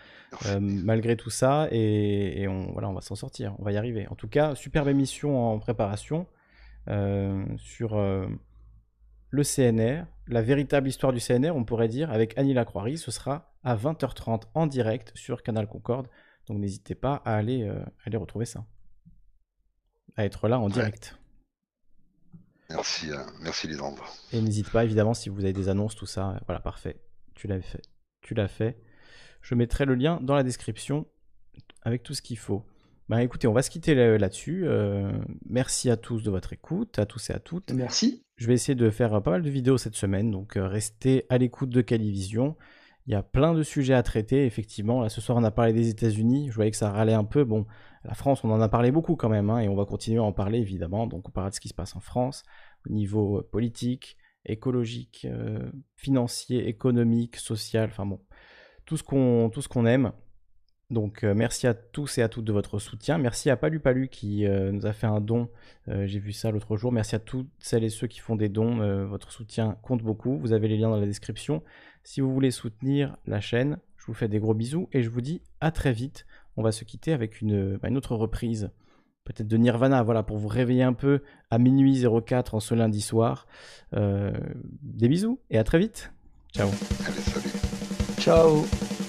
malgré tout ça. Et, on, voilà, on va s'en sortir, on va y arriver. En tout cas, superbe émission en préparation sur le CNR, la véritable histoire du CNR, on pourrait dire, avec Annie Lacroix. Ce sera à 20h30 en direct sur Canal Concorde. Donc n'hésitez pas à aller, euh, aller retrouver ça. À être là en direct. Merci, euh, merci Lisandre. Et n'hésite pas, évidemment, si vous avez des annonces, tout ça. Voilà, parfait. Tu l'as fait. Tu l'as fait. Je mettrai le lien dans la description avec tout ce qu'il faut. Bah écoutez, on va se quitter là-dessus. Euh, merci à tous de votre écoute, à tous et à toutes. Merci. Je vais essayer de faire pas mal de vidéos cette semaine, donc restez à l'écoute de Calivision. Il y a plein de sujets à traiter, effectivement. Là, ce soir, on a parlé des États-Unis. Je voyais que ça râlait un peu. Bon, la France, on en a parlé beaucoup quand même, hein, et on va continuer à en parler, évidemment. Donc, on parlera de ce qui se passe en France, au niveau euh, politique, écologique, euh, financier, économique, social, enfin bon, tout ce qu'on aime. Donc euh, merci à tous et à toutes de votre soutien. Merci à Palu Palu qui nous a fait un don. J'ai vu ça l'autre jour. Merci à toutes celles et ceux qui font des dons. votre soutien compte beaucoup. Vous avez les liens dans la description. Si vous voulez soutenir la chaîne, je vous fais des gros bisous et je vous dis à très vite. On va se quitter avec une, bah, autre reprise, peut-être de Nirvana, voilà, pour vous réveiller un peu à minuit 04 en ce lundi soir. Euh, des bisous et à très vite. Ciao. Ciao. Et la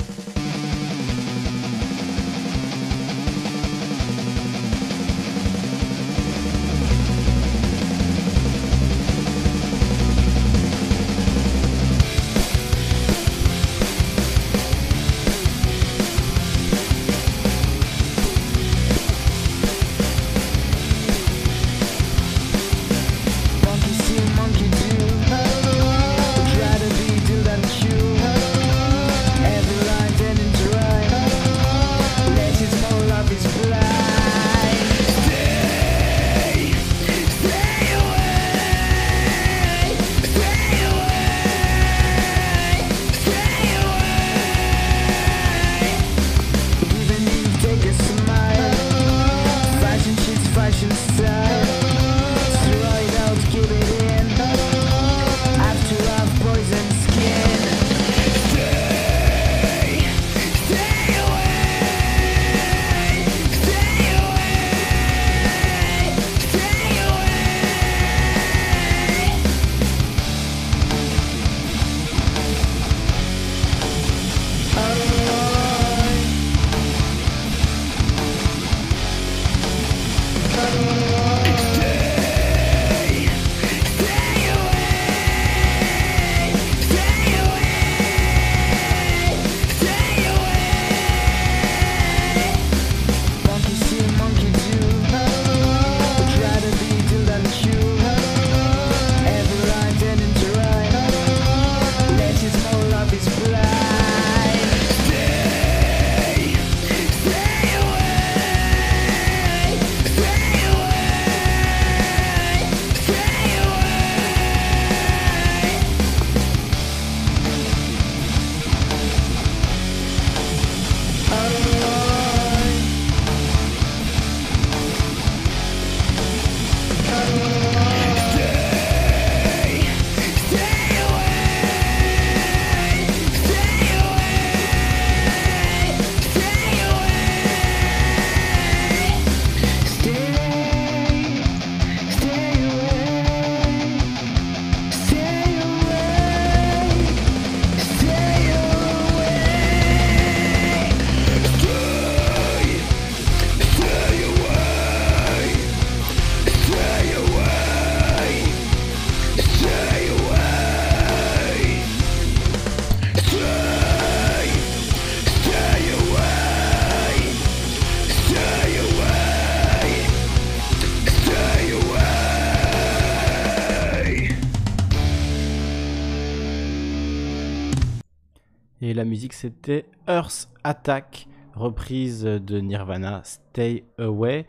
c'était Earth Attack, reprise de Nirvana, Stay Away.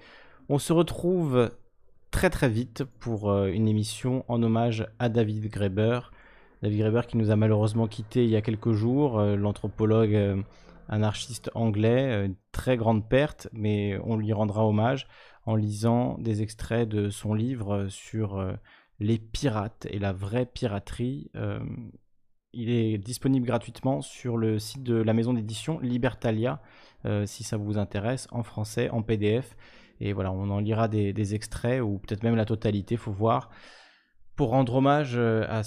On se retrouve très très vite pour euh, une émission en hommage à David Graeber. David Graeber qui nous a malheureusement quitté il y a quelques jours, euh, l'anthropologue euh, anarchiste anglais, très grande perte, mais on lui rendra hommage en lisant des extraits de son livre sur les pirates et la vraie piraterie. Il est disponible gratuitement sur le site de la maison d'édition Libertalia, si ça vous intéresse, en français, en PDF. Et voilà, on en lira des, extraits ou peut-être même la totalité, faut voir, pour rendre hommage à